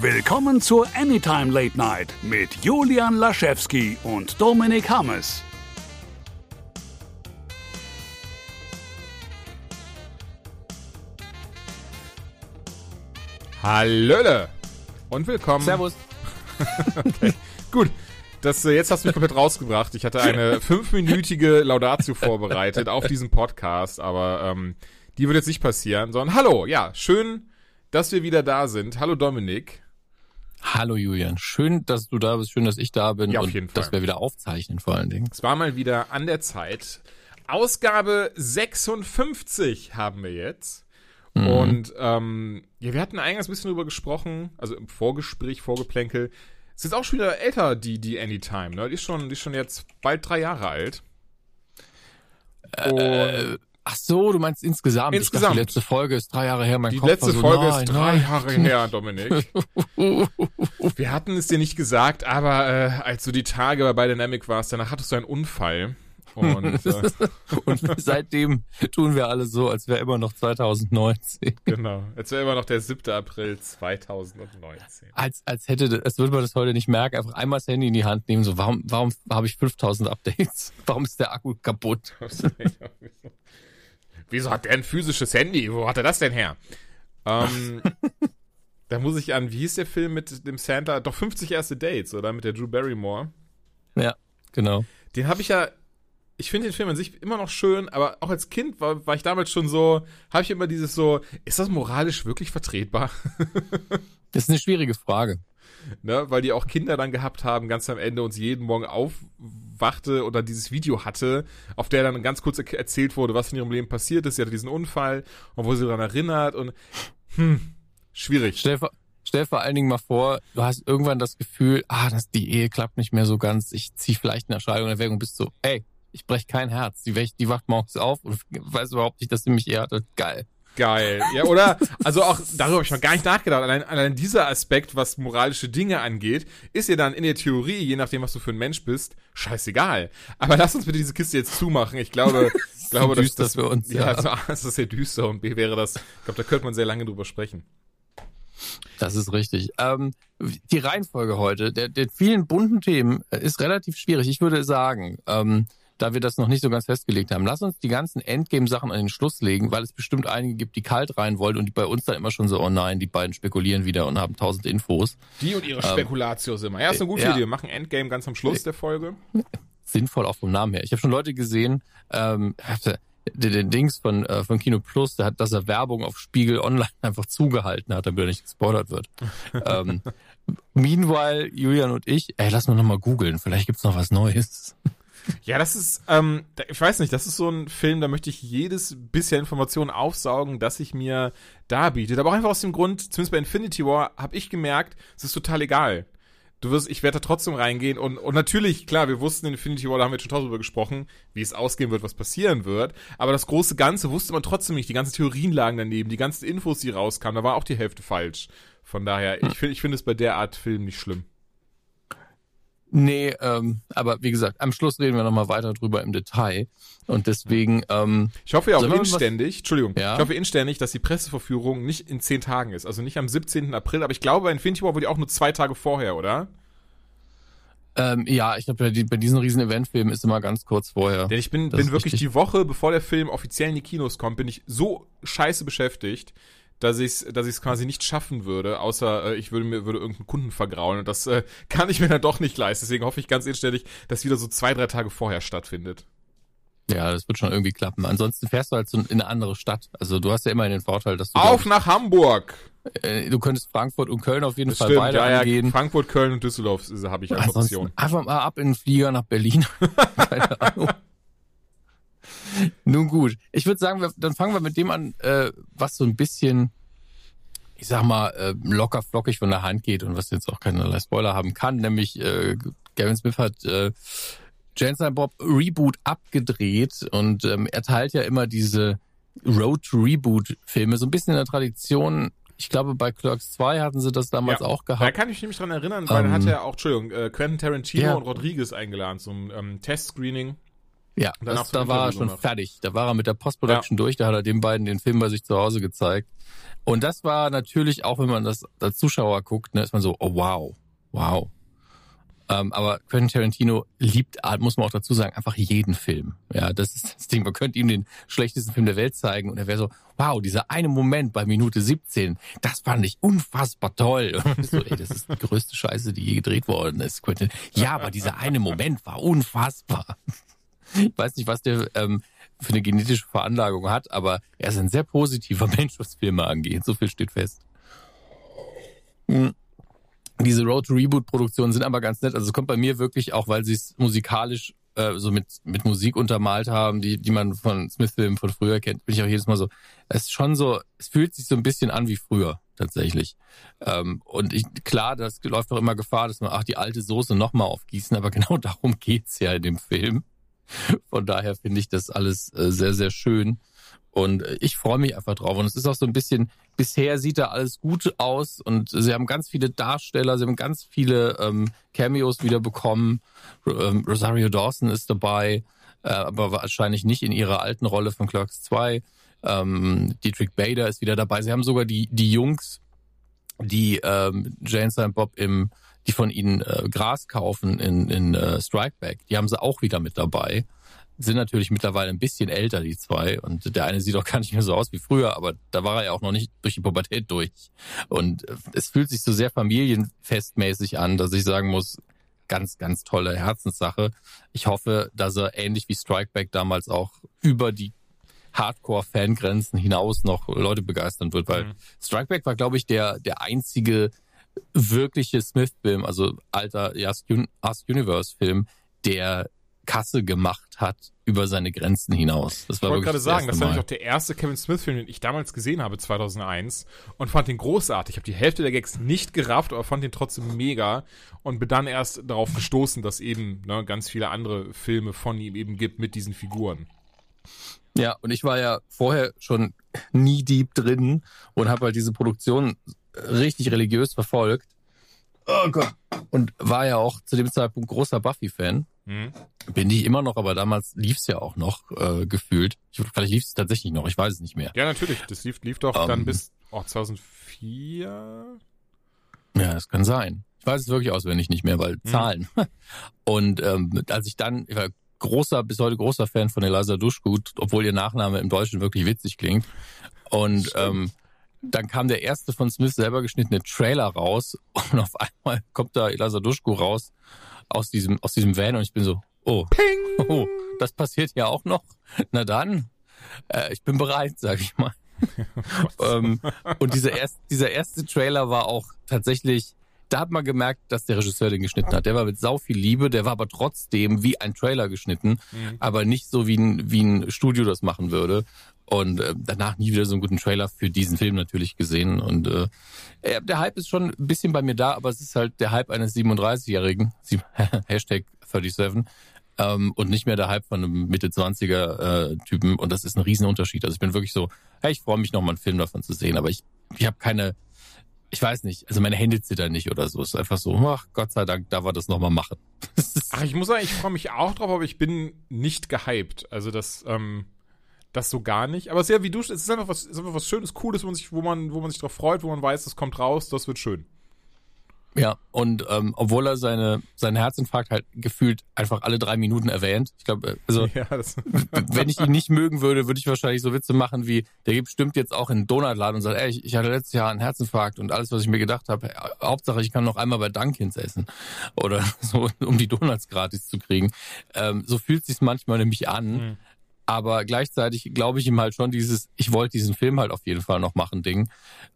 Willkommen zur Anytime Late Night mit Julian Laschewski und Dominik Hammes. Hallöle und willkommen. Servus. okay. Gut. Das, äh, jetzt hast du mich komplett rausgebracht. Ich hatte eine fünfminütige Laudatio vorbereitet auf diesen Podcast, aber ähm, die wird jetzt nicht passieren, sondern hallo, ja, schön, dass wir wieder da sind. Hallo Dominik. Hallo Julian, schön, dass du da bist, schön, dass ich da bin Ja, auf und jeden Fall. dass wir wieder aufzeichnen vor allen Dingen. Es war mal wieder an der Zeit. Ausgabe 56 haben wir jetzt. Mhm. Und ähm, ja, wir hatten eingangs ein bisschen drüber gesprochen, also im Vorgespräch, Vorgeplänkel. Es ist auch schon wieder älter, die, die Anytime, ne? Die ist schon, die ist schon jetzt bald drei Jahre alt. Und Äh, ach so, du meinst insgesamt. Insgesamt. dachte, die letzte Folge ist drei Jahre her. Mein die Kopf letzte so, Folge nein, ist drei nein. Jahre her, Dominik. Wir hatten es dir nicht gesagt, aber äh, als du die Tage bei Biodynamic warst, danach hattest du einen Unfall. Und äh, Und seitdem tun wir alle so, als wäre immer noch 2019. genau, jetzt wäre immer noch der 7. April 2019. Als, als hätte, als würde man das heute nicht merken. Einfach einmal das Handy in die Hand nehmen. So, warum, warum habe ich 5000 Updates? Warum ist der Akku kaputt? Wieso hat der ein physisches Handy? Wo hat er das denn her? Ähm, da muss ich an, wie hieß der Film mit dem Santa? Doch 50 erste Dates, oder? Mit der Drew Barrymore. Ja, genau. Den habe ich ja. Ich finde den Film an sich immer noch schön, aber auch als Kind war, war ich damals schon so, habe ich immer dieses so, ist das moralisch wirklich vertretbar? Das ist eine schwierige Frage. Ne? Weil die auch Kinder dann gehabt haben, ganz am Ende und sie jeden Morgen aufwachte oder dieses Video hatte, auf der dann ganz kurz er- erzählt wurde, was in ihrem Leben passiert ist. Sie hatte diesen Unfall und wo sie daran erinnert und hm, schwierig. Stell, vor- stell vor allen Dingen mal vor, du hast irgendwann das Gefühl, ah, das, die Ehe klappt nicht mehr so ganz, ich ziehe vielleicht eine Entscheidung in Erwägung bist so, ey, ich brech kein Herz. Die, die wacht morgens auf und weiß überhaupt nicht, dass sie mich eher hatte. Geil. Geil. Ja, oder? Also auch darüber habe ich noch gar nicht nachgedacht. Allein, allein dieser Aspekt, was moralische Dinge angeht, ist ja dann in der Theorie, je nachdem, was du für ein Mensch bist, scheißegal. Aber lass uns bitte diese Kiste jetzt zumachen. Ich glaube, ich glaube, dass das für uns, Ja, ja. also A, ist das sehr düster und B wäre das, ich glaube, da könnte man sehr lange drüber sprechen. Das ist richtig. Ähm, die Reihenfolge heute, der, der vielen bunten Themen äh, ist relativ schwierig. Ich würde sagen, ähm, da wir das noch nicht so ganz festgelegt haben, lass uns die ganzen Endgame-Sachen an den Schluss legen, weil es bestimmt einige gibt, die kalt rein wollen und die bei uns dann immer schon so, oh nein, die beiden spekulieren wieder und haben tausend Infos. Die und ihre Spekulatius immer. Ja, ist eine gute ja. Idee. Wir machen Endgame ganz am Schluss der Folge. sinnvoll auch vom Namen her. Ich habe schon Leute gesehen, ähm, der Dings von, äh, von Kino Plus, der hat, dass er Werbung auf Spiegel Online einfach zugehalten hat, damit er nicht gespoilert wird. ähm, meanwhile, Julian und ich, ey, lass mal nochmal googeln, vielleicht gibt's noch was Neues. Ja, das ist, ähm, da- ich weiß nicht, das ist so ein Film, da möchte ich jedes bisschen Information aufsaugen, das sich mir darbietet. Aber auch einfach aus dem Grund, zumindest bei Infinity War, habe ich gemerkt, es ist total egal. Du wirst, ich werde da trotzdem reingehen und, und natürlich, klar, wir wussten in Infinity War, da haben wir jetzt schon tausend drüber gesprochen, wie es ausgehen wird, was passieren wird. Aber das große Ganze wusste man trotzdem nicht. Die ganzen Theorien lagen daneben, die ganzen Infos, die rauskamen, da war auch die Hälfte falsch. Von daher, ich finde, ich finde es bei der Art Film nicht schlimm. Nee, ähm, aber wie gesagt, am Schluss reden wir nochmal weiter drüber im Detail. Und deswegen, ähm, Ich hoffe ja auch inständig, Entschuldigung, Ja? ich hoffe inständig, dass die Presseverführung nicht in zehn Tagen ist, also nicht am 17. April, aber ich glaube, bei Infinity War wurde die auch nur zwei Tage vorher, oder? ähm, ja, ich glaube, bei, die- bei diesen riesen Eventfilmen ist immer ganz kurz vorher. Denn ich bin, Das bin wirklich richtig. die Woche, bevor der Film offiziell in die Kinos kommt, bin ich so scheiße beschäftigt, dass ich es dass ich's quasi nicht schaffen würde, außer äh, ich würde mir würde irgendeinen Kunden vergraulen und das äh, kann ich mir dann doch nicht leisten. Deswegen hoffe ich ganz inständig, dass wieder so zwei, drei Tage vorher stattfindet. Ja, das wird schon irgendwie klappen. Ansonsten fährst du halt so in eine andere Stadt. Also du hast ja immerhin den Vorteil, dass du Auf nach Hamburg! Äh, du könntest Frankfurt und Köln auf jeden Das Fall stimmt, beide ja, ja, angehen. Frankfurt, Köln und Düsseldorf habe ich als Ansonsten Option. einfach mal ab in den Flieger nach Berlin. Keine Ahnung. Nun gut, ich würde sagen, wir, dann fangen wir mit dem an, äh, was so ein bisschen, ich sag mal, äh, locker flockig von der Hand geht und was jetzt auch keinerlei Spoiler haben kann, nämlich äh, Gavin Smith hat äh, Jensen Bob Reboot abgedreht und ähm, er teilt ja immer diese Road to Reboot Filme, so ein bisschen in der Tradition. Ich glaube, bei Clerks 2 hatten sie das damals Ja, auch Da gehabt. kann ich mich dran erinnern, weil Ähm, da hat er auch, Entschuldigung, äh, Quentin Tarantino ja. und Rodriguez eingeladen zum ähm, Testscreening. Ja, das, da war er schon gemacht. fertig. Da war er mit der Post-Production durch, da hat er den beiden den Film bei sich zu Hause gezeigt. Und das war natürlich, auch wenn man das als Zuschauer guckt, ne, ist man so, oh wow, wow. Ähm, aber Quentin Tarantino liebt, ah, muss man auch dazu sagen, einfach jeden Film. Ja, das ist das Ding. Man könnte ihm den schlechtesten Film der Welt zeigen und er wäre so, wow, dieser eine Moment bei Minute 17, das fand ich unfassbar toll. Und so, ey, das ist die größte Scheiße, die je gedreht worden ist, Quentin. Ja, aber dieser eine Moment war unfassbar. Ich weiß nicht, was der ähm, für eine genetische Veranlagung hat, aber er ist ein sehr positiver Mensch, was Filme angeht. So viel steht fest. Hm. Diese Road to Reboot Produktionen sind aber ganz nett. Also es kommt bei mir wirklich auch, weil sie es musikalisch äh, so mit mit Musik untermalt haben, die die man von Smith-Filmen von früher kennt. Bin ich auch jedes Mal so. Es ist schon so. Es fühlt sich so ein bisschen an wie früher tatsächlich. Ähm, und ich, klar, das läuft doch immer Gefahr, dass man ach die alte Soße nochmal aufgießen. Aber genau darum geht's ja in dem Film. Von daher finde ich das alles äh, sehr sehr schön. Und äh, ich freue mich einfach drauf. Und es ist auch so ein bisschen, bisher sieht da alles gut aus und sie haben ganz viele Darsteller, sie haben ganz viele ähm, Cameos wieder bekommen. Ähm, Rosario Dawson ist dabei, äh, aber wahrscheinlich nicht in ihrer alten Rolle von Clerks 2. Ähm, Dietrich Bader ist wieder dabei. Sie haben sogar die, die Jungs, die ähm, Jane Silent Bob im, die von ihnen äh, Gras kaufen in, in äh, Strikeback, die haben sie auch wieder mit dabei sind natürlich mittlerweile ein bisschen älter, die zwei. Und der eine sieht auch gar nicht mehr so aus wie früher, aber da war er ja auch noch nicht durch die Pubertät durch. Und äh, es fühlt sich so sehr familienfestmäßig an, dass ich sagen muss, ganz, ganz tolle Herzenssache. Ich hoffe, dass er ähnlich wie Strikeback damals auch über die Hardcore-Fangrenzen hinaus noch Leute begeistern wird, weil Mhm. Strikeback war, glaube ich, der, der einzige wirkliche Smith-Film, also alter Ask Universe-Film, der Kasse gemacht hat über seine Grenzen hinaus. Das Ich war wollte wirklich gerade sagen, das erste war auch der erste Kevin Smith-Film, den ich damals gesehen habe, 2001, und fand den großartig. Ich habe die Hälfte der Gags nicht gerafft, aber fand den trotzdem mega und bin dann erst darauf gestoßen, dass eben ne, ganz viele andere Filme von ihm eben gibt mit diesen Figuren. Ja, und ich war ja vorher schon nie deep drin und habe halt diese Produktion richtig religiös verfolgt. Oh Gott. Und war ja auch zu dem Zeitpunkt großer Buffy-Fan. Mhm. Bin ich immer noch, aber damals lief's ja auch noch äh, gefühlt. Ich, vielleicht lief's tatsächlich noch, ich weiß es nicht mehr. Ja, natürlich. Das lief, lief doch Ähm. dann bis oh, 2004. Ja, das kann sein. Ich weiß es wirklich auswendig nicht mehr, weil Zahlen. Und ähm, als ich dann, ich war großer, bis heute großer Fan von Eliza Dushku, obwohl ihr Nachname im Deutschen wirklich witzig klingt. Und ähm, dann kam der erste von Smith selber geschnittene Trailer raus und auf einmal kommt da Eliza Dushku raus aus diesem, aus diesem Van und ich bin so, oh, Ping! oh das passiert ja auch noch. Na dann, äh, ich bin bereit, sag ich mal. ähm, und dieser, erst, dieser erste Trailer war auch tatsächlich, da hat man gemerkt, dass der Regisseur den geschnitten hat. Der war mit sau viel Liebe, der war aber trotzdem wie ein Trailer geschnitten, Mhm. aber nicht so wie ein, wie ein Studio das machen würde. Und äh, danach nie wieder so einen guten Trailer für diesen Film natürlich gesehen. Und äh, der Hype ist schon ein bisschen bei mir da, aber es ist halt der Hype eines 37-Jährigen, Sie- Hashtag 37, ähm, und nicht mehr der Hype von einem Mitte-20er-Typen. und das ist ein Riesenunterschied. Also ich bin wirklich so, hey, ich freue mich noch mal einen Film davon zu sehen, aber ich, ich habe keine, ich weiß nicht, also meine Hände zittern nicht oder so. Es ist einfach so, ach Gott sei Dank, da wir das noch mal machen. Ach, ich muss sagen, ich freue mich auch drauf, aber ich bin nicht gehypt. Also das, ähm, das so gar nicht. Aber sehr wie du, es ist einfach was, es ist einfach was Schönes, Cooles, wo man sich, wo man, wo man sich drauf freut, wo man weiß, das kommt raus, das wird schön. Ja, und ähm, obwohl er seine seinen Herzinfarkt halt gefühlt einfach alle drei Minuten erwähnt. Ich glaube, also Ja, wenn ich ihn nicht mögen würde, würde ich wahrscheinlich so Witze machen wie, der geht bestimmt jetzt auch in den Donutladen und sagt, ey, ich, ich hatte letztes Jahr einen Herzinfarkt und alles, was ich mir gedacht habe, äh, Hauptsache ich kann noch einmal bei Dunkins essen. Oder so, um die Donuts gratis zu kriegen. Ähm, so fühlt sich's manchmal nämlich an. Mhm. Aber gleichzeitig glaube ich ihm halt schon dieses, ich wollte diesen Film halt auf jeden Fall noch machen, Ding,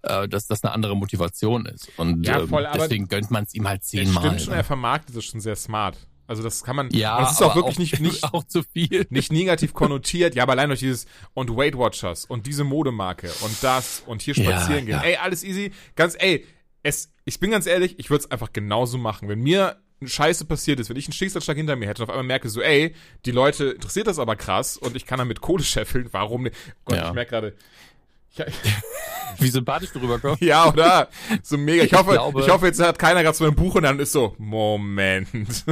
äh, dass das eine andere Motivation ist. Und Ja, ähm, voll, aber deswegen gönnt man es ihm halt es zehnmal. stimmt schon, ne? er vermarktet das schon sehr smart. Also das kann man, Ja, das ist auch wirklich nicht, nicht, auch zu viel. nicht negativ konnotiert, ja, aber allein durch dieses und Weight Watchers und diese Modemarke und das und hier Ja, spazieren gehen. ja. Ey, alles easy. Ganz, ey, es, ich bin ganz ehrlich, ich würde es einfach genauso machen. Wenn mir Scheiße passiert ist, wenn ich einen Schicksalsschlag hinter mir hätte und auf einmal merke so, ey, die Leute interessiert das aber krass und ich kann damit Kohle scheffeln, warum nicht? Gott, Ja. ich merke gerade, Ja, Wie sympathisch du rüberkommst. ja, oder? So mega. Ich hoffe, ich, glaube- hoffe, jetzt hat keiner gerade so ein Buch und dann ist so, Moment.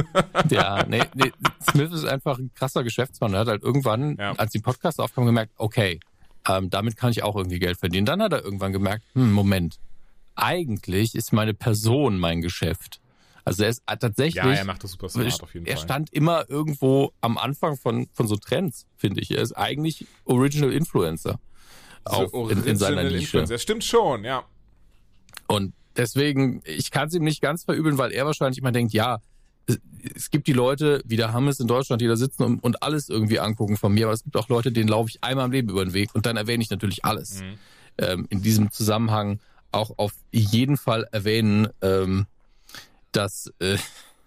Ja, nee, nee, Smith ist einfach ein krasser Geschäftsmann. Er hat halt irgendwann, Ja. als die Podcasts aufkamen, gemerkt, okay, ähm, damit kann ich auch irgendwie Geld verdienen. Dann hat er irgendwann gemerkt, hm, Moment, eigentlich ist meine Person mein Geschäft. Also er ist äh, tatsächlich, Ja, er macht das super smart auf jeden er Fall. stand immer irgendwo am Anfang von, von so Trends, finde ich. Er ist eigentlich Original Influencer. Auf, So in, in seiner Nische. Influencer. Das stimmt schon, ja. Und deswegen, ich kann es ihm nicht ganz verübeln, weil er wahrscheinlich immer denkt, ja, es, es gibt die Leute, wie der Hammes in Deutschland, die da sitzen und, und alles irgendwie angucken von mir, aber es gibt auch Leute, denen laufe ich einmal im Leben über den Weg und dann erwähne ich natürlich alles. Mhm. Ähm, in diesem Zusammenhang auch auf jeden Fall erwähnen, ähm, dass, äh,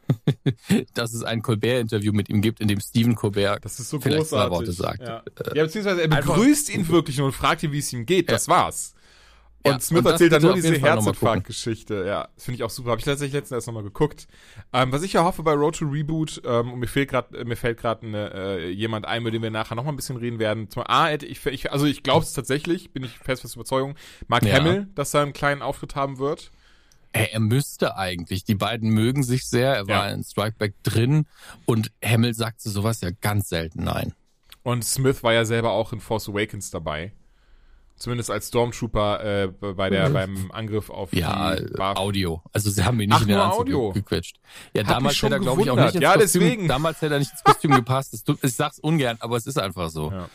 dass es ein Colbert-Interview mit ihm gibt, in dem Stephen Colbert Das ist so vielleicht zwei großartig. Worte sagt. Ja. ja, beziehungsweise er einfach- begrüßt ihn wirklich nur und fragt ihn, wie es ihm geht. Das war's. Und Ja, Smith und erzählt dann nur diese. Herzinfarkt-Geschichte. Ja, das finde ich auch super. Habe ich tatsächlich letztens erst nochmal geguckt. Ähm, was ich ja hoffe bei Road to Reboot, ähm, und mir fehlt gerade, mir fällt gerade äh, jemand ein, mit dem wir nachher nochmal ein bisschen reden werden. Zum A, hätte ich, ich also ich glaube es tatsächlich, bin ich fest fest Überzeugung, Mark Ja. Hamill, dass er einen kleinen Auftritt haben wird. Er müsste eigentlich. Die beiden mögen sich sehr. Er war Ja. in Strikeback drin und Hamill sagt zu sowas ja ganz selten nein. Und Smith war ja selber auch in Force Awakens dabei. Zumindest als Stormtrooper äh, bei der beim Angriff auf Ja, die Bar Audio. Also sie haben ihn nicht Ach, in den Anzug Audio. ge- gequetscht. Ja, Hab damals hätte er, glaube ich, auch nicht ins Ja, Kostüm. deswegen. Damals hätte er nicht ins Kostüm gepasst. Das ich sag's ungern, aber es ist einfach so. Ja.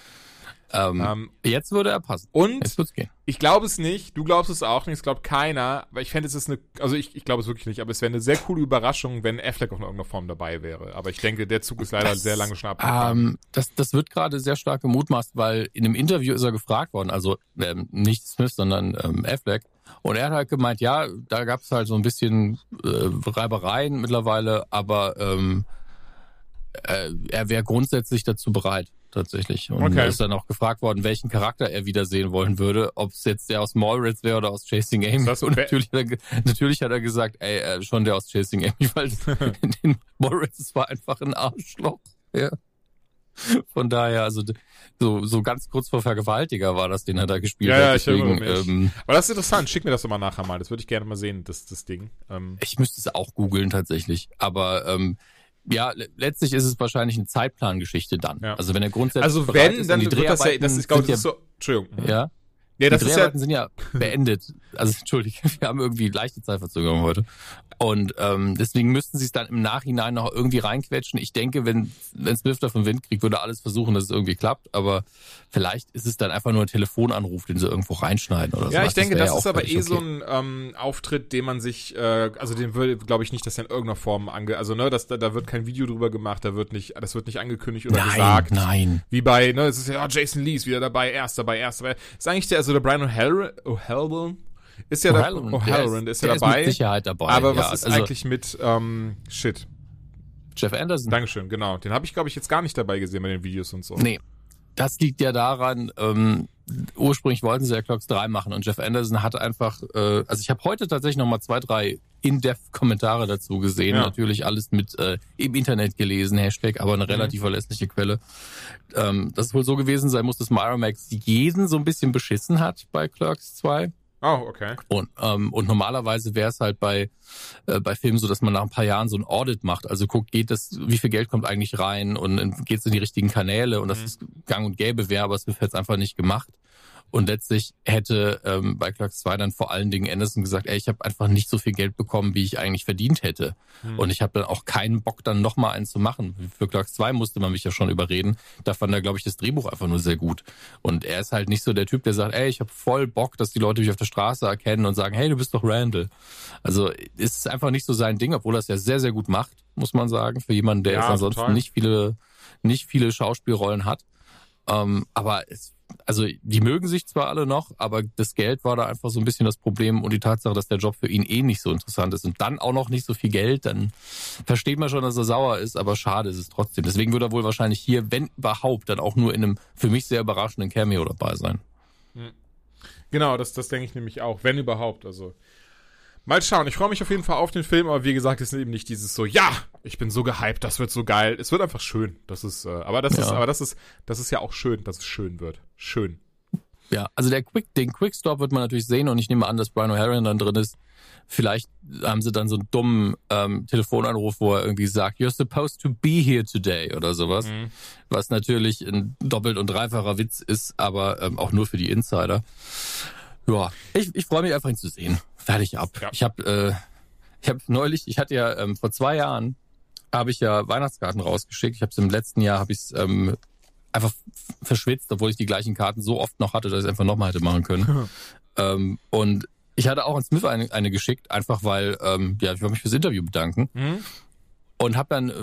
Ähm, Ähm, jetzt würde er passen. und Jetzt wird's gehen. ich glaube es nicht, du glaubst es auch nicht, es glaubt keiner, aber ich fände es ist eine, also ich, ich glaube es wirklich nicht, aber es wäre eine sehr coole Überraschung, wenn Affleck auch in irgendeiner Form dabei wäre. Aber ich denke, der Zug ist leider Das, sehr lange schon abgefahren. Ähm, das, das wird gerade sehr stark gemutmaßt, weil in einem Interview ist er gefragt worden, also ähm, nicht Smith, sondern ähm, Affleck. Und er hat halt gemeint, ja, da gab es halt so ein bisschen äh, Reibereien mittlerweile, aber ähm, äh, er wäre grundsätzlich dazu bereit, tatsächlich. Und Okay. er ist dann auch gefragt worden, welchen Charakter er wiedersehen wollen würde, ob es jetzt der aus Mallrats wäre oder aus Chasing Amy. Das- Und natürlich hat, er, natürlich hat er gesagt, ey, äh, schon der aus Chasing Amy, weil den Mallrats war einfach ein Arschloch. Ja. Von daher, also so, so ganz kurz vor Vergewaltiger war das, den er da gespielt Ja, hat. ja, ich Deswegen, mich. ähm, Aber das ist interessant, schick mir das doch mal nachher mal, das würde ich gerne mal sehen, das, das Ding. Ähm, ich müsste es auch googeln tatsächlich. Aber ähm, ja, le letztlich ist es wahrscheinlich eine Zeitplangeschichte dann. Ja. Also wenn er grundsätzlich also wenn, dann die wird das ja, Dreharbeiten das ist, glaube ich, ist so, Entschuldigung. ja, ja, das die ist ja, Dreharbeiten sind ja beendet. Also entschuldige, wir haben irgendwie leichte Zeitverzögerung heute. Und ähm, deswegen müssten sie es dann im Nachhinein noch irgendwie reinquetschen. Ich denke, wenn wenn Smith davon Wind kriegt, würde alles versuchen, dass es irgendwie klappt. Aber vielleicht ist es dann einfach nur ein Telefonanruf, den sie irgendwo reinschneiden oder so. Ja, ich denke, wäre das ja ist aber eh okay. so ein ähm, Auftritt, den man sich, äh, also den würde, glaube ich nicht, dass er in irgendeiner Form ange, also ne, dass da, da wird kein Video drüber gemacht, da wird nicht, das wird nicht angekündigt oder Nein, gesagt. nein. Wie bei, ne, es ist ja, oh, Jason Lee ist wieder dabei, erst dabei, erst dabei. Ist eigentlich der, also der Brian O'Halloran, O'Halloran ist ja da, O'Halloran, O'Halloran der ist ja der dabei. Ist mit Sicherheit dabei. aber ja, was ist also eigentlich mit, ähm, shit. Jeff Anderson? Dankeschön, genau. Den habe ich, glaube ich, jetzt gar nicht dabei gesehen bei den Videos und so. Nee. Das liegt ja daran, ähm, ursprünglich wollten sie ja Clocks 3 machen und Jeff Anderson hatte einfach, äh, also ich habe heute tatsächlich nochmal zwei, drei In-Depth-Kommentare dazu gesehen. Ja. Natürlich alles mit äh, im Internet gelesen, Hashtag, aber Mhm. eine relativ verlässliche Quelle. Ähm, dass es wohl so gewesen sein muss, dass Miramax jeden so ein bisschen beschissen hat bei Clerks 2. Oh, okay. Und, ähm, und normalerweise wäre es halt bei, äh, bei Filmen so, dass man nach ein paar Jahren so ein Audit macht. Also guckt, geht das, wie viel Geld kommt eigentlich rein und geht es in die richtigen Kanäle und das Mhm. ist gang und gäbe wäre, aber es wird jetzt einfach nicht gemacht. Und letztlich hätte ähm, bei Clerks 2 dann vor allen Dingen Anderson gesagt, ey, ich habe einfach nicht so viel Geld bekommen, wie ich eigentlich verdient hätte. Hm. Und ich habe dann auch keinen Bock, dann nochmal einen zu machen. Für Clerks 2 musste man mich ja schon überreden. Da fand er, glaube ich, das Drehbuch einfach nur sehr gut. Und er ist halt nicht so der Typ, der sagt, ey, ich habe voll Bock, dass die Leute mich auf der Straße erkennen und sagen, hey, du bist doch Randall. Also ist es einfach nicht so sein Ding, obwohl er es ja sehr, sehr gut macht, muss man sagen, für jemanden, der Ja, jetzt ansonsten total. nicht viele, nicht viele Schauspielrollen hat. Ähm, aber es, also die mögen sich zwar alle noch, aber das Geld war da einfach so ein bisschen das Problem und die Tatsache, dass der Job für ihn eh nicht so interessant ist und dann auch noch nicht so viel Geld, dann versteht man schon, dass er sauer ist, aber schade ist es trotzdem. Deswegen würde er wohl wahrscheinlich hier, wenn überhaupt, dann auch nur in einem für mich sehr überraschenden Cameo dabei sein. Genau, das, das denke ich nämlich auch, wenn überhaupt. Also mal schauen. Ich freue mich auf jeden Fall auf den Film, aber wie gesagt, es ist eben nicht dieses so, ja, ich bin so gehypt, das wird so geil. Es wird einfach schön. Das ist, äh, aber das ist, Ja. aber das ist, das ist ja auch schön, dass es schön wird. Schön. Ja, also der Quick, den Quickstop wird man natürlich sehen und ich nehme an, dass Brian O'Halloran dann drin ist. Vielleicht haben sie dann so einen dummen ähm, Telefonanruf, wo er irgendwie sagt, You're supposed to be here today oder sowas. Mhm. Was natürlich ein doppelt und dreifacher Witz ist, aber ähm, auch nur für die Insider. Ja, ich, ich freue mich einfach ihn zu sehen. Fertig ab. Ja. Ich habe äh, ich habe neulich, ich hatte ja ähm, vor zwei Jahren habe ich ja Weihnachtskarten rausgeschickt. Ich habe es im letzten Jahr habe ich es ähm, einfach verschwitzt, obwohl ich die gleichen Karten so oft noch hatte, dass ich es einfach nochmal hätte machen können. ähm, und ich hatte auch an Smith eine, eine geschickt, einfach weil ähm, ja ich wollte mich fürs Interview bedanken Mhm. und habe dann äh,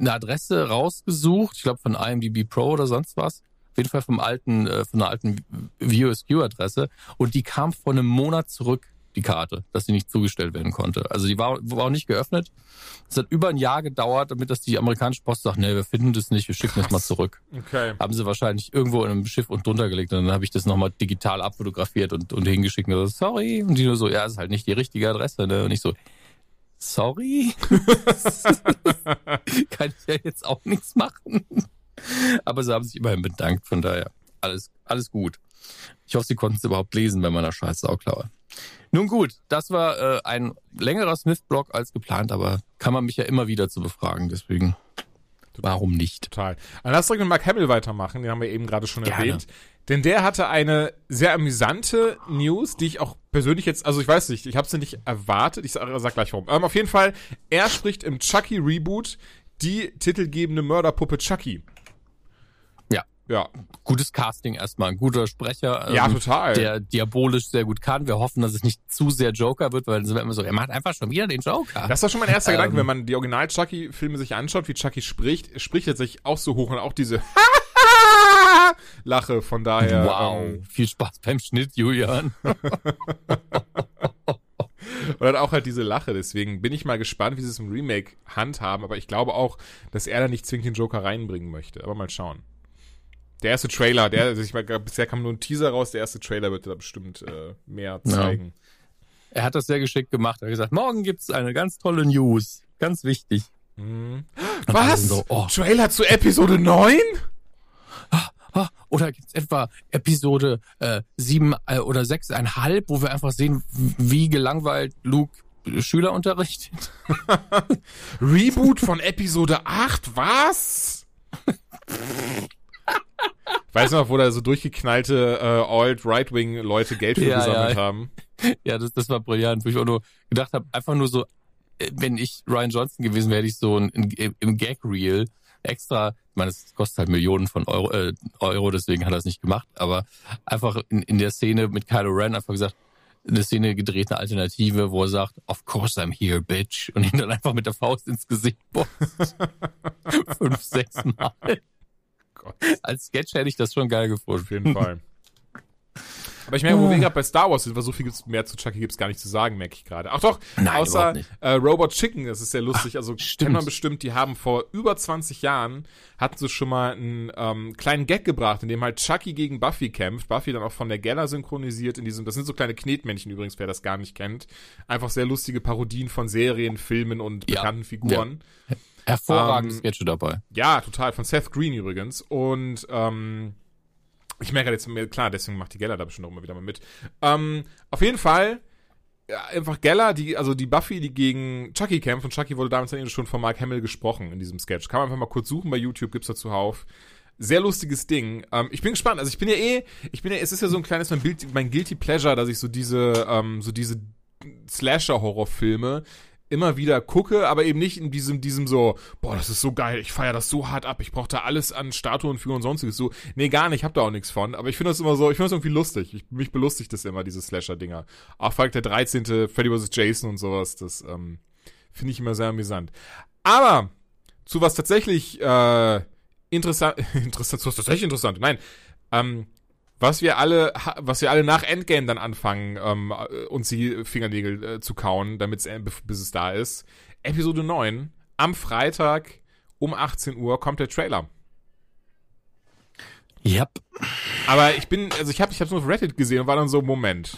eine Adresse rausgesucht, ich glaube von IMDb Pro oder sonst was. Auf jeden Fall vom alten, äh, von einer alten VOSQ-Adresse. Und die kam vor einem Monat zurück, die Karte, dass sie nicht zugestellt werden konnte. Also die war, war auch nicht geöffnet. Es hat über ein Jahr gedauert, damit das die amerikanische Post sagt, nee, wir finden das nicht, wir schicken das mal zurück. Okay. Haben sie wahrscheinlich irgendwo in einem Schiff und drunter gelegt und dann habe ich das nochmal digital abfotografiert und, und hingeschickt und so, sorry. Und die nur so, ja, ist halt nicht die richtige Adresse, ne? Und ich so, sorry? Kann ich ja jetzt auch nichts machen. Aber sie haben sich immerhin bedankt, von daher alles, alles gut. Ich hoffe, sie konnten es überhaupt lesen bei meiner scheiß Sauklaue. Nun gut, das war äh, ein längerer Smith-Blog als geplant, aber kann man mich ja immer wieder zu befragen, deswegen warum nicht? Total. Dann lass direkt mit Mark Hamill weitermachen, den haben wir eben gerade schon Gerne. erwähnt. Denn der hatte eine sehr amüsante News, die ich auch persönlich jetzt, also ich weiß nicht, ich habe sie nicht erwartet, ich sag, sag gleich warum. Ähm, auf jeden Fall, er spricht im Chucky Reboot die titelgebende Mörderpuppe Chucky. Ja. Gutes Casting erstmal, ein guter Sprecher, ja, ähm, total. der diabolisch sehr gut kann. Wir hoffen, dass es nicht zu sehr Joker wird, weil dann sind wir immer so, er macht einfach schon wieder den Joker. Das war schon mein erster Ähm. Gedanke, wenn man die Original-Chucky-Filme sich anschaut, wie Chucky spricht, spricht er sich auch so hoch und auch diese Lache, von daher. wow, Ähm, viel Spaß beim Schnitt, Julian. und dann auch halt diese Lache, deswegen bin ich mal gespannt, wie sie es im Remake handhaben, aber ich glaube auch, dass er da nicht zwingend den Joker reinbringen möchte, aber mal schauen. Der erste Trailer, der, also ich meine, bisher kam nur ein Teaser raus, der erste Trailer wird da bestimmt äh, mehr zeigen. Er hat das sehr geschickt gemacht. Er hat gesagt, morgen gibt's eine ganz tolle News. Ganz wichtig. Mhm. Was? So, oh, Trailer zu Episode 9? ah, oder gibt's etwa Episode äh, sieben äh, oder sechseinhalb, wo wir einfach sehen, wie gelangweilt Luke Schüler unterrichtet? Reboot von Episode 8? Was? Weißt du noch, wo da so durchgeknallte äh, Alt-Right-Wing-Leute Geld für Ja, gesammelt ja. haben? Ja, das, das war brillant, wo ich auch nur gedacht habe, einfach nur so, äh, wenn ich Ryan Johnson gewesen wäre, hätte ich so ein, ein, im Gag-Reel extra, ich meine, es kostet halt Millionen von Euro, äh, Euro, deswegen hat er es nicht gemacht, aber einfach in, in der Szene mit Kylo Ren einfach gesagt, eine Szene gedreht, eine Alternative, wo er sagt, of course I'm here, bitch, und ihn dann einfach mit der Faust ins Gesicht boxt. Fünf, sechs Mal. Gott. Als Sketch hätte ich das schon geil gefunden. Auf jeden Fall. Aber ich merke, wo wir gerade bei Star Wars sind, weil so viel gibt's mehr zu Chucky gibt's gar nicht zu sagen, merke ich gerade. Ach doch, Nein, außer äh, Robot Chicken, das ist sehr lustig. Also stimmt. kennt man bestimmt, die haben vor über 20 Jahren, hatten sie schon mal einen ähm, kleinen Gag gebracht, in dem halt Chucky gegen Buffy kämpft. Buffy dann auch von der Geller synchronisiert in diesem, das sind so kleine Knetmännchen übrigens, wer das gar nicht kennt. Einfach sehr lustige Parodien von Serien, Filmen und Ja. bekannten Figuren. Hervorragende Ähm, Sketche dabei. Ja, total. Von Seth Green übrigens. Und ähm, ich merke jetzt, klar, deswegen macht die Geller da bestimmt auch immer wieder mal mit. Ähm, auf jeden Fall, ja, einfach Geller, die, also die Buffy, die gegen Chucky kämpft. Und Chucky wurde damals dann eben schon von Mark Hamill gesprochen in diesem Sketch. Kann man einfach mal kurz suchen bei YouTube, gibt's dazu auf. Sehr lustiges Ding. Ähm, ich bin gespannt. Also ich bin ja eh, ich bin ja, es ist ja so ein kleines mein, Bild, mein Guilty Pleasure, dass ich so diese, ähm, so diese Slasher-Horrorfilme immer wieder gucke, aber eben nicht in diesem, diesem so, boah, das ist so geil, ich feiere das so hart ab, ich brauche da alles an Statuen für und sonstiges. So, nee, gar nicht, ich hab da auch nichts von, aber ich finde das immer so, ich finde das irgendwie lustig. Ich, mich belustigt das immer, diese Slasher-Dinger. Auch Falk der 13., Freddy vs. Jason und sowas, das ähm, finde ich immer sehr amüsant. Aber zu was tatsächlich äh, interessant, interessant, zu was tatsächlich interessant, nein, ähm, was wir alle, was wir alle nach Endgame dann anfangen, ähm, äh, uns die Fingernägel äh, zu kauen, damit es bis es da ist. Episode 9, am Freitag um 18 Uhr kommt der Trailer. Yep. Aber ich bin, also ich habe ich hab's nur auf Reddit gesehen und war dann so, Moment.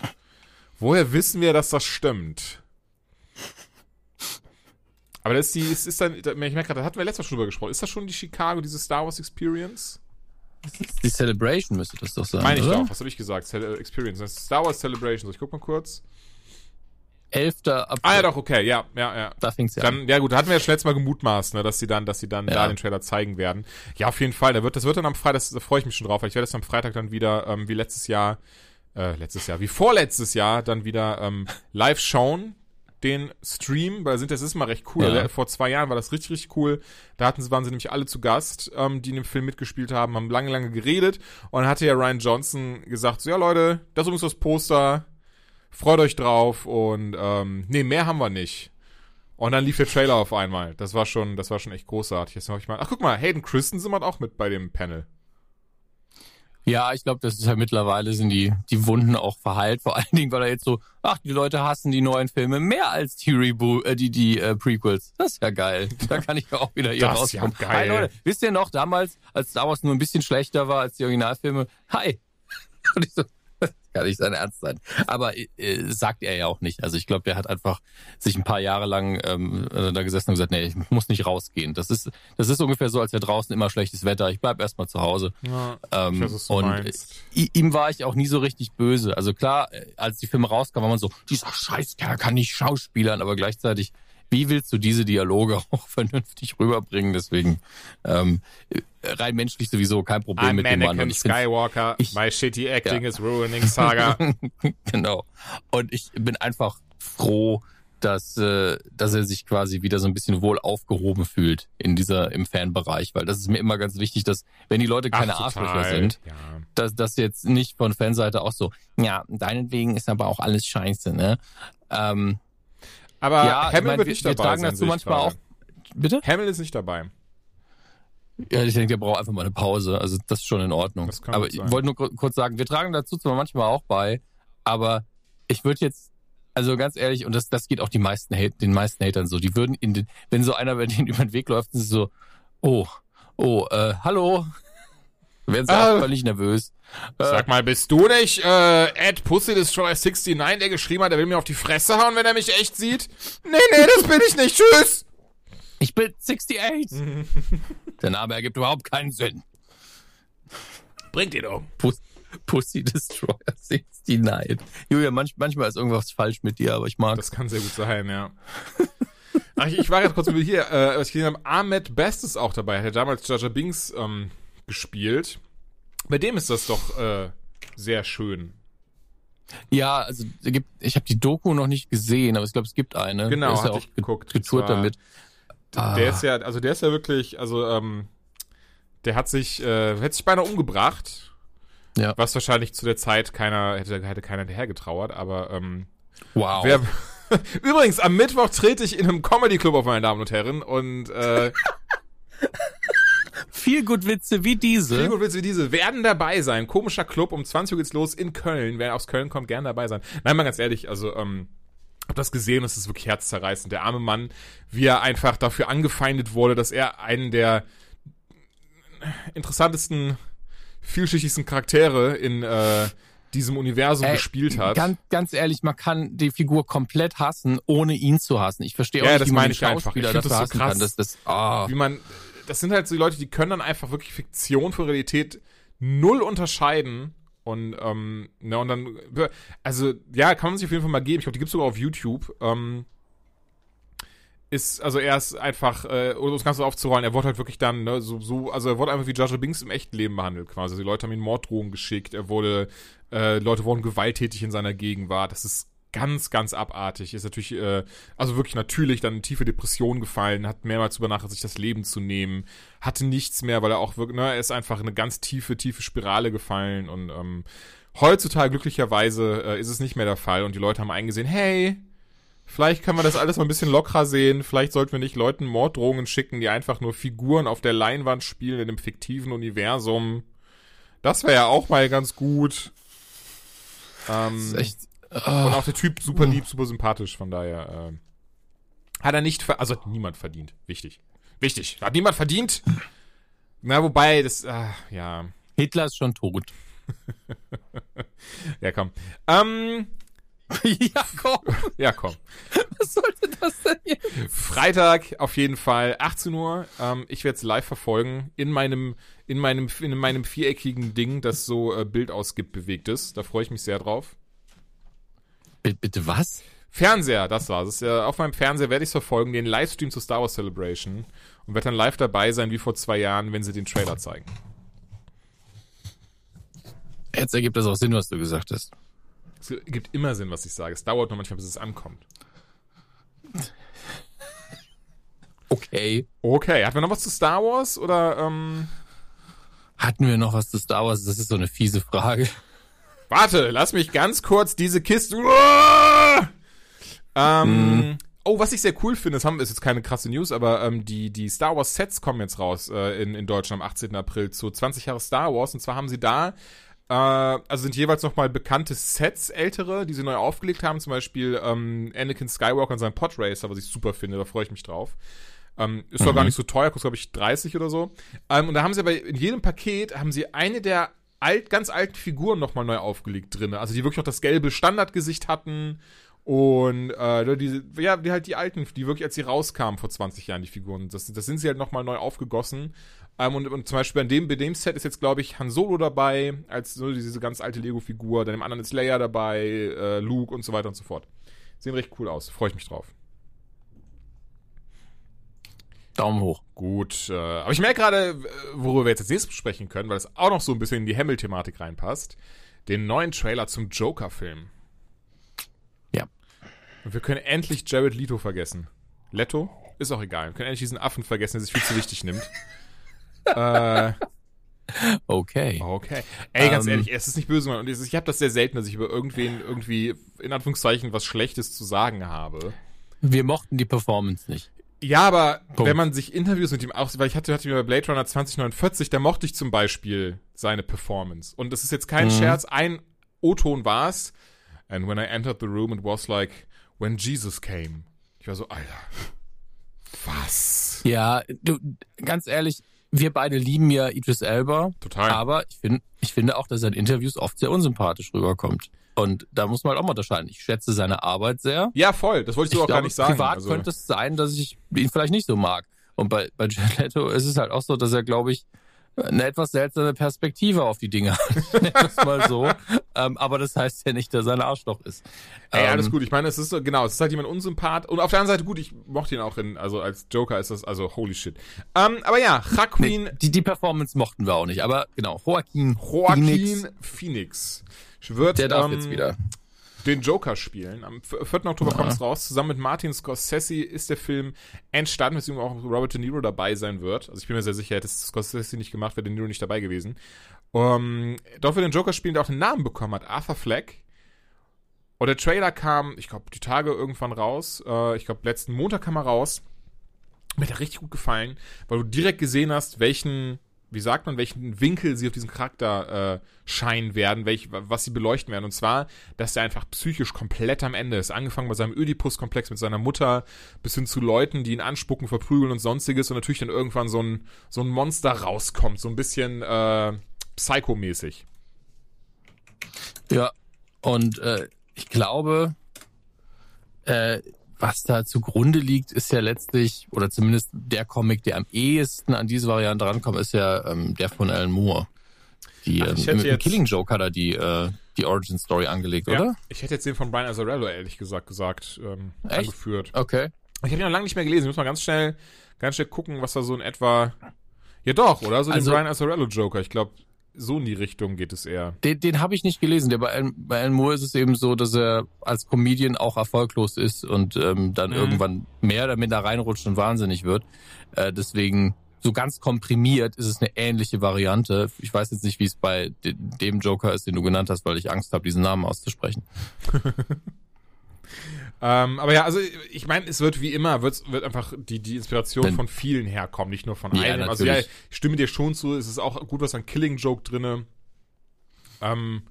Woher wissen wir, dass das stimmt? Aber das ist die, es ist dann, ich merke gerade, da hatten wir letztes Mal schon drüber gesprochen. Ist das schon die Chicago, diese Star Wars Experience? Die Celebration müsste das doch sein. Meine ich oder? doch. Was habe ich gesagt? Cele Experience. Das ist Star Wars Celebration. So, ich guck mal kurz. 11. April. Ah ja, doch, okay. Ja, ja, ja. Da fing's ja an. Dann, ja gut, da hatten wir ja schon letztes Mal gemutmaßt, ne, dass sie dann, dass sie dann Ja. da den Trailer zeigen werden. Ja, auf jeden Fall. Da wird, das wird dann am Freitag, das, da freue ich mich schon drauf, weil ich werde das am Freitag dann wieder, ähm, wie letztes Jahr, äh, letztes Jahr, wie vorletztes Jahr, dann wieder ähm, live schauen, den Stream, weil sind das ist mal recht cool. Ja. Also, Vor zwei Jahren war das richtig, richtig cool. Da hatten sie, waren sie nämlich alle zu Gast, ähm, die in dem Film mitgespielt haben, haben lange, lange geredet und dann hatte ja Ryan Johnson gesagt, so ja Leute, das ist übrigens das Poster, freut euch drauf und ähm, nee, mehr haben wir nicht. Und dann lief der Trailer auf einmal. Das war schon, das war schon echt großartig. Jetzt ich mal, ach guck mal, Hayden Christensen macht auch mit bei dem Panel. Ja, ich glaube, das ist ja mittlerweile sind die, die Wunden auch verheilt. Vor allen Dingen, weil er jetzt so, ach, die Leute hassen die neuen Filme mehr als die Reboot, äh, die, die äh, Prequels. Das ist ja geil. Da kann ich ja auch wieder hier Das ist ja rauskommen. geil. Hi Leute, wisst ihr noch, damals, als Star Wars nur ein bisschen schlechter war als die Originalfilme? Hi. Und ich so, kann nicht sein Ernst sein. Aber äh, sagt er ja auch nicht. Also ich glaube, der hat einfach sich ein paar Jahre lang ähm, äh, da gesessen und gesagt, nee, ich muss nicht rausgehen. Das ist, das ist ungefähr so, als wäre draußen immer schlechtes Wetter. Ich bleib erstmal zu Hause. Ja, Ähm, weiß, und meinst. ihm war ich auch nie so richtig böse. Also klar, äh, als die Filme rauskamen, war man so, dieser Scheißkerl kann nicht schauspielern, aber gleichzeitig, wie willst du diese Dialoge auch vernünftig rüberbringen? Deswegen ähm, äh, rein menschlich sowieso kein Problem I'm mit dem Mann. Ich Skywalker, ich- my shitty acting Ja. is ruining Saga. genau. Und ich bin einfach froh, dass, äh, dass er sich quasi wieder so ein bisschen wohl aufgehoben fühlt in dieser, im Fanbereich, weil das ist mir immer ganz wichtig, dass, wenn die Leute keine Ach. Arschlöcher sind, Ja. dass das jetzt nicht von Fanseite auch so, ja, deinetwegen ist aber auch alles scheiße, ne? Ähm, Aber ja, ich Hamill mein, wird wir, nicht wir dabei tragen sein, dazu ich manchmal auch. Bitte? Hamill ist nicht dabei. Ja, ich denke, der braucht einfach mal eine Pause. Also das ist schon in Ordnung. Aber ich wollte nur kur- kurz sagen, wir tragen dazu zwar manchmal auch bei, aber ich würde jetzt, also ganz ehrlich, und das, das geht auch die meisten Hate, den meisten Hatern so, die würden in den, wenn so einer bei denen über den Weg läuft, sind sie so, oh, oh, äh, hallo. Werden sie Ah. auch völlig nervös. Äh, Sag mal, bist du nicht äh, Ed Pussy Destroyer 69, der geschrieben hat, der will mir auf die Fresse hauen, wenn er mich echt sieht? Nee, nee, das bin ich nicht. Tschüss. Ich bin 68. Der Name ergibt überhaupt keinen Sinn. Bringt ihn um. Pus Pussy Destroyer 69. Julia, manch manchmal ist irgendwas falsch mit dir, aber ich mag Das kann sehr gut sein, ja. Ach, ich, war gerade kurz über hier, äh, was ich gesehen habe, Ahmed Best ist auch dabei. Hat ja damals Jaja Binks ähm, gespielt. Bei dem ist das doch äh, sehr schön. Ja, also ich habe die Doku noch nicht gesehen, aber ich glaube, es gibt eine. Genau, Der ist ja auch ich geguckt. getourt damit. Ah. Der ist ja, also der ist ja wirklich, also ähm, der hat sich, äh, hätte sich beinahe umgebracht. Ja. Was wahrscheinlich zu der Zeit keiner, hätte, hätte keiner hinterher getrauert, aber ähm, Wow. wer, Übrigens, am Mittwoch trete ich in einem Comedy-Club auf, meine Damen und Herren, und äh, Viel gut Witze wie diese. Viel gut Witze wie diese werden dabei sein. Komischer Club, um 20 Uhr geht's los in Köln. Wer aus Köln kommt, gern dabei sein. Nein, mal ganz ehrlich, also, ähm, hab das gesehen, das ist wirklich herzzerreißend. Der arme Mann, wie er einfach dafür angefeindet wurde, dass er einen der interessantesten, vielschichtigsten Charaktere in äh, diesem Universum Ey, gespielt hat. Ganz, ganz ehrlich, man kann die Figur komplett hassen, ohne ihn zu hassen. Ich verstehe auch Ja, nicht, das wie man meine ich einfach. Ich das so hassen krass. kann. Das, das, ah. wie man, das sind halt so die Leute, die können dann einfach wirklich Fiktion von Realität null unterscheiden. Und, ähm, ne, und dann, also, ja, kann man sich auf jeden Fall mal geben. Ich glaube, die gibt's sogar auf YouTube. Ähm, ist, also er ist einfach, äh, um das Ganze aufzurollen, er wurde halt wirklich dann, ne, so, so, also er wurde einfach wie Jaja Binks im echten Leben behandelt, quasi. Also die Leute haben ihm Morddrohungen geschickt, er wurde, äh, Leute wurden gewalttätig in seiner Gegenwart. Das ist ganz, ganz abartig. Ist natürlich, äh, also wirklich natürlich dann in tiefe Depression gefallen, hat mehrmals über nachgedacht, sich das Leben zu nehmen, hatte nichts mehr, weil er auch wirklich, ne, er ist einfach in eine ganz tiefe, tiefe Spirale gefallen und ähm, heutzutage glücklicherweise äh, ist es nicht mehr der Fall und die Leute haben eingesehen, hey, vielleicht kann man das alles mal ein bisschen lockerer sehen, vielleicht sollten wir nicht Leuten Morddrohungen schicken, die einfach nur Figuren auf der Leinwand spielen in einem fiktiven Universum. Das wäre ja auch mal ganz gut. Ähm, Das ist echt, und auch der Typ super lieb, super sympathisch, von daher ähm, hat er nicht, ver also hat niemand verdient. Wichtig. Wichtig. Hat niemand verdient. Na, wobei, das, ah, ja. Hitler ist schon tot. Ja, komm. Ähm, ja, komm. ja, komm. Was sollte das denn jetzt? Freitag auf jeden Fall, 18 Uhr. Ähm, ich werde es live verfolgen in meinem, in meinem, in meinem viereckigen Ding, das so äh, Bild ausgibt, bewegtes. Da freue ich mich sehr drauf. Bitte was? Fernseher, das war's. Das, äh, auf meinem Fernseher werde ich verfolgen, den Livestream zur Star Wars Celebration und werde dann live dabei sein, wie vor zwei Jahren, wenn sie den Trailer zeigen. Jetzt ergibt das auch Sinn, was du gesagt hast. Es gibt immer Sinn, was ich sage. Es dauert nur manchmal, bis es ankommt. Okay. Okay, hat wir noch was zu Star Wars oder ähm, Hatten wir noch was zu Star Wars? Das ist so eine fiese Frage. Warte, lass mich ganz kurz diese Kiste. Uah! Ähm, Oh, was ich sehr cool finde, das haben, ist jetzt keine krasse News, aber ähm, die, die Star Wars Sets kommen jetzt raus äh, in, in Deutschland am 18. April zu 20 Jahre Star Wars. Und zwar haben sie da, äh, also sind jeweils nochmal bekannte Sets, ältere, die sie neu aufgelegt haben. Zum Beispiel ähm, Anakin Skywalker und sein Podracer, was ich super finde, da freue ich mich drauf. Ähm, ist doch Mhm. gar nicht so teuer, kostet glaube ich 30 oder so. Ähm, und da haben sie aber in jedem Paket haben sie eine der alt, ganz alten Figuren nochmal neu aufgelegt drin. Also die wirklich noch das gelbe Standardgesicht hatten und äh, die, ja, die halt die alten, die wirklich, als sie rauskamen vor 20 Jahren, die Figuren, das, das sind sie halt nochmal neu aufgegossen. Ähm, und, und zum Beispiel bei dem, bei dem Set ist jetzt, glaube ich, Han Solo dabei, als so diese ganz alte Lego-Figur, dann im anderen ist Leia dabei, äh, Luke und so weiter und so fort. Sehen recht cool aus, freue ich mich drauf. Daumen hoch. Gut, äh, aber ich merke gerade, äh, worüber wir jetzt als nächstes besprechen können, weil es auch noch so ein bisschen in die Hamill-Thematik reinpasst. Den neuen Trailer zum Joker-Film. Ja. Und wir können endlich Jared Leto vergessen. Leto? Ist auch egal. Wir können endlich diesen Affen vergessen, der sich viel zu wichtig nimmt. äh, Okay. okay. Ey, ganz Ähm. ehrlich, es ist nicht böse, Mann. Und ich habe das sehr selten, dass ich über irgendwen irgendwie, in Anführungszeichen, was Schlechtes zu sagen habe. Wir mochten die Performance nicht. Ja, aber Punkt. wenn man sich Interviews mit ihm auch, weil ich hatte, hatte mir bei Blade Runner 2049, da mochte ich zum Beispiel seine Performance. Und das ist jetzt kein Mhm. Scherz, ein O-Ton war's. And when I entered the room, it was like when Jesus came. Ich war so, Alter. Was? Ja, du, ganz ehrlich, wir beide lieben ja Idris Elba. Total. Aber ich, find, ich finde auch, dass er in Interviews oft sehr unsympathisch rüberkommt. Und da muss man halt auch mal unterscheiden. Ich schätze seine Arbeit sehr. Ja, voll. Das wollte ich so ich auch gar glaube, nicht sagen. privat Also, könnte es sein, dass ich ihn vielleicht nicht so mag. Und bei, bei Jared Leto ist es halt auch so, dass er, glaube ich, eine etwas seltsame Perspektive auf die Dinge hat. Es mal so. ähm, aber das heißt ja nicht, dass er ein Arschloch ist. Ey, alles Ähm, gut. Ich meine, es ist so, genau, es ist halt jemand unsympath. Und auf der anderen Seite, gut, ich mochte ihn auch in, also als Joker ist das, also holy shit. Ähm, aber ja, Joaquin, Nee, die, die Performance mochten wir auch nicht. Aber genau, Joaquin, Joaquin Phoenix, Phoenix, wird der darf ähm, jetzt wieder. Den Joker spielen. Am 4. Oktober Ja. kommt es raus. Zusammen mit Martin Scorsese ist der Film entstanden, weswegen auch Robert De Niro dabei sein wird. Also ich bin mir sehr sicher, hätte es Scorsese nicht gemacht, wäre De Niro nicht dabei gewesen. Um, dort wird den Joker spielen, der auch einen Namen bekommen hat, Arthur Fleck. Und der Trailer kam, ich glaube, die Tage irgendwann raus. Äh, ich glaube, letzten Montag kam er raus. Mir hat er richtig gut gefallen, weil du direkt gesehen hast, welchen, wie sagt man, welchen Winkel sie auf diesen Charakter äh, scheinen werden, welch, was sie beleuchten werden. Und zwar, dass er einfach psychisch komplett am Ende ist. Angefangen bei seinem Oedipus-Komplex mit seiner Mutter, bis hin zu Leuten, die ihn anspucken, verprügeln und sonstiges. Und natürlich dann irgendwann so ein, so ein Monster rauskommt. So ein bisschen äh, psychomäßig. Ja, und äh, ich glaube, äh, was da zugrunde liegt, ist ja letztlich, oder zumindest der Comic, der am ehesten an diese Variante rankommt, ist ja ähm, der von Alan Moore. Die, Ach, ähm, ich hätte mit jetzt- Killing Joke hat er die, äh, die Origin Story angelegt, Ja, oder? ich hätte jetzt den von Brian Azzarello, ehrlich gesagt, gesagt, ähm, Echt? angeführt. Okay. Ich habe ihn noch lange nicht mehr gelesen. Ich muss mal ganz schnell, ganz schnell gucken, was da so in etwa. Ja doch, oder? So Also- den Brian Azzarello Joker. Ich glaube, so in die Richtung geht es eher. Den, den habe ich nicht gelesen. Der bei, Alan, bei Alan Moore ist es eben so, dass er als Comedian auch erfolglos ist und ähm, dann Mhm. irgendwann mehr oder minder reinrutscht und wahnsinnig wird. Äh, deswegen so ganz komprimiert ist es eine ähnliche Variante. Ich weiß jetzt nicht, wie es bei de dem Joker ist, den du genannt hast, weil ich Angst habe, diesen Namen auszusprechen. Ähm, aber ja, also ich meine, es wird wie immer, wird, wird einfach die, die Inspiration Wenn- von vielen herkommen, nicht nur von Ja, einem. Also ja, natürlich. ich stimme dir schon zu, es ist auch gut was an Killing Joke drinne. Ähm,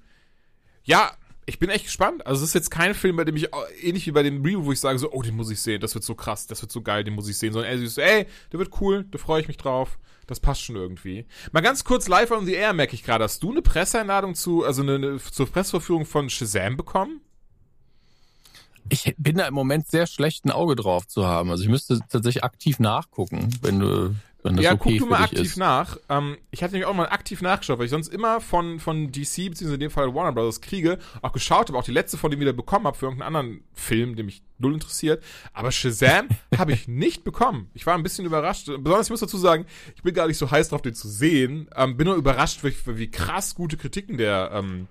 ja, ich bin echt gespannt. Also es ist jetzt kein Film, bei dem ich, auch- ähnlich wie bei dem Review, wo ich sage so, oh, den muss ich sehen, das wird so krass, das wird so geil, den muss ich sehen. Sondern er so, ey, der wird cool, da freue ich mich drauf. Das passt schon irgendwie. Mal ganz kurz live on the air merke ich gerade, hast du eine Presseeinladung zu, also eine, eine zur Presseverführung von Shazam bekommen? Ich bin da im Moment sehr schlecht ein Auge drauf zu haben. Also ich müsste tatsächlich aktiv nachgucken, wenn du wenn das ja, okay guck du mal aktiv ist. nach. Ähm, ich hatte nämlich auch mal aktiv nachgeschaut, weil ich sonst immer von, von DC, beziehungsweise in dem Fall Warner Brothers kriege, auch geschaut habe, auch die letzte von dem wieder bekommen habe für irgendeinen anderen Film, der mich null interessiert. Aber Shazam habe ich nicht bekommen. Ich war ein bisschen überrascht. Besonders, ich muss dazu sagen, ich bin gar nicht so heiß drauf, den zu sehen. Ähm, bin nur überrascht, wie, wie krass gute Kritiken der ähm,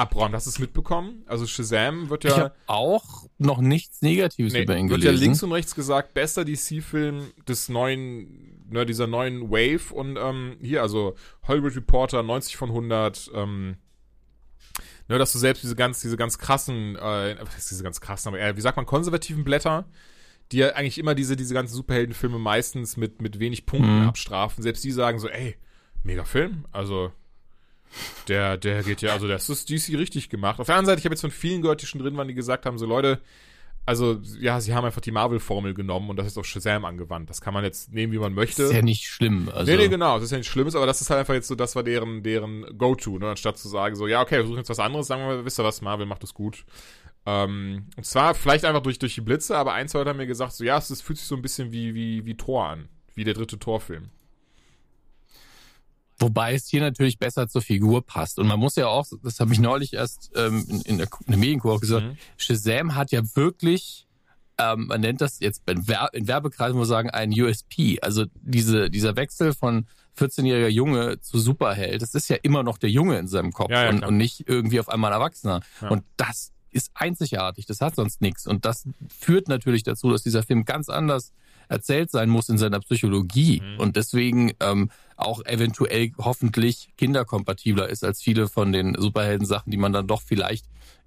abräumt. Hast du es mitbekommen? Also Shazam wird Ich ja... habe auch noch nichts Negatives Nee, über ihn wird gelesen. ja links und rechts gesagt, bester DC-Film des neuen, ne, dieser neuen Wave und ähm, hier, also Hollywood Reporter 90 von 100, ähm, ne, dass du selbst diese ganz, diese ganz krassen, äh, diese ganz krassen, aber eher, wie sagt man, konservativen Blätter, die ja eigentlich immer diese, diese ganzen Superheldenfilme meistens mit, mit wenig Punkten Mhm. abstrafen, selbst die sagen so, ey, mega Film, also der, der geht ja, also das ist DC richtig gemacht. Auf der anderen Seite, ich habe jetzt von vielen gehört, die schon drin waren, die gesagt haben, so Leute, also ja, sie haben einfach die Marvel-Formel genommen und das ist auf Shazam angewandt. Das kann man jetzt nehmen, wie man möchte. ist ja nicht schlimm. Also, nee, nee, genau, das ist ja nicht Schlimmes, aber das ist halt einfach jetzt so, das war deren, deren Go-To, ne? Anstatt zu sagen, so, ja, okay, wir versuchen jetzt was anderes, sagen wir mal, wisst ihr was, Marvel macht das gut. Ähm, und zwar vielleicht einfach durch, durch die Blitze, aber ein, zwei Leute haben mir gesagt, so, ja, es, es fühlt sich so ein bisschen wie, wie, wie Tor an. Wie der dritte Torfilm. Wobei es hier natürlich besser zur Figur passt. Und man muss ja auch, das habe ich neulich erst ähm, in, in der, in der Medienkur auch gesagt, Mhm. Shazam hat ja wirklich, ähm, man nennt das jetzt in, Wer in Werbekreisen muss man sagen, ein USP. Also diese, dieser Wechsel von 14-jähriger Junge zu Superheld, das ist ja immer noch der Junge in seinem Kopf Ja, ja, und, und nicht irgendwie auf einmal ein Erwachsener. Ja. Und das ist einzigartig, das hat sonst nichts. Und das führt natürlich dazu, dass dieser Film ganz anders erzählt sein muss in seiner Psychologie Mhm. und deswegen ähm, auch eventuell hoffentlich kinderkompatibler ist als viele von den Superhelden-Sachen, die man dann doch vielleicht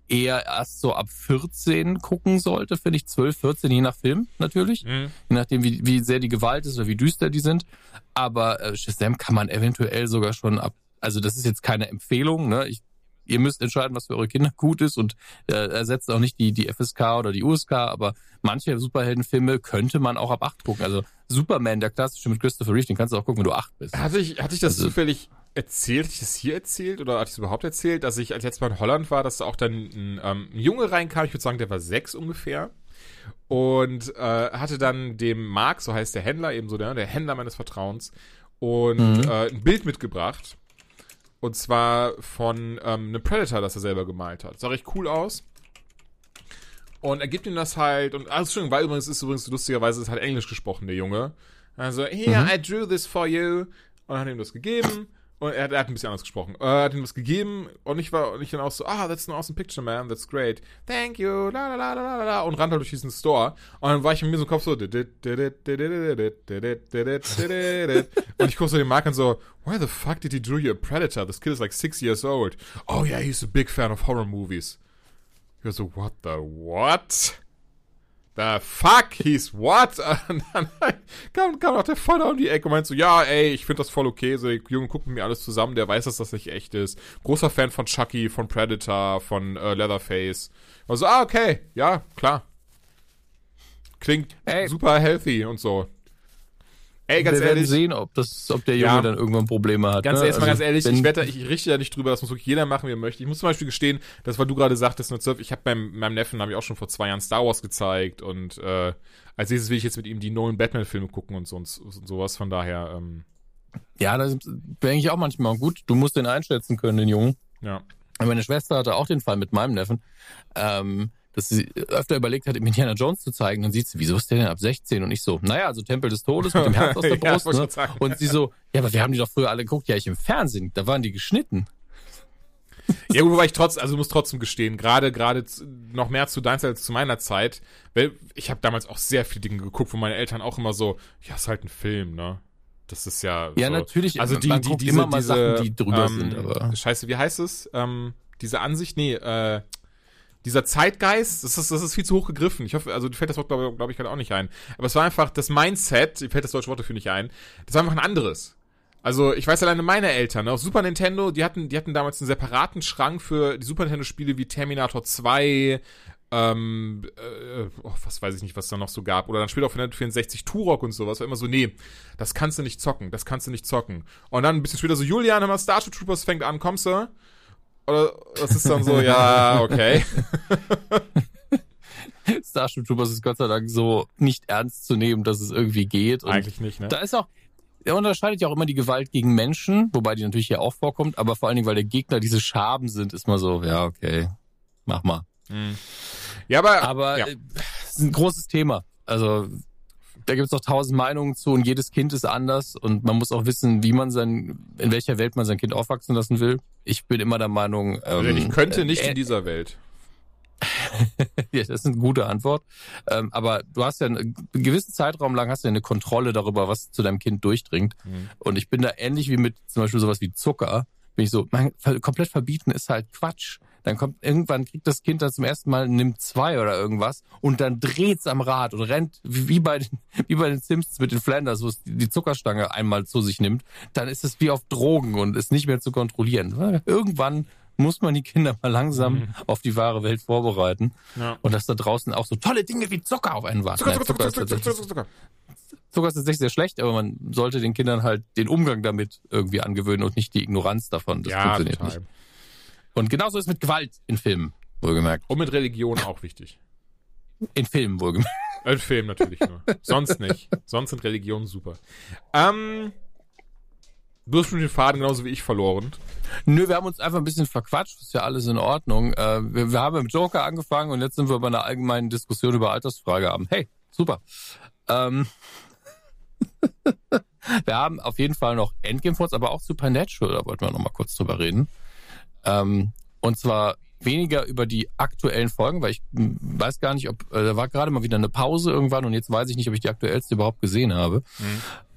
eher erst so ab 14 gucken sollte, finde ich 12, 14, je nach Film natürlich, Mhm. je nachdem wie, wie sehr die Gewalt ist oder wie düster die sind. Aber äh, Shazam kann man eventuell sogar schon ab, also das ist jetzt keine Empfehlung, ne? Ich, ihr müsst entscheiden, was für eure Kinder gut ist und äh, ersetzt auch nicht die, die FSK oder die USK, aber manche Superheldenfilme könnte man auch ab 8 gucken. Also Superman, der klassische mit Christopher Reeve, den kannst du auch gucken, wenn du 8 bist. Hatte ich, hatte ich das Also- zufällig erzählt? Hatte ich das hier erzählt oder hatte ich es überhaupt erzählt, dass ich als ich jetzt mal in Holland war, dass da auch dann ein, ähm, ein Junge reinkam, ich würde sagen, der war sechs ungefähr. Und äh, hatte dann dem Mark, so heißt der Händler, eben so der, der Händler meines Vertrauens, und Mhm. äh, ein Bild mitgebracht. Und zwar von ähm, einem Predator, das er selber gemalt hat. Sah recht cool aus. Und er gibt ihm das halt, und alles schön, weil übrigens ist übrigens lustigerweise ist halt Englisch gesprochen, der Junge. Also, here, I drew this for you. Und hat ihm das gegeben. Und er, er hat ein bisschen anders gesprochen. Äh, Er hat ihm das gegeben und ich war und ich dann auch so, ah, that's an awesome picture, man, that's great. Thank you, la la la la la la und rannte halt durch diesen Store. Und dann war ich mit mir so im Kopf so, und ich gucke so den Mark an so, why the fuck did he draw you a predator? This kid is like six years old. Oh yeah, he's a big fan of horror movies. Ich war so, what the what? The fuck, he's what? Und dann kam, kam auch der Vater um die Ecke und meinte so, ja, ey, ich finde das voll okay. So, Junge guckt mit mir alles zusammen, der weiß, dass das nicht echt ist. Großer Fan von Chucky, von Predator, von äh, Leatherface. Also, ah, okay, ja, klar. Klingt Ey. super healthy und so. Ey, ganz Wir werden ehrlich. sehen, ob das, ob der Junge Ja. dann irgendwann Probleme hat. Ganz ne? erstmal Also, ganz ehrlich, ich wette, ich richte da nicht drüber, das muss wirklich jeder machen, wie er möchte. Ich muss zum Beispiel gestehen, das, was du gerade sagtest, nur Surf, ich habe beim meinem Neffen, habe ich auch schon vor zwei Jahren Star Wars gezeigt und äh, als nächstes will ich jetzt mit ihm die neuen Batman-Filme gucken und, so, und, so- und sowas, von daher, ähm, Ja, das denke ich auch manchmal gut. Du musst den einschätzen können, den Jungen. ja. Und Meine Schwester hatte auch den Fall mit meinem Neffen, ähm, dass sie öfter überlegt hat, Indiana Jones zu zeigen. Dann sieht sie, wieso ist der denn ab 16? Und ich so, naja, also Tempel des Todes mit dem Herz aus der Ja, Brust. wollte ne? Und sie so, ja, aber wir haben die doch früher alle geguckt, ja, ich im Fernsehen, da waren die geschnitten. Ja, gut, wobei ich trotz, also muss trotzdem gestehen, gerade gerade noch mehr zu deiner Zeit als zu meiner Zeit, weil ich habe damals auch sehr viele Dinge geguckt, wo meine Eltern auch immer so, ja, ist halt ein Film, ne? Das ist ja Ja, so. natürlich, Also die, die diese, immer mal diese, Sachen, die drüber ähm, sind, aber- Scheiße, wie heißt es? Ähm, diese Ansicht, nee, äh, dieser Zeitgeist, das ist, das ist viel zu hoch gegriffen. Ich hoffe, also fällt das Wort, glaube glaub ich, gerade auch nicht ein. Aber es war einfach das Mindset, fällt das deutsche Wort dafür nicht ein, das war einfach ein anderes. Also, ich weiß alleine meine Eltern, ne, auf Super Nintendo, die hatten, die hatten damals einen separaten Schrank für die Super Nintendo-Spiele wie Terminator 2, ähm, äh, oh, was weiß ich nicht, was da noch so gab. Oder dann später auf Nintendo 64 Turok und sowas. War immer so, nee, das kannst du nicht zocken, das kannst du nicht zocken. Und dann ein bisschen später so, Julian, hör mal, Starship Troopers fängt an, kommst du? Oder das ist dann so, ja, okay. Starship Troopers ist Gott sei Dank so nicht ernst zu nehmen, dass es irgendwie geht. Und Eigentlich nicht, ne? da ist auch, er unterscheidet ja auch immer die Gewalt gegen Menschen, wobei die natürlich hier auch vorkommt, aber vor allen Dingen, weil der Gegner diese Schaben sind, ist mal so, ja, okay, mach mal. Mhm. Ja, aber, Aber ja. äh, es ist ein großes Thema. Also da gibt es noch tausend Meinungen zu und jedes Kind ist anders und man muss auch wissen, wie man sein, in welcher Welt man sein Kind aufwachsen lassen will. Ich bin immer der Meinung, also ähm, ich könnte nicht äh, in dieser Welt. ja, das ist eine gute Antwort. Ähm, aber du hast ja einen, einen gewissen Zeitraum lang hast du ja eine Kontrolle darüber, was zu deinem Kind durchdringt. Mhm. Und ich bin da ähnlich wie mit zum Beispiel sowas wie Zucker. Bin ich so, mein, komplett verbieten ist halt Quatsch. Dann kommt irgendwann kriegt das Kind dann zum ersten Mal nimmt zwei oder irgendwas und dann dreht's am Rad und rennt wie, bei den wie bei den Simpsons mit den Flanders, wo es die Zuckerstange einmal zu sich nimmt. Dann ist es wie auf Drogen und ist nicht mehr zu kontrollieren. Irgendwann muss man die Kinder mal langsam Mhm. auf die wahre Welt vorbereiten. Ja. Und dass da draußen auch so tolle Dinge wie Zucker auf einen warten. Zucker, Nein, Zucker, Zucker, ist Zucker, Zucker, Zucker, Zucker. Zucker ist tatsächlich sehr schlecht, aber man sollte den Kindern halt den Umgang damit irgendwie angewöhnen und nicht die Ignoranz davon. Das Ja, funktioniert total. nicht. Und genauso ist mit Gewalt in Filmen, wohlgemerkt. Und mit Religion auch wichtig. In Filmen, wohlgemerkt. Ein Film natürlich nur. Sonst nicht. Sonst sind Religionen super. Ähm, du hast schon den Faden genauso wie ich verloren. Nö, wir haben uns einfach ein bisschen verquatscht, ist ja alles in Ordnung. Äh, wir, wir haben mit Joker angefangen und jetzt sind wir bei einer allgemeinen Diskussion über Altersfrage am. Hey, super. Ähm, wir haben auf jeden Fall noch Endgame vor uns, aber auch Supernatural, da wollten wir noch mal kurz drüber reden. Ähm, und zwar weniger über die aktuellen Folgen, weil ich weiß gar nicht, ob, äh, da war gerade mal wieder eine Pause irgendwann und jetzt weiß ich nicht, ob ich die aktuellste überhaupt gesehen habe.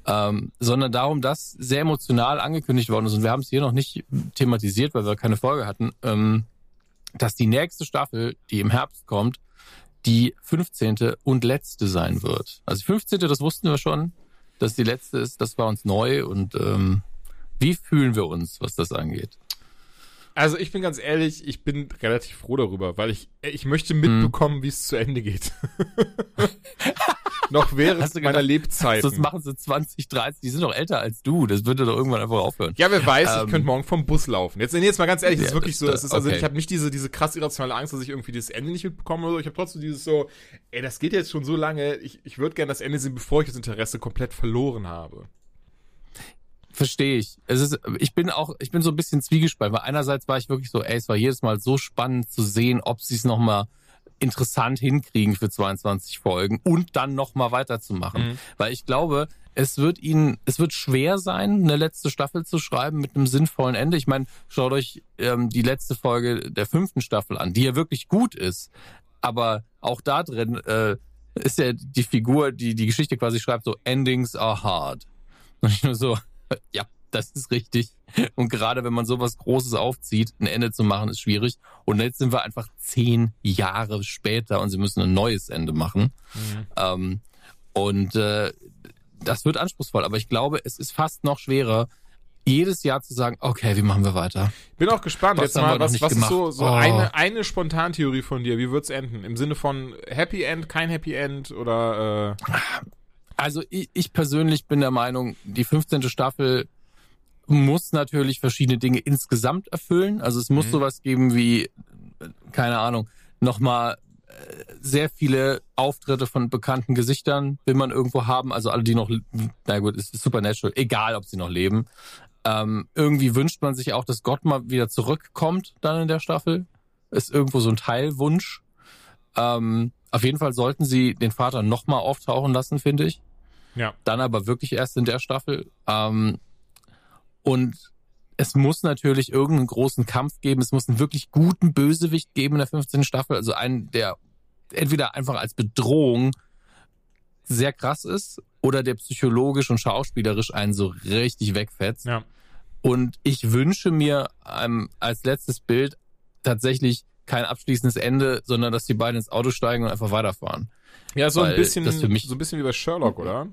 Ähm, sondern darum, dass sehr emotional angekündigt worden ist und wir haben es hier noch nicht thematisiert, weil wir keine Folge hatten, ähm, dass die nächste Staffel, die im Herbst kommt, die 15. und letzte sein wird. Also die 15. das wussten wir schon, dass die letzte ist, das war uns neu und ähm, wie fühlen wir uns, was das angeht? Also ich bin ganz ehrlich, ich bin relativ froh darüber, weil ich, ich möchte mitbekommen, wie es zu Ende geht. Noch während meiner Lebzeiten. Sonst machen sie 20, 30, die sind doch älter als du, das würde doch irgendwann einfach aufhören. Ja, wer weiß, ich Ähm, könnte morgen vom Bus laufen. Jetzt, nee, jetzt mal ganz ehrlich, Ja, ist wirklich das- so, es ist also, okay. ich habe nicht diese, diese krass irrationale Angst, dass ich irgendwie das Ende nicht mitbekomme oder so. Ich habe trotzdem dieses so, ey, das geht jetzt schon so lange, ich, ich würde gerne das Ende sehen, bevor ich das Interesse komplett verloren habe. Verstehe ich. Es ist, ich bin auch, ich bin so ein bisschen zwiegespalten, weil einerseits war ich wirklich so, ey, es war jedes Mal so spannend zu sehen, ob sie es nochmal interessant hinkriegen für 22 Folgen und dann nochmal weiterzumachen. Mhm. Weil ich glaube, es wird ihnen, es wird schwer sein, eine letzte Staffel zu schreiben mit einem sinnvollen Ende. Ich meine, schaut euch ähm, die letzte Folge der fünften Staffel an, die ja wirklich gut ist. Aber auch da drin äh, ist ja die Figur, die die Geschichte quasi schreibt, so Endings are hard. Und ich nur so, ja, das ist richtig. Und gerade wenn man sowas Großes aufzieht, ein Ende zu machen, ist schwierig. Und jetzt sind wir einfach zehn Jahre später und sie müssen ein neues Ende machen. Ähm, und äh, das wird anspruchsvoll. Aber ich glaube, es ist fast noch schwerer, jedes Jahr zu sagen, okay, wie machen wir weiter? Bin auch gespannt. Was Jetzt mal, was, was ist so, so Oh. eine, eine Spontantheorie von dir? Wie wird's enden? Im Sinne von Happy End, kein Happy End oder äh, Also ich, ich persönlich bin der Meinung, die 15. Staffel muss natürlich verschiedene Dinge insgesamt erfüllen. Also es muss Mhm. sowas geben wie, keine Ahnung, nochmal äh, sehr viele Auftritte von bekannten Gesichtern will man irgendwo haben. Also alle, die noch, na gut, es ist Supernatural, egal ob sie noch leben. Ähm, irgendwie wünscht man sich auch, dass Gott mal wieder zurückkommt dann in der Staffel. Ist irgendwo so ein Teilwunsch. Ähm, auf jeden Fall sollten sie den Vater nochmal auftauchen lassen, finde ich ja. dann aber wirklich erst in der Staffel. Ähm, und es muss natürlich irgendeinen großen Kampf geben. Es muss einen wirklich guten Bösewicht geben in der 15. Staffel. Also einen, der entweder einfach als Bedrohung sehr krass ist oder der psychologisch und schauspielerisch einen so richtig wegfetzt. Ja. Und ich wünsche mir ähm, als letztes Bild tatsächlich kein abschließendes Ende, sondern dass die beiden ins Auto steigen und einfach weiterfahren. Ja, so ein Weil bisschen, das für mich- so ein bisschen wie bei Sherlock, oder?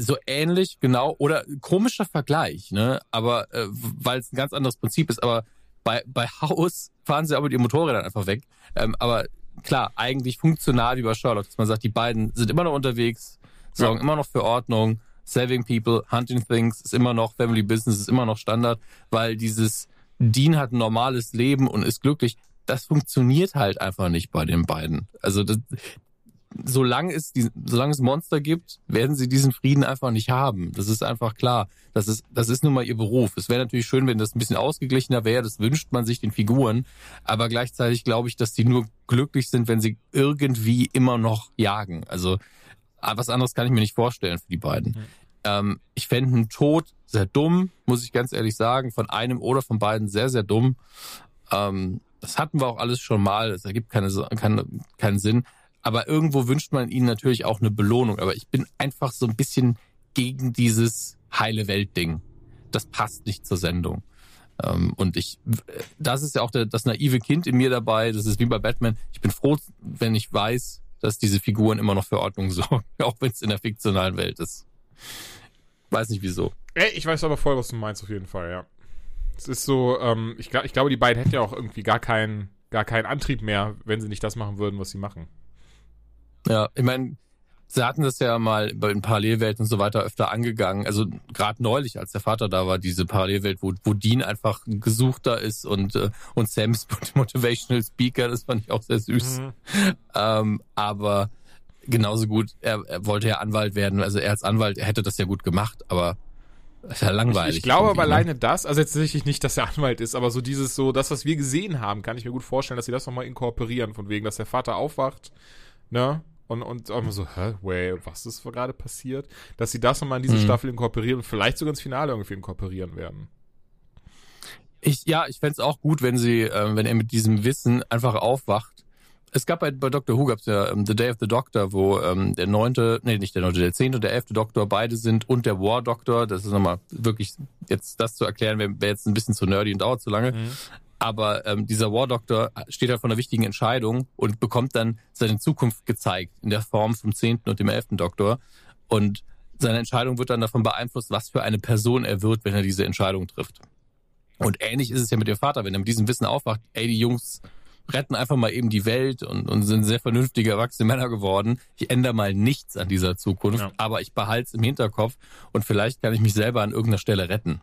So ähnlich, genau, oder komischer Vergleich, ne? Aber äh, weil es ein ganz anderes Prinzip ist, aber bei, bei Haus fahren sie aber mit ihren Motorrädern einfach weg. Ähm, aber klar, eigentlich funktional wie bei Sherlock, dass man sagt, die beiden sind immer noch unterwegs, sorgen Ja. immer noch für Ordnung, saving people, hunting things ist immer noch Family Business, ist immer noch Standard, weil dieses Dean hat ein normales Leben und ist glücklich. das funktioniert halt einfach nicht bei den beiden. Also das, solange es, die, solange es Monster gibt, werden sie diesen Frieden einfach nicht haben. Das ist einfach klar. Das ist, das ist nun mal ihr Beruf. Es wäre natürlich schön, wenn das ein bisschen ausgeglichener wäre. Das wünscht man sich den Figuren. Aber gleichzeitig glaube ich, dass die nur glücklich sind, wenn sie irgendwie immer noch jagen. Also ah, was anderes kann ich mir nicht vorstellen für die beiden. Mhm. Ähm, ich fände einen Tod sehr dumm, muss ich ganz ehrlich sagen. Von einem oder von beiden sehr, sehr dumm. Ähm, das hatten wir auch alles schon mal. Es ergibt keine, keine, keinen Sinn. Aber irgendwo wünscht man ihnen natürlich auch eine Belohnung. Aber ich bin einfach so ein bisschen gegen dieses heile Welt-Ding. Das passt nicht zur Sendung. Ähm, und ich, das ist ja auch der, das naive Kind in mir dabei. Das ist wie bei Batman. Ich bin froh, wenn ich weiß, dass diese Figuren immer noch für Ordnung sorgen, auch wenn es in der fiktionalen Welt ist. Weiß nicht wieso. Ey, ich weiß aber voll, was du meinst, auf jeden Fall, ja. Es ist so, ähm, ich, ich glaube, die beiden hätten ja auch irgendwie gar keinen, gar keinen Antrieb mehr, wenn sie nicht das machen würden, was sie machen. Ja, ich meine, sie hatten das ja mal bei den Parallelwelten und so weiter öfter angegangen. Also gerade neulich, als der Vater da war, diese Parallelwelt, wo, wo Dean einfach gesuchter ist und, äh, und Sam's Motivational Speaker, das fand ich auch sehr süß. Mhm. Ähm, aber genauso gut, er, er wollte ja Anwalt werden. Also er als Anwalt, er hätte das ja gut gemacht, aber ist ja langweilig. Ich, ich glaube aber ne? alleine das, also jetzt tatsächlich nicht, dass er Anwalt ist, aber so dieses so, das, was wir gesehen haben, kann ich mir gut vorstellen, dass sie das nochmal inkorporieren, von wegen, dass der Vater aufwacht, ne? Und, und auch immer so, hä, wait, was ist gerade passiert? Dass sie das nochmal in diese mhm. Staffel inkorporieren und vielleicht sogar ins Finale irgendwie inkorporieren werden. Ich, ja, ich fände auch gut, wenn sie, äh, wenn er mit diesem Wissen einfach aufwacht. Es gab bei, bei Doctor Who gab's ja um, The Day of the Doctor, wo ähm, der neunte, nee, nicht der neunte, der zehnte und der elfte Doktor beide sind und der War Doctor. Das ist nochmal wirklich, jetzt das zu erklären, wäre wär jetzt ein bisschen zu nerdy und dauert zu lange. Mhm. Aber ähm, dieser War Doctor steht halt vor einer wichtigen Entscheidung und bekommt dann seine Zukunft gezeigt in der Form vom zehnten und dem elften Doktor. Und seine Entscheidung wird dann davon beeinflusst, was für eine Person er wird, wenn er diese Entscheidung trifft. Und ähnlich ist es ja mit dem Vater, wenn er mit diesem Wissen aufwacht, ey, die Jungs retten einfach mal eben die Welt und, und sind sehr vernünftige, erwachsene Männer geworden. Ich ändere mal nichts an dieser Zukunft, ja. aber ich behalte es im Hinterkopf und vielleicht kann ich mich selber an irgendeiner Stelle retten.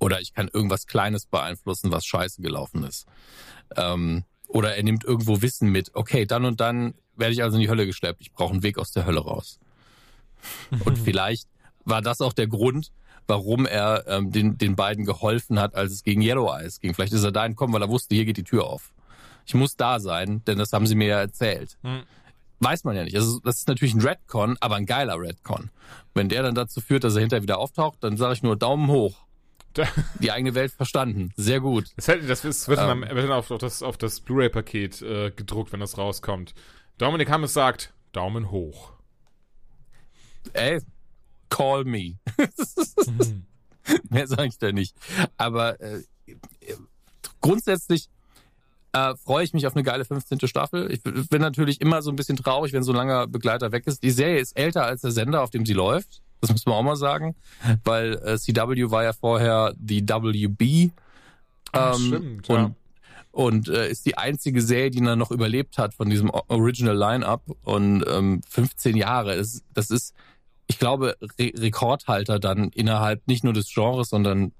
Oder ich kann irgendwas Kleines beeinflussen, was scheiße gelaufen ist. Ähm, oder er nimmt irgendwo Wissen mit. Okay, dann und dann werde ich also in die Hölle geschleppt. Ich brauche einen Weg aus der Hölle raus. und vielleicht war das auch der Grund, warum er ähm, den, den beiden geholfen hat, als es gegen Yellow Eyes ging. Vielleicht ist er da entkommen, weil er wusste, hier geht die Tür auf. Ich muss da sein, denn das haben sie mir ja erzählt. Hm. Weiß man ja nicht. Also das ist natürlich ein Redcon, aber ein geiler Redcon. Wenn der dann dazu führt, dass er hinterher wieder auftaucht, dann sage ich nur Daumen hoch die eigene Welt verstanden. Sehr gut. Das, hätte, das wird dann, ähm, wird dann auf, auf, das, auf das Blu-ray-Paket äh, gedruckt, wenn das rauskommt. Dominik Hammes sagt, Daumen hoch. Ey, call me. mhm. Mehr sage ich da nicht. Aber äh, grundsätzlich äh, freue ich mich auf eine geile 15. Staffel. Ich bin natürlich immer so ein bisschen traurig, wenn so ein langer Begleiter weg ist. Die Serie ist älter als der Sender, auf dem sie läuft. Das muss man auch mal sagen, weil äh, CW war ja vorher die WB. Ähm, stimmt, und, ja. und äh, ist die einzige Serie, die dann noch überlebt hat von diesem Original Line-Up. Und ähm, 15 Jahre, das, das ist, ich glaube, Re Rekordhalter dann innerhalb nicht nur des Genres, sondern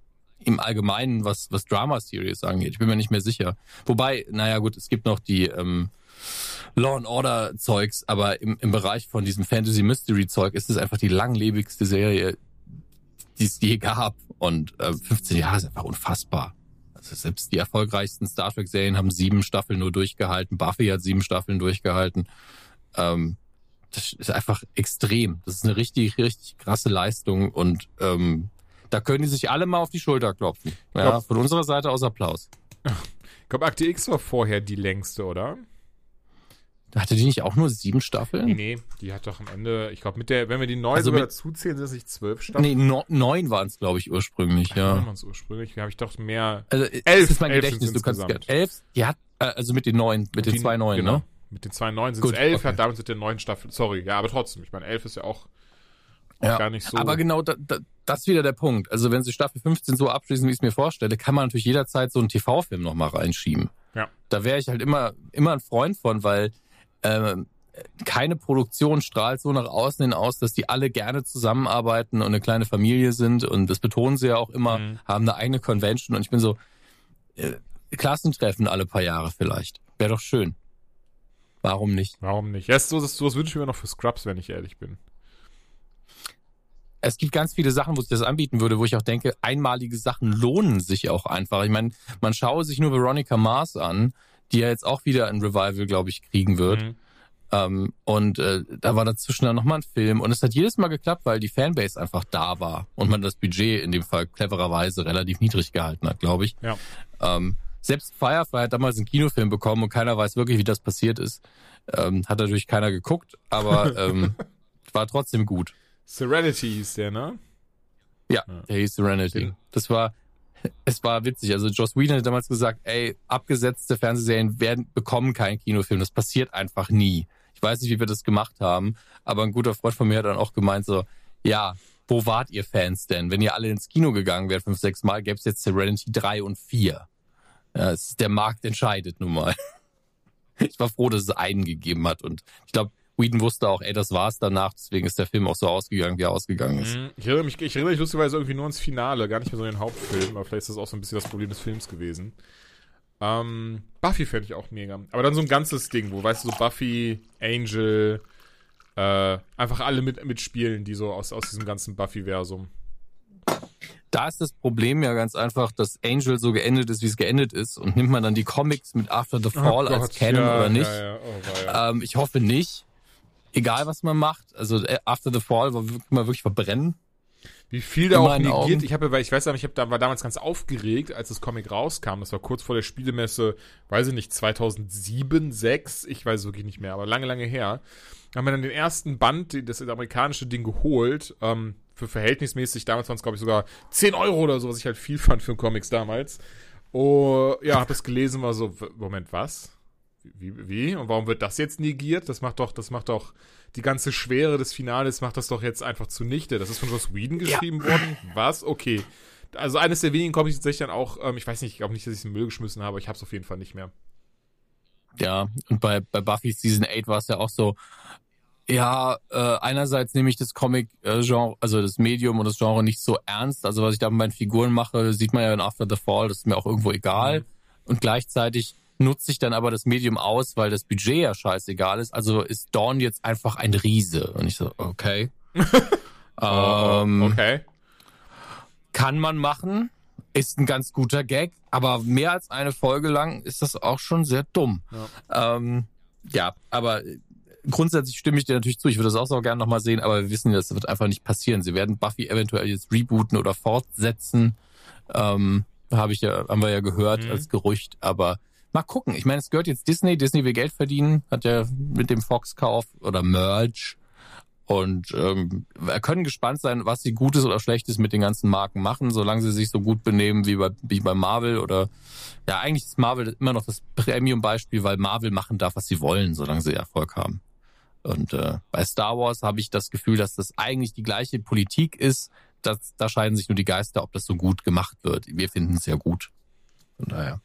im Allgemeinen, was, was Drama-Series angeht. Ich bin mir nicht mehr sicher. Wobei, naja gut, es gibt noch die ähm, Law and Order Zeugs, aber im, im Bereich von diesem Fantasy Mystery Zeug ist es einfach die langlebigste Serie, die es je gab. Und äh, 15 Jahre ist einfach unfassbar. Also selbst die erfolgreichsten Star Trek Serien haben sieben Staffeln nur durchgehalten. Buffy hat sieben Staffeln durchgehalten. Ähm, das ist einfach extrem. Das ist eine richtig, richtig krasse Leistung und ähm, da können die sich alle mal auf die Schulter klopfen. Ja, von unserer Seite aus Applaus. Ich glaube, Akte X war vorher die längste, oder? Hatte die nicht auch nur sieben Staffeln? Nee, nee, die hat doch am Ende, ich glaube, mit der, wenn wir die neun also sogar dazuzählen, sind es nicht zwölf Staffeln. Nee, no, neun waren es, glaube ich, ursprünglich, ja. Neun waren es ursprünglich, habe ich doch mehr. Also, elf ist mein elf Gedächtnis, du kannst elf, die hat, äh, also mit den neun, mit den, den zwei neuen, genau. ne? Mit den zwei neuen sind es elf, okay. ja, damit sind der neun Staffel, sorry, ja, aber trotzdem, ich meine, elf ist ja auch, auch ja, gar nicht so. Aber genau, da, da, das ist wieder der Punkt. Also wenn sie Staffel 15 so abschließen, wie ich es mir vorstelle, kann man natürlich jederzeit so einen TV-Film nochmal reinschieben. Ja. Da wäre ich halt immer, immer ein Freund von, weil, ähm, keine Produktion strahlt so nach außen hin aus, dass die alle gerne zusammenarbeiten und eine kleine Familie sind und das betonen sie ja auch immer, mhm. haben eine eigene Convention und ich bin so, äh, Klassentreffen alle paar Jahre vielleicht. Wäre doch schön. Warum nicht? Warum nicht? Ja, so, das, sowas wünsche ich mir noch für Scrubs, wenn ich ehrlich bin. Es gibt ganz viele Sachen, wo sich das anbieten würde, wo ich auch denke, einmalige Sachen lohnen sich auch einfach. Ich meine, man schaue sich nur Veronica Mars an, die ja jetzt auch wieder ein Revival, glaube ich, kriegen wird. Mhm. Ähm, und äh, da war dazwischen dann nochmal ein Film. Und es hat jedes Mal geklappt, weil die Fanbase einfach da war und man das Budget in dem Fall clevererweise relativ niedrig gehalten hat, glaube ich. Ja. Ähm, selbst Firefly hat damals einen Kinofilm bekommen und keiner weiß wirklich, wie das passiert ist. Ähm, hat natürlich keiner geguckt, aber ähm, war trotzdem gut. Serenity hieß der, ne? Ja, der hieß Serenity. Das war, es war witzig. Also Joss Whedon hat damals gesagt, ey, abgesetzte Fernsehserien werden, bekommen keinen Kinofilm. Das passiert einfach nie. Ich weiß nicht, wie wir das gemacht haben, aber ein guter Freund von mir hat dann auch gemeint so, ja, wo wart ihr Fans denn? Wenn ihr alle ins Kino gegangen wärt, fünf, sechs Mal, gäbe es jetzt Serenity 3 und 4. Ja, der Markt entscheidet nun mal. Ich war froh, dass es einen gegeben hat und ich glaube, Whedon wusste auch, ey, das war's danach, deswegen ist der Film auch so ausgegangen, wie er ausgegangen ist. Mhm. Ich erinnere mich, ich erinnere mich lustigerweise irgendwie nur ans Finale, gar nicht mehr so an den Hauptfilm, aber vielleicht ist das auch so ein bisschen das Problem des Films gewesen. Ähm, Buffy fände ich auch mega. Aber dann so ein ganzes Ding, wo, weißt du, so Buffy, Angel, äh, einfach alle mit, mitspielen, die so aus, aus diesem ganzen Buffy-Versum da ist das Problem ja ganz einfach, dass Angel so geendet ist, wie es geendet ist. Und nimmt man dann die Comics mit After the oh Fall oh als Canon ja, oder nicht? Ja, ja. Oh, ähm, ich hoffe nicht. Egal, was man macht. Also äh, After the Fall war wirklich mal wirklich verbrennen. Wie viel da auch negiert. Augen. Ich habe, weil ich weiß nicht, ich habe da war damals ganz aufgeregt, als das Comic rauskam. Das war kurz vor der Spielemesse, weiß ich nicht, 2007, 6, ich weiß wirklich nicht mehr, aber lange, lange her. Haben wir dann den ersten Band, das amerikanische Ding geholt. Ähm, für verhältnismäßig, damals waren es glaube ich sogar 10 Euro oder so, was ich halt viel fand für Comics damals. Oh, ja, hab das gelesen, war so, Moment, was? Wie, wie? Und warum wird das jetzt negiert? Das macht doch, das macht doch die ganze Schwere des Finales macht das doch jetzt einfach zunichte. Das ist von Joss Whedon geschrieben ja. worden. Was? Okay. Also eines der wenigen Comics tatsächlich dann auch, ähm, ich weiß nicht, ich glaube nicht, dass ich es in den Müll geschmissen habe, aber ich habe es auf jeden Fall nicht mehr. Ja, und bei, bei Buffy Season 8 war es ja auch so, ja, äh, einerseits nehme ich das Comic-Genre, also das Medium und das Genre nicht so ernst. Also was ich da mit meinen Figuren mache, sieht man ja in After the Fall, das ist mir auch irgendwo egal. Mhm. Und gleichzeitig nutze ich dann aber das Medium aus, weil das Budget ja scheißegal ist. Also ist Dawn jetzt einfach ein Riese. Und ich so, okay. ähm, okay. Kann man machen, ist ein ganz guter Gag, aber mehr als eine Folge lang ist das auch schon sehr dumm. Ja, ähm, ja aber grundsätzlich stimme ich dir natürlich zu. Ich würde das auch so gerne nochmal sehen, aber wir wissen, das wird einfach nicht passieren. Sie werden Buffy eventuell jetzt rebooten oder fortsetzen. Ähm, habe ich ja, haben wir ja gehört mhm. als Gerücht, aber mal gucken. Ich meine, es gehört jetzt Disney. Disney will Geld verdienen, hat ja mit dem Fox-Kauf oder Merge. Und ähm, wir können gespannt sein, was sie Gutes oder Schlechtes mit den ganzen Marken machen, solange sie sich so gut benehmen wie bei, wie bei Marvel oder ja, eigentlich ist Marvel immer noch das Premium-Beispiel, weil Marvel machen darf, was sie wollen, solange sie Erfolg haben. Und äh, bei Star Wars habe ich das Gefühl, dass das eigentlich die gleiche Politik ist. Das, da scheiden sich nur die Geister, ob das so gut gemacht wird. Wir finden es ja gut. Von daher.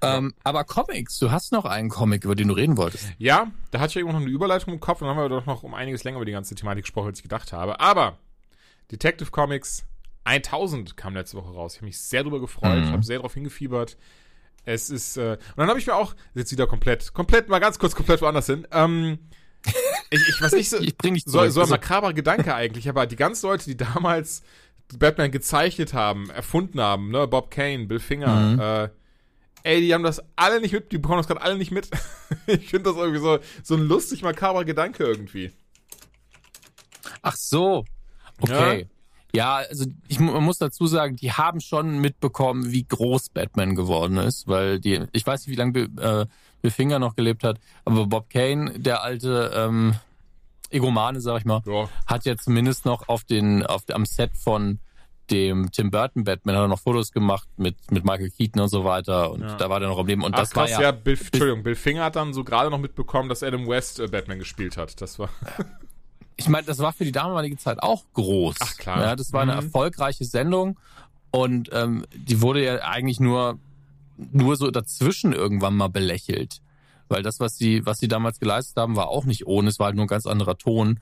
Ähm, aber Comics, du hast noch einen Comic, über den du reden wolltest. Ja, da hatte ich irgendwo noch eine Überleitung im Kopf und dann haben wir doch noch um einiges länger über die ganze Thematik gesprochen, als ich gedacht habe. Aber Detective Comics 1000 kam letzte Woche raus. Ich habe mich sehr darüber gefreut, mhm. habe sehr darauf hingefiebert. Es ist, äh, und dann habe ich mir auch, jetzt wieder komplett, komplett, mal ganz kurz komplett woanders hin. Ähm, ich, ich weiß nicht, so, ich bring dich so, so ein makaber Gedanke eigentlich, aber die ganzen Leute, die damals Batman gezeichnet haben, erfunden haben, ne, Bob Kane, Bill Finger, mhm. äh, ey, die haben das alle nicht mit, die bekommen das gerade alle nicht mit. ich finde das irgendwie so, so ein lustig makaber Gedanke irgendwie. Ach so. Okay. Ja? Ja, also ich man muss dazu sagen, die haben schon mitbekommen, wie groß Batman geworden ist, weil die, ich weiß nicht, wie lange äh, Bill Finger noch gelebt hat, aber Bob Kane, der alte ähm, Egomane, sag ich mal, ja. hat ja zumindest noch auf den, auf am Set von dem Tim Burton Batman hat er noch Fotos gemacht mit mit Michael Keaton und so weiter und ja. da war der noch am Leben und Ach, das krass, war ja, ja Bill, Entschuldigung, Bill Finger hat dann so gerade noch mitbekommen, dass Adam West äh, Batman gespielt hat. Das war ich meine, das war für die damalige Zeit auch groß. Ach klar. Ja, das war eine mhm. erfolgreiche Sendung und ähm, die wurde ja eigentlich nur nur so dazwischen irgendwann mal belächelt, weil das, was sie was sie damals geleistet haben, war auch nicht ohne. Es war halt nur ein ganz anderer Ton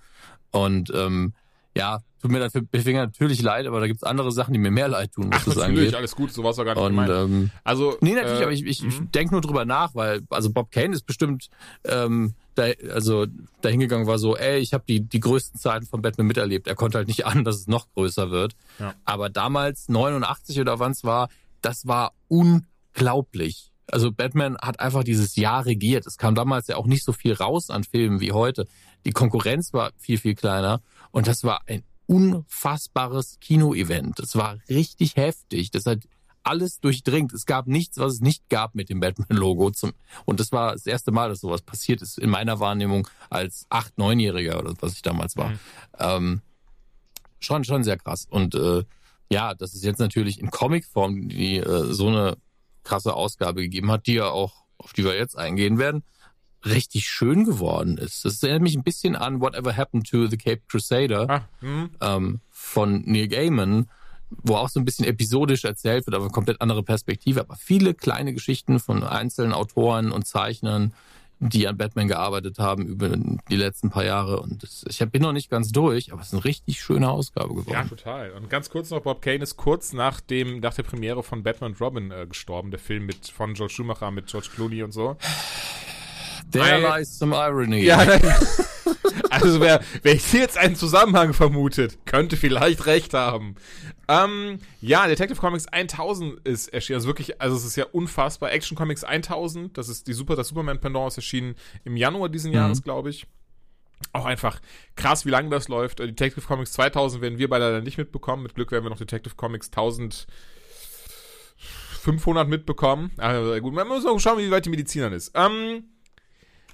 und ähm, ja, tut mir dafür Finger natürlich leid, aber da gibt's andere Sachen, die mir mehr leid tun, was Ach, das natürlich, angeht. alles gut, so war es gar nicht Und gemeint. ähm, Also, nee, natürlich, äh, aber ich, ich, ich mhm. denke nur drüber nach, weil also Bob Kane ist bestimmt ähm, da, also da hingegangen war so, ey, ich habe die die größten Zeiten von Batman miterlebt. Er konnte halt nicht an, dass es noch größer wird. Ja. Aber damals 89 oder wann es war, das war unglaublich. Also Batman hat einfach dieses Jahr regiert. Es kam damals ja auch nicht so viel raus an Filmen wie heute. Die Konkurrenz war viel, viel kleiner. Und das war ein unfassbares Kinoevent. Es war richtig heftig. Das hat alles durchdringt. Es gab nichts, was es nicht gab mit dem Batman-Logo. Und das war das erste Mal, dass sowas passiert ist in meiner Wahrnehmung als acht, neunjähriger oder was ich damals war. Mhm. Ähm, schon, schon sehr krass. Und äh, ja, dass es jetzt natürlich in Comicform die äh, so eine krasse Ausgabe gegeben hat, die ja auch, auf die wir jetzt eingehen werden, richtig schön geworden ist. Das erinnert mich ein bisschen an Whatever Happened to the Cape Crusader Ah, hm. ähm, von Neil Gaiman, wo auch so ein bisschen episodisch erzählt wird, aber eine komplett andere Perspektive. Aber viele kleine Geschichten von einzelnen Autoren und Zeichnern, die an Batman gearbeitet haben über die letzten paar Jahre. Und das, ich bin noch nicht ganz durch, aber es ist eine richtig schöne Ausgabe Ja, geworden. total. Und ganz kurz noch, Bob Kane ist kurz nach dem, nach der Premiere von Batman und Robin äh, gestorben, der Film mit von George Schumacher mit George Clooney und so. There lies some irony. Ja, also wer, wer hier jetzt einen Zusammenhang vermutet, könnte vielleicht recht haben. Ähm, ja, Detective Comics 1000 ist erschienen. Also wirklich, also es ist ja unfassbar. Action Comics 1000, das ist die Super, das Superman Pendant ist erschienen im Januar diesen Jahres, glaube ich. Auch einfach krass, wie lange das läuft. Äh, Detective Comics 2000 werden wir beide leider nicht mitbekommen. Mit Glück werden wir noch Detective Comics 1500 mitbekommen. Also gut, man muss auch schauen, wie weit die Medizinern ist. Ähm,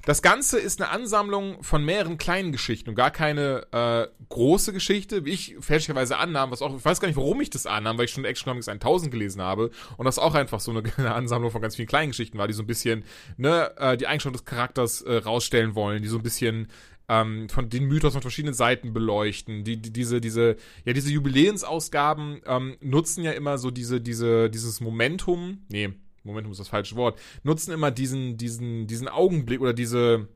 das Ganze ist eine Ansammlung von mehreren kleinen Geschichten und gar keine äh, große Geschichte, wie ich fälschlicherweise annahm, was auch, ich weiß gar nicht, warum ich das annahm, weil ich schon Action Comics 1000 gelesen habe und das auch einfach so eine, eine Ansammlung von ganz vielen kleinen Geschichten war, die so ein bisschen, ne, äh, die Eigenschaften des Charakters äh, rausstellen wollen, die so ein bisschen ähm, von den Mythos von verschiedenen Seiten beleuchten. Die, die, diese, diese, ja, diese Jubiläumsausgaben ähm, nutzen ja immer so diese, diese, dieses Momentum, nee, Momentum ist das falsche Wort, nutzen immer diesen, diesen, diesen Augenblick oder diese,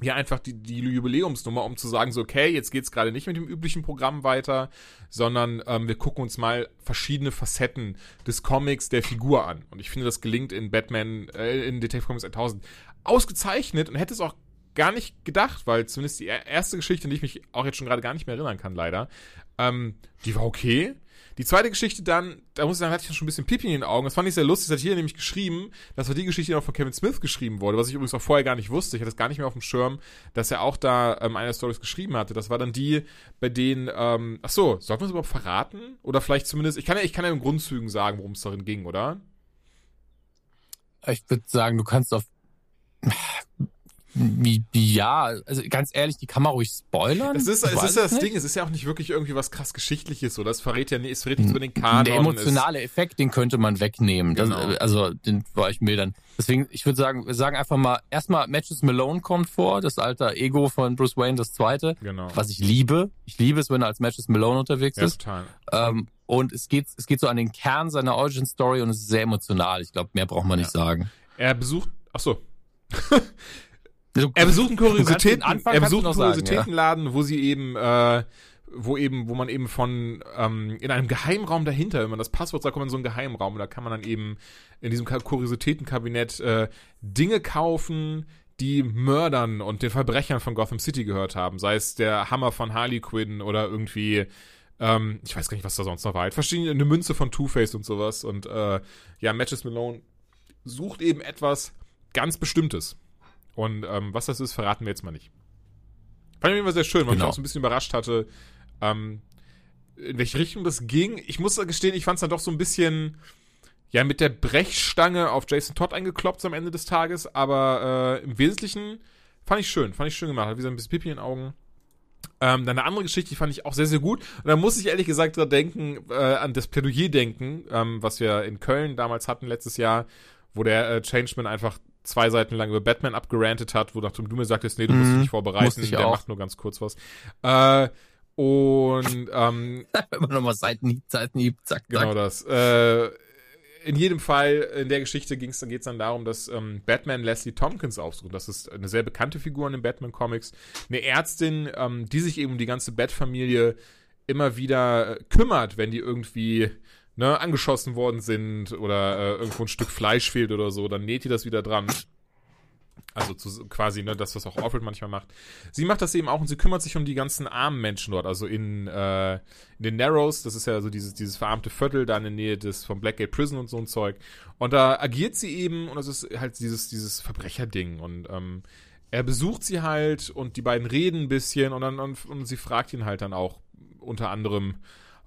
ja, einfach die, die Jubiläumsnummer, um zu sagen, so, okay, jetzt geht's gerade nicht mit dem üblichen Programm weiter, sondern ähm, wir gucken uns mal verschiedene Facetten des Comics der Figur an. Und ich finde, das gelingt in Batman, äh, in Detective Comics 1000 ausgezeichnet und hätte es auch gar nicht gedacht, weil zumindest die er- erste Geschichte, an die ich mich auch jetzt schon gerade gar nicht mehr erinnern kann, leider, ähm, die war okay. Die zweite Geschichte dann, da muss ich sagen, hatte ich schon ein bisschen Pipi in den Augen. Das fand ich sehr lustig. Das hat hier nämlich geschrieben, das war die Geschichte, die auch von Kevin Smith geschrieben wurde, was ich übrigens auch vorher gar nicht wusste. Ich hatte es gar nicht mehr auf dem Schirm, dass er auch da ähm, eine der Stories geschrieben hatte. Das war dann die, bei denen, ähm, ach so, sollten wir es überhaupt verraten? Oder vielleicht zumindest, ich kann ja, ich kann ja in Grundzügen sagen, worum es darin ging, oder? Ich würde sagen, du kannst auf ja, also ganz ehrlich, die kann man ruhig spoilern. Es ist, es ist ja das nicht. Ding, es ist ja auch nicht wirklich irgendwie was krass Geschichtliches, oder? Es verrät ja nicht, es verrät nichts über den Kanon. Der emotionale Effekt, den könnte man wegnehmen. Das, Genau. also, den war ich mildern. Deswegen, ich würde sagen, wir sagen einfach mal, erstmal Matches Malone kommt vor, das alter Ego von Bruce Wayne, das zweite. Genau. Was ich liebe. Ich liebe es, wenn er als Matches Malone unterwegs Ja, ist. total. Ähm, und es geht, es geht so an den Kern seiner Origin Story und es ist sehr emotional. Ich glaube, mehr braucht man nicht sagen. Er besucht, ach so, Du- Er besucht einen Kuriositäten, Anfang er besucht einen Kuriositätenladen, wo sie eben, äh, wo eben, wo man eben von ähm, in einem Geheimraum dahinter, wenn man das Passwort sagt, kommt man in so einen Geheimraum und da kann man dann eben in diesem Ka- Kuriositätenkabinett äh, Dinge kaufen, die Mördern und den Verbrechern von Gotham City gehört haben, sei es der Hammer von Harley Quinn oder irgendwie ähm, ich weiß gar nicht, was da sonst noch war. Halt verschiedene eine Münze von Two-Face und sowas und äh, ja, Matches Malone sucht eben etwas ganz Bestimmtes. Und ähm, was das ist, verraten wir jetzt mal nicht. Fand ich immer sehr schön, weil Genau. mich auch so ein bisschen überrascht hatte, ähm, in welche Richtung das ging. Ich muss gestehen, ich fand es dann doch so ein bisschen, ja, mit der Brechstange auf Jason Todd eingekloppt am Ende des Tages, aber äh, im Wesentlichen fand ich schön, fand ich schön gemacht. Hat wie so ein bisschen Pipi in den Augen. Ähm, dann eine andere Geschichte, die fand ich auch sehr, sehr gut. Und da muss ich ehrlich gesagt dran denken, äh, an das Plädoyer denken, ähm, was wir in Köln damals hatten letztes Jahr, wo der äh, Changeman einfach zwei Seiten lang über Batman abgerantet hat, wo nachdem du mir sagtest, nee, du musst dich Mhm, nicht vorbereiten, der auch. macht nur ganz kurz was. Äh, und ähm, Immer nochmal Seitenhieb, Seitenhieb, zack, zack. Genau das. Äh, in jedem Fall, in der Geschichte ging's, dann geht es dann darum, dass ähm, Batman Leslie Tompkins aufsucht. Das ist eine sehr bekannte Figur in den Batman-Comics. Eine Ärztin, ähm, die sich eben um die ganze Bat-Familie immer wieder äh, kümmert, wenn die irgendwie ne, angeschossen worden sind oder äh, irgendwo ein Stück Fleisch fehlt oder so, dann näht die das wieder dran. Also zu, quasi, ne, das, was auch Alfred manchmal macht. Sie macht das eben auch und sie kümmert sich um die ganzen armen Menschen dort, also in, äh, in den Narrows, das ist ja so dieses, dieses verarmte Viertel da in der Nähe des vom Blackgate Prison und so ein Zeug. Und da agiert sie eben und das ist halt dieses, dieses Verbrecherding und ähm, er besucht sie halt und die beiden reden ein bisschen und dann und, und sie fragt ihn halt dann auch unter anderem,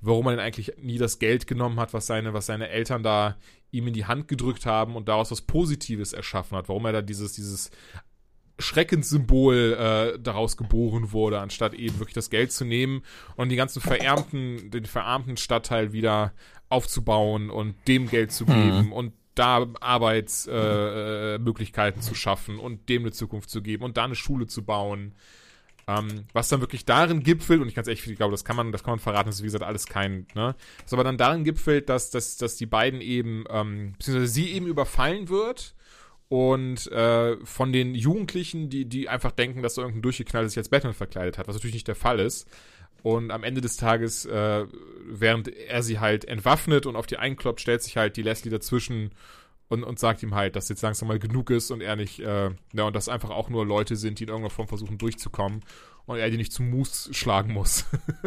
warum er denn eigentlich nie das Geld genommen hat, was seine, was seine Eltern da ihm in die Hand gedrückt haben und daraus was Positives erschaffen hat, warum er da dieses, dieses Schreckenssymbol äh, daraus geboren wurde, anstatt eben wirklich das Geld zu nehmen und die ganzen verärmten, den verarmten Stadtteil wieder aufzubauen und dem Geld zu geben mhm. und da Arbeitsmöglichkeiten äh, zu schaffen und dem eine Zukunft zu geben und da eine Schule zu bauen. Ähm, was dann wirklich darin gipfelt, und ich ganz ehrlich, ich glaube, das kann man, das kann man verraten, das ist wie gesagt alles kein, ne? Was aber dann darin gipfelt, dass, dass, dass die beiden eben, ähm, beziehungsweise sie eben überfallen wird und äh, von den Jugendlichen, die, die einfach denken, dass so irgendein durchgeknalltes jetzt Batman verkleidet hat, was natürlich nicht der Fall ist. Und am Ende des Tages, äh, während er sie halt entwaffnet und auf die einkloppt, stellt sich halt die Leslie dazwischen und, und sagt ihm halt, dass jetzt langsam mal genug ist und er nicht, äh, ja, und dass einfach auch nur Leute sind, die in irgendeiner Form versuchen durchzukommen und er die nicht zum Mus schlagen muss.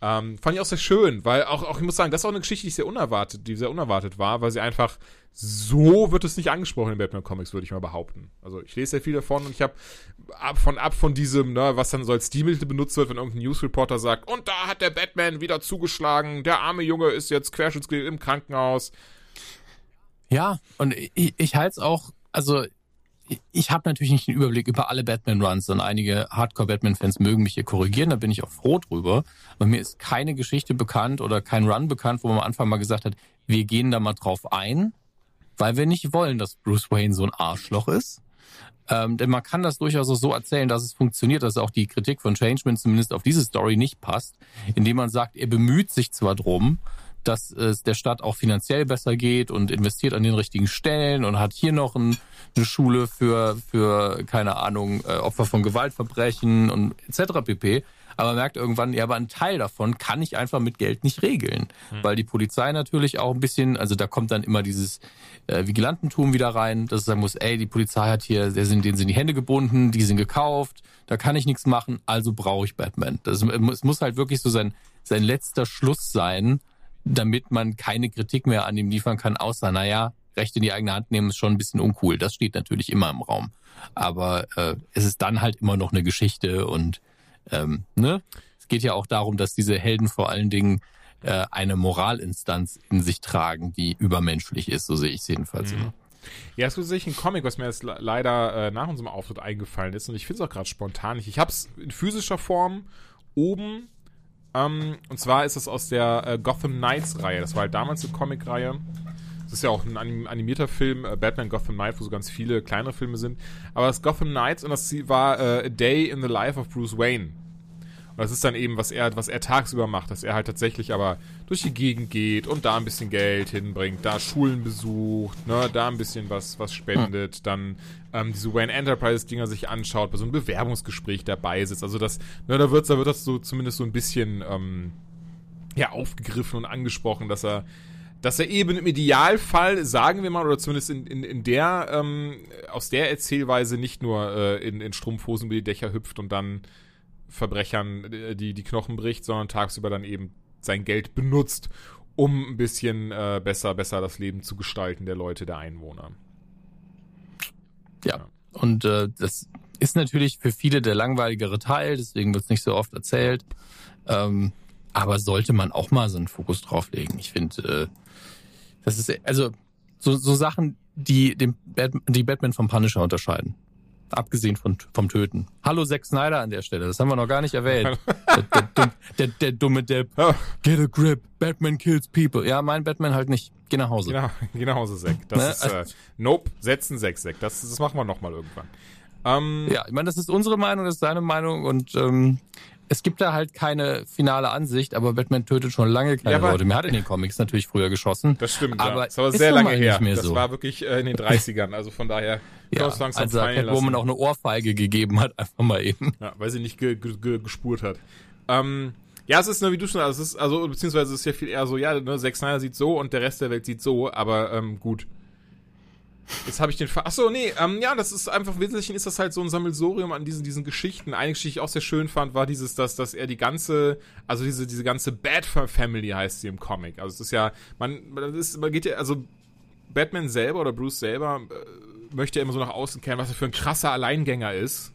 ähm, fand ich auch sehr schön, weil auch, auch, ich muss sagen, das ist auch eine Geschichte, die sehr unerwartet, die sehr unerwartet war, weil sie einfach so wird es nicht angesprochen in Batman Comics, würde ich mal behaupten. Also ich lese sehr viel davon und ich habe ab von ab von diesem, ne, was dann so als Stilmittel benutzt wird, wenn irgendein Newsreporter sagt, und da hat der Batman wieder zugeschlagen, der arme Junge ist jetzt querschnittsgelähmt im Krankenhaus. Ja, und ich, ich halte es auch, also ich habe natürlich nicht den Überblick über alle Batman-Runs und einige Hardcore-Batman-Fans mögen mich hier korrigieren, da bin ich auch froh drüber. Aber mir ist keine Geschichte bekannt oder kein Run bekannt, wo man am Anfang mal gesagt hat, wir gehen da mal drauf ein, weil wir nicht wollen, dass Bruce Wayne so ein Arschloch ist. Ähm, denn man kann das durchaus auch so erzählen, dass es funktioniert, dass auch die Kritik von Changeman zumindest auf diese Story nicht passt, indem man sagt, er bemüht sich zwar drum, dass es der Stadt auch finanziell besser geht und investiert an den richtigen Stellen und hat hier noch ein, eine Schule für, für, keine Ahnung, äh, Opfer von Gewaltverbrechen und etc. pp. Aber merkt irgendwann, ja, aber ein Teil davon kann ich einfach mit Geld nicht regeln. Hm. Weil die Polizei natürlich auch ein bisschen, also da kommt dann immer dieses äh, Vigilantentum wieder rein, dass es sagen muss, ey, die Polizei hat hier, der sind, denen sind die Hände gebunden, die sind gekauft, da kann ich nichts machen, also brauche ich Batman. Das, es muss halt wirklich so sein, sein letzter Schluss sein, damit man keine Kritik mehr an ihm liefern kann, außer, naja, Recht in die eigene Hand nehmen ist schon ein bisschen uncool. Das steht natürlich immer im Raum. Aber äh, es ist dann halt immer noch eine Geschichte und ähm, ne? Es geht ja auch darum, dass diese Helden vor allen Dingen äh, eine Moralinstanz in sich tragen, die übermenschlich ist, so sehe ich es jedenfalls mhm. immer. Ja, es ist tatsächlich ein Comic, was mir jetzt leider äh, nach unserem Auftritt eingefallen ist und ich finde es auch gerade spontan nicht. Ich habe es in physischer Form oben ähm, und zwar ist es aus der äh, Gotham Knights Reihe. Das war halt damals eine Comic-Reihe. Das ist ja auch ein animierter Film, äh, Batman Gotham Knight, wo so ganz viele kleinere Filme sind. Aber das Gotham Knights und das war äh, A Day in the Life of Bruce Wayne. Das ist dann eben, was er, was er tagsüber macht, dass er halt tatsächlich aber durch die Gegend geht und da ein bisschen Geld hinbringt, da Schulen besucht, ne, da ein bisschen was, was spendet, hm. dann ähm, diese Wayne Enterprise-Dinger sich anschaut, bei so einem Bewerbungsgespräch dabei sitzt. Also das, ne, da wird, da wird das so zumindest so ein bisschen ähm, ja, aufgegriffen und angesprochen, dass er dass er eben im Idealfall, sagen wir mal, oder zumindest in, in, in der, ähm, aus der Erzählweise nicht nur äh, in, in Strumpfhosen über die Dächer hüpft und dann Verbrechern äh, die, die Knochen bricht, sondern tagsüber dann eben sein Geld benutzt, um ein bisschen äh, besser, besser das Leben zu gestalten der Leute, der Einwohner. Ja, ja. und äh, das ist natürlich für viele der langweiligere Teil, deswegen wird es nicht so oft erzählt. Ähm, aber sollte man auch mal so einen Fokus drauflegen. Ich finde, äh, das ist also so, so Sachen, die den Batman, die Batman vom Punisher unterscheiden. Abgesehen von, vom Töten. Hallo Zack Snyder an der Stelle, das haben wir noch gar nicht erwähnt. der, der, der, der, dumme Depp. Get a grip, Batman kills people. Ja, mein Batman halt nicht. Geh nach Hause. Genau, geh nach Hause, Zack. Das ne? ist, äh, nope, setzen Zack, Zack. Das, das machen wir nochmal irgendwann. Ähm, ja, ich meine, das ist unsere Meinung, das ist deine Meinung und ähm, es gibt da halt keine finale Ansicht, aber Batman tötet schon lange keine Ja, aber- Leute. Mir hat in den Comics natürlich früher geschossen. Das stimmt, Aber ja. Das ist sehr lange her. nicht mehr das so. war wirklich äh, in den 30ern, also von daher Ja, als er Catwoman auch eine Ohrfeige gegeben hat, einfach mal eben. Ja, weil sie nicht ge ge ge gespurt hat. Ähm, ja, es ist nur wie du schon, ist, also, beziehungsweise es ist ja viel eher so, ja, ne, Zack Snyder sieht so und der Rest der Welt sieht so, aber ähm, gut. Jetzt habe ich den Fa Achso, nee, ähm, ja, das ist einfach, im Wesentlichen ist das halt so ein Sammelsurium an diesen, diesen Geschichten. Eine Geschichte, die ich auch sehr schön fand, war dieses, dass, dass er die ganze, also diese, diese ganze Bad Family heißt sie im Comic. Also es ist ja, man, man, ist, man geht ja, also Batman selber oder Bruce selber äh, möchte ja immer so nach außen kehren, was er für ein krasser Alleingänger ist.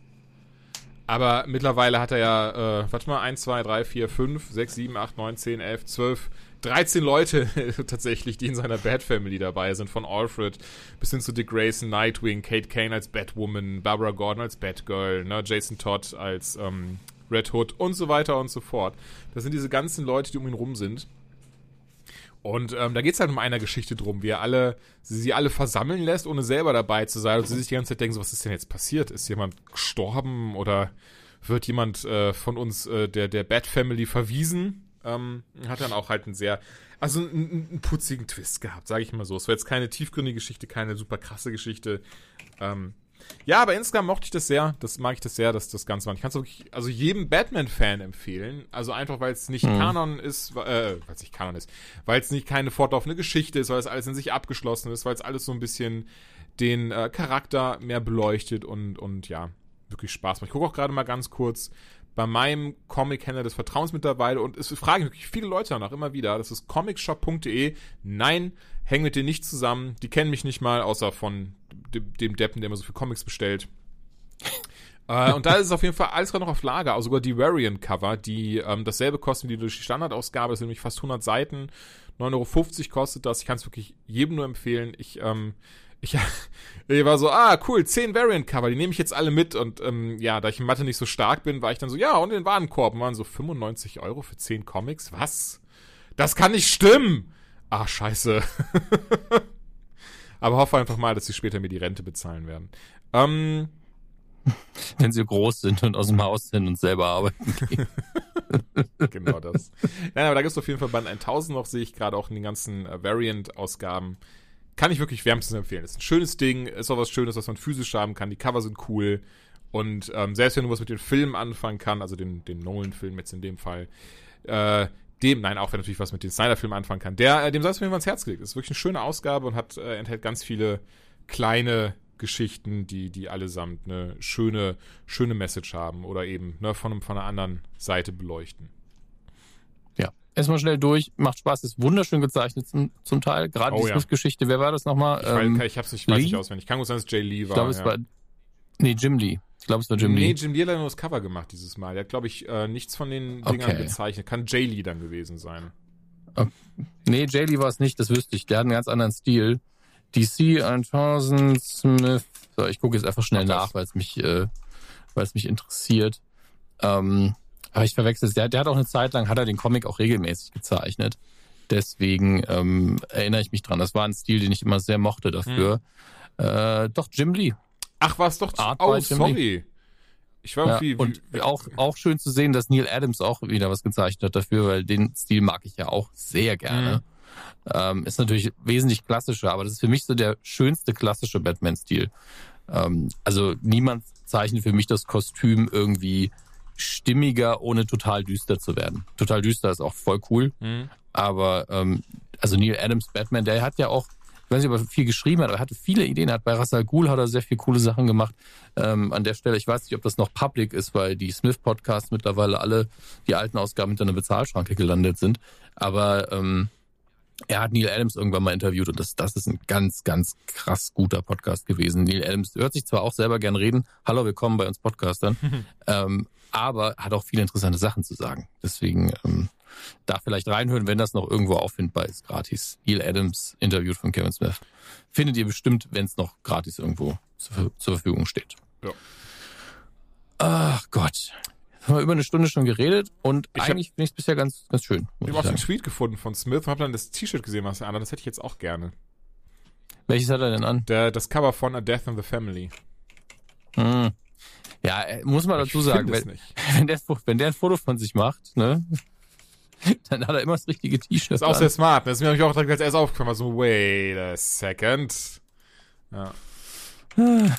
Aber mittlerweile hat er ja, äh, warte mal, 1, 2, 3, 4, 5, 6, 7, 8, 9, 10, 11, 12, 13 Leute tatsächlich, die in seiner Bat Family dabei sind. Von Alfred bis hin zu Dick Grayson, Nightwing, Kate Kane als Batwoman, Barbara Gordon als Batgirl, ne, Jason Todd als ähm, Red Hood und so weiter und so fort. Das sind diese ganzen Leute, die um ihn rum sind. Und ähm, da geht's halt um einer Geschichte drum, wie er alle, sie, sie alle versammeln lässt, ohne selber dabei zu sein. Und sie sich die ganze Zeit denken, so, was ist denn jetzt passiert? Ist jemand gestorben oder wird jemand äh, von uns äh, der, der Bat Family verwiesen? Ähm, hat dann auch halt einen sehr, also einen, einen putzigen Twist gehabt, sage ich mal so. Es war jetzt keine tiefgründige Geschichte, keine super krasse Geschichte. Ähm, ja, aber insgesamt mochte ich das sehr. Das mag ich das sehr, dass das Ganze war. Ich kann es wirklich, also jedem Batman-Fan empfehlen. Also einfach, weil es nicht Kanon ist, äh, weil es nicht Kanon ist, weil es nicht keine fortlaufende Geschichte ist, weil es alles in sich abgeschlossen ist, weil es alles so ein bisschen den äh, Charakter mehr beleuchtet und, und ja, wirklich Spaß macht. Ich gucke auch gerade mal ganz kurz bei meinem Comic-Händler des Vertrauens mittlerweile und es fragen wirklich viele Leute danach immer wieder. Das ist comicshop.de. Nein, hängen mit denen nicht zusammen. Die kennen mich nicht mal, außer von dem, dem Deppen, der immer so viel Comics bestellt. äh, und da ist es auf jeden Fall alles gerade noch auf Lager, also sogar die Variant-Cover, die ähm, dasselbe kosten wie durch die Standardausgabe, das sind nämlich fast 100 Seiten. 9,50 Euro kostet das. Ich kann es wirklich jedem nur empfehlen. Ich, ähm, ich, ich war so, ah, cool, 10 Variant-Cover, die nehme ich jetzt alle mit. Und ähm, ja, da ich in Mathe nicht so stark bin, war ich dann so, ja, und den Warenkorb und waren so 95 Euro für 10 Comics? Was? Das kann nicht stimmen! Ah, scheiße. Aber hoffe einfach mal, dass sie später mir die Rente bezahlen werden. Ähm, Wenn sie groß sind und aus dem Haus sind und selber arbeiten gehen. genau das. Nein, aber da gibt es auf jeden Fall Band 1000 noch, sehe ich gerade auch in den ganzen äh, Variant-Ausgaben. Kann ich wirklich wärmstens empfehlen. Ist ein schönes Ding, ist auch was Schönes, was man physisch haben kann. Die Cover sind cool. Und ähm, selbst wenn du was mit den Filmen anfangen kann, also den, den Nolan-Film jetzt in dem Fall, äh, dem, nein, auch wenn natürlich was mit den Snyder-Filmen anfangen kann, der, äh, dem sei es mir ans Herz gelegt. Ist wirklich eine schöne Ausgabe und hat, äh, enthält ganz viele kleine Geschichten, die, die allesamt eine schöne, schöne Message haben oder eben ne, von, von einer anderen Seite beleuchten. Erstmal schnell durch. Macht Spaß, ist wunderschön gezeichnet zum, zum Teil. Gerade Oh die ja. Swift-Geschichte, wer war das nochmal? Ich, Ähm, weiß, ich hab's nicht, ich weiß nicht auswendig. Kann gut sein, dass Jay Lee war. ich glaube, es ja. war. Nee, Jim Lee. Ich glaube, es war Jim nee, Lee. Jim Lee hat nur das Cover gemacht dieses Mal. Der hat, glaube ich, äh, nichts von den Dingern Okay. gezeichnet. Kann Jay Lee dann gewesen sein. Nee, Jay Lee war es nicht, das wüsste ich. Der hat einen ganz anderen Stil. DC 1000 Smith. So, ich gucke jetzt einfach schnell das. nach, weil es mich, äh, weil es mich interessiert. Ähm, aber ich verwechsel es. Der, der hat auch eine Zeit lang, hat er den Comic auch regelmäßig gezeichnet. Deswegen ähm, erinnere ich mich dran. Das war ein Stil, den ich immer sehr mochte dafür. Hm. Äh, doch, Jim Lee. Ach, was doch. Art oh, sorry. Ich war Ja, und wie- auch, auch schön zu sehen, dass Neil Adams auch wieder was gezeichnet hat dafür, weil den Stil mag ich ja auch sehr gerne. Ähm, ist natürlich wesentlich klassischer, aber das ist für mich so der schönste klassische Batman-Stil. Ähm, also niemand zeichnet für mich das Kostüm irgendwie stimmiger, ohne total düster zu werden. Total düster ist auch voll cool, Hm. aber ähm, also Neil Adams Batman, der hat ja auch, ich weiß nicht, ob er viel geschrieben hat, aber er hatte viele Ideen. Er hat bei Rassal Ghul hat er sehr viele coole Sachen gemacht. Ähm, an der Stelle, ich weiß nicht, ob das noch public ist, weil die Smith-Podcasts mittlerweile alle die alten Ausgaben hinter einer Bezahlschranke gelandet sind. Aber ähm, er hat Neil Adams irgendwann mal interviewt und das, das ist ein ganz, ganz krass guter Podcast gewesen. Neil Adams hört sich zwar auch selber gern reden, hallo, willkommen bei uns Podcastern, ähm, aber hat auch viele interessante Sachen zu sagen. Deswegen ähm, da vielleicht reinhören, wenn das noch irgendwo auffindbar ist, gratis. Neil Adams interviewt von Kevin Smith. Findet ihr bestimmt, wenn es noch gratis irgendwo zur, zur Verfügung steht. Ja. Ach Gott. Jetzt haben wir über eine Stunde schon geredet und Ich eigentlich finde ich es bisher ganz, ganz schön. Ich habe auch den. Tweet gefunden von Smith und habe dann das T-Shirt gesehen, was er anhat. Das hätte ich jetzt auch gerne. Welches hat er denn an? Der, das Cover von A Death in the Family. Hm. Ja, muss man dazu sagen, wenn, wenn, der, wenn der ein Foto von sich macht, ne, dann hat er immer das richtige T-Shirt. Das ist auch an. sehr smart. Das ist mir nämlich auch direkt als erstes aufgefallen. so, wait a second. Ja.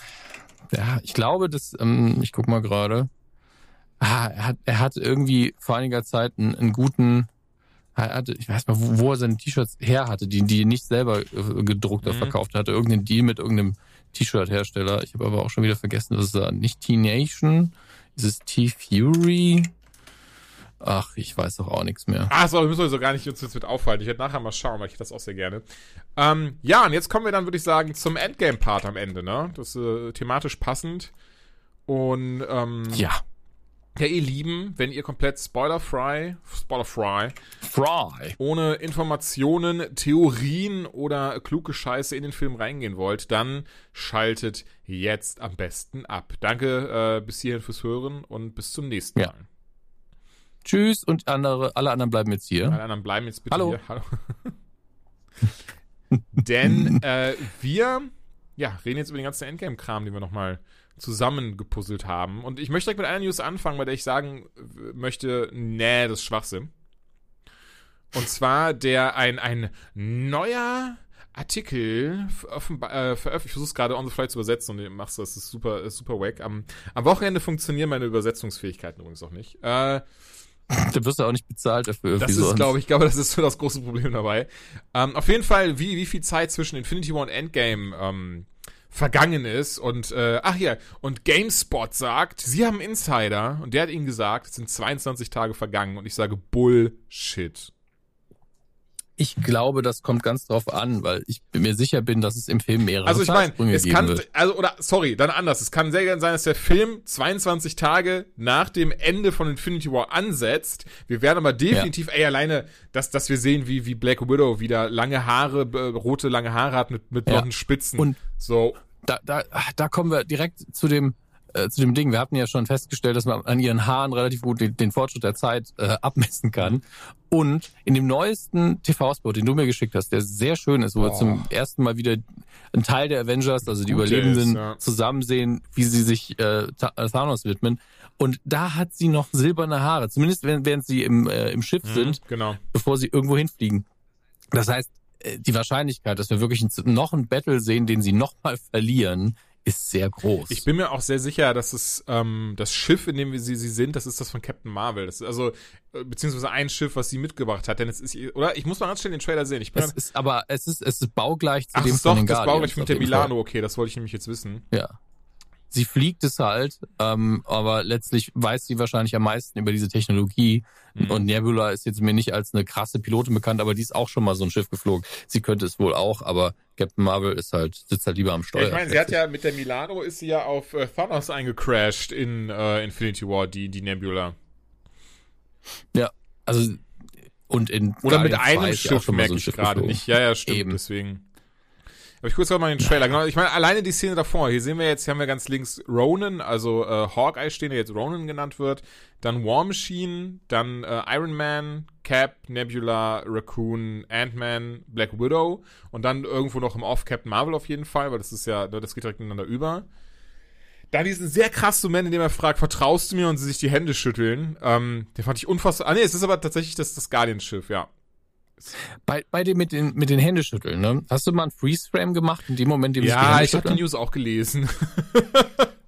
Ja, ich glaube, dass, ähm, ich guck mal gerade. Ah, er hat, er hat irgendwie vor einiger Zeit einen, einen guten, er hatte, ich weiß mal, wo, wo er seine T-Shirts her hatte, die, die er nicht selber äh, gedruckt oder Mhm. verkauft hatte. Irgendeinen Deal mit irgendeinem T-Shirt-Hersteller. Ich habe aber auch schon wieder vergessen, das ist äh, nicht T-Nation, ist es T-Fury? Ach, ich weiß doch auch nichts mehr. Ah, so, wir müssen also gar nicht uns jetzt mit aufhalten. Ich werde nachher mal schauen, weil ich das auch sehr gerne. Ähm, ja, und jetzt kommen wir dann, würde ich sagen, zum Endgame-Part am Ende, ne? Das ist äh, thematisch passend. Und, ähm, Ja, ja, ihr Lieben, wenn ihr komplett spoilerfrei, spoilerfrei, Fry. ohne Informationen, Theorien oder kluge Scheiße in den Film reingehen wollt, dann schaltet jetzt am besten ab. Danke äh, bis hierhin fürs Hören und bis zum nächsten Ja. Mal. Tschüss und andere, alle anderen bleiben jetzt hier. Alle anderen bleiben jetzt bitte Hallo. hier. Hallo. Denn äh, wir ja, reden jetzt über den ganzen Endgame-Kram, den wir nochmal zusammengepuzzelt haben. Und ich möchte direkt mit einer News anfangen, bei der ich sagen möchte, nee, das ist Schwachsinn. Und zwar der ein, ein neuer Artikel äh, veröffentlicht. Ich versuche es gerade on the fly zu übersetzen und machst das, das ist super, ist super wack. Am, am Wochenende funktionieren meine Übersetzungsfähigkeiten übrigens auch nicht. Äh, Da wirst du auch nicht bezahlt dafür. das ist, glaube ich, ich glaube, das ist so das große Problem dabei. Ähm, auf jeden Fall, wie, wie viel Zeit zwischen Infinity War und Endgame ähm, vergangen ist. Und, äh, ach ja, und GameSpot sagt, sie haben einen Insider und der hat ihnen gesagt, es sind 22 Tage vergangen und ich sage Bullshit. Ich glaube, das kommt ganz drauf an, weil ich mir sicher bin, dass es im Film mehrere Also ich meine, es kann, wird. also oder sorry, dann anders. Es kann sehr gerne sein, dass der Film 22 Tage nach dem Ende von Infinity War ansetzt. Wir werden aber definitiv, ey, alleine, dass, dass wir sehen, wie, wie Black Widow wieder lange Haare, äh, rote lange Haare hat mit, mit Ja. blonden Spitzen. Und- so, Da, da, da kommen wir direkt zu dem äh, zu dem Ding. Wir hatten ja schon festgestellt, dass man an ihren Haaren relativ gut den, den Fortschritt der Zeit äh, abmessen kann. Und in dem neuesten TV-Spot, den du mir geschickt hast, der sehr schön ist, wo wir Oh. zum ersten Mal wieder einen Teil der Avengers, also die Gute Überlebenden, ist, ja. zusammen sehen, wie sie sich äh, äh, Thanos widmen. Und da hat sie noch silberne Haare, zumindest während, während sie im, äh, im Schiff sind, genau. bevor sie irgendwo hinfliegen. Das heißt, die Wahrscheinlichkeit, dass wir wirklich noch ein Battle sehen, den sie nochmal verlieren, ist sehr groß. Ich bin mir auch sehr sicher, dass es ähm, das Schiff, in dem wir sie, sie sind, das ist das von Captain Marvel. Das ist also, äh, beziehungsweise ein Schiff, was sie mitgebracht hat. Denn es ist, oder? Ich muss mal ganz schnell den Trailer sehen. Ich bin es ist aber es ist es ist baugleich zu Ach, dem ist von doch, den das Guardians, Baugleich mit der. Milano. Okay, das wollte ich nämlich jetzt wissen. Ja. Sie fliegt es halt, ähm, aber letztlich weiß sie wahrscheinlich am meisten über diese Technologie. Mhm. Und Nebula ist jetzt mir nicht als eine krasse Pilotin bekannt, aber die ist auch schon mal so ein Schiff geflogen. Sie könnte es wohl auch, aber Captain Marvel ist halt, sitzt halt lieber am Ja, Steuer. ich meine, sie hat ja mit der Milano ist sie ja auf äh, Thanos eingecrashed in äh, Infinity War, die, die Nebula. Ja, also und in Oder mit Guardians 2 einem Schiff, merke so ein ich gerade nicht. Ja, ja, stimmt, Eben. deswegen. Aber ich gerade mal den Trailer. Genau, ich meine, alleine die Szene davor. Hier sehen wir jetzt, hier haben wir ganz links Ronan, also äh, Hawkeye stehen, der jetzt Ronan genannt wird. Dann War Machine, dann äh, Iron Man, Cap, Nebula, Raccoon, Ant-Man, Black Widow und dann irgendwo noch im Off Captain Marvel auf jeden Fall, weil das ist ja, das geht direkt ineinander über. Dann diesen sehr krassen Moment, in dem er fragt, vertraust du mir und sie sich die Hände schütteln. Ähm, den fand ich unfassbar. Ah nee, es ist aber tatsächlich das, das Guardian-Schiff, ja. Bei, bei dem mit den, mit den Händeschütteln, ne? Hast du mal einen Freeze-Frame gemacht in dem Moment, in dem sich die Ja, ich habe die? News auch gelesen.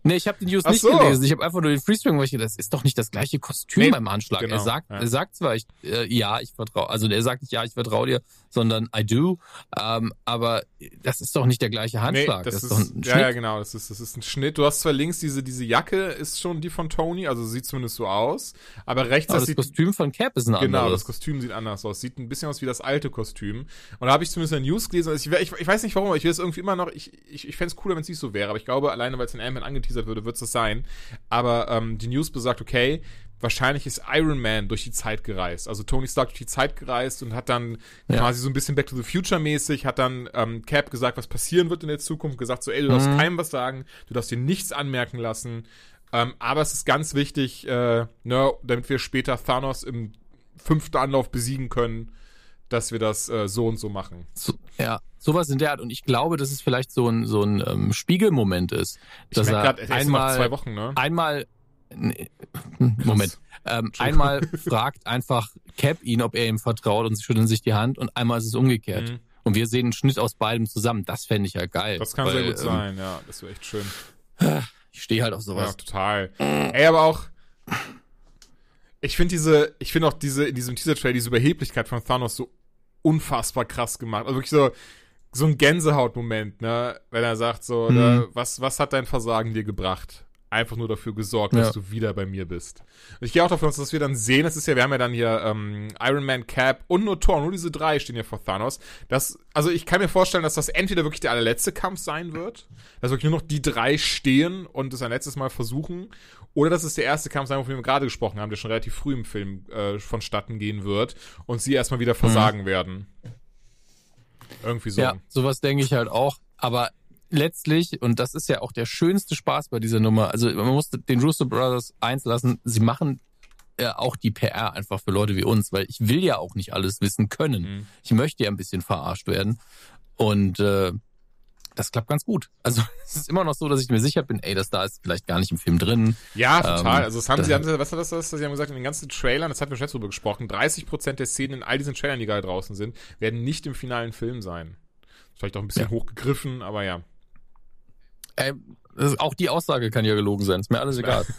Nee, ich habe die News Ach nicht so. gelesen. Ich habe einfach nur den Freeze-Frame, weil ich das ist doch nicht das gleiche Kostüm Nee, beim Anschlag. genau, er sagt, ja. er sagt zwar, ich, äh, ja, ich vertraue, also er sagt nicht, ja, ich vertraue dir, sondern I do, ähm, aber das ist doch nicht der gleiche Handschlag. das, das, ist, ist doch ein ja, ja, Schnitt. genau, das ist, das ist ein Schnitt. Du hast zwar links diese, diese Jacke, ist schon die von Tony, also sieht zumindest so aus, aber rechts, aber das das sieht, Kostüm von Cap ist ein genau, das anderes. Kostüm sieht anders aus, sieht ein bisschen aus wie das alte Kostüm. Und da habe ich zumindest in News gelesen, also ich, ich, ich weiß nicht warum, aber ich will es irgendwie immer noch, ich, ich, ich fände es cooler, wenn es nicht so wäre, aber ich glaube, alleine weil es in Ant-Man angeteasert würde, wird es das sein. Aber ähm, die News besagt, okay, wahrscheinlich ist Iron Man durch die Zeit gereist. Also Tony Stark durch die Zeit gereist und hat dann Ja. quasi so ein bisschen Back to the Future mäßig, hat dann ähm, Cap gesagt, was passieren wird in der Zukunft, gesagt so, ey, du darfst Mhm. keinem was sagen, du darfst dir nichts anmerken lassen. Ähm, aber es ist ganz wichtig, äh, ne, damit wir später Thanos im fünften Anlauf besiegen können, dass wir das äh, so und so machen. So, ja, sowas in der Art. Und ich glaube, dass es vielleicht so ein, so ein ähm, Spiegelmoment ist. Dass ich er merk grad, er ist einmal, zwei Wochen, ne? einmal, nee, Moment, ähm, einmal fragt einfach Cap ihn, ob er ihm vertraut und sie schütteln sich die Hand und einmal ist es umgekehrt. Mhm. Und wir sehen einen Schnitt aus beidem zusammen. Das fände ich ja geil. Das kann weil, sehr gut ähm, sein, ja. Das wäre echt schön. Ich stehe halt auf Ja, sowas. total. Ey, aber auch. Ich finde diese, ich finde auch diese, in diesem Teaser-Trailer, diese Überheblichkeit von Thanos so unfassbar krass gemacht. Also wirklich so, so ein Gänsehautmoment, ne? Wenn er sagt so, Mhm. ne, was, was hat dein Versagen dir gebracht? Einfach nur dafür gesorgt, Ja. dass du wieder bei mir bist. Und ich gehe auch davon aus, dass wir dann sehen, das ist ja, wir haben ja dann hier ähm, Iron Man, Cap und nur Thor, nur diese drei stehen ja vor Thanos. Das, also ich kann mir vorstellen, dass das entweder wirklich der allerletzte Kampf sein wird, dass wirklich nur noch die drei stehen und es ein letztes Mal versuchen, oder dass es der erste Kampf sein, wird, von dem wir gerade gesprochen haben, der schon relativ früh im Film äh, vonstatten gehen wird und sie erstmal wieder versagen werden. Irgendwie so. Ja, sowas denke ich halt auch. Aber letztlich, und das ist ja auch der schönste Spaß bei dieser Nummer, also man muss den Russo Brothers eins lassen, sie machen ja auch die PR einfach für Leute wie uns, weil ich will ja auch nicht alles wissen können. Mhm. Ich möchte ja ein bisschen verarscht werden. Und äh, das klappt ganz gut. Also es ist immer noch so, dass ich mir sicher bin, ey, das da ist vielleicht gar nicht im Film drin. Ja, total. Ähm, also das haben sie, haben sie, was war das, das? Sie haben gesagt, in den ganzen Trailern, das hatten wir schon jetzt drüber gesprochen, 30% der Szenen in all diesen Trailern, die gerade draußen sind, werden nicht im finalen Film sein. Vielleicht auch ein bisschen Ja. hochgegriffen, aber ja. Ey, das, auch die Aussage kann ja gelogen sein, ist mir alles egal.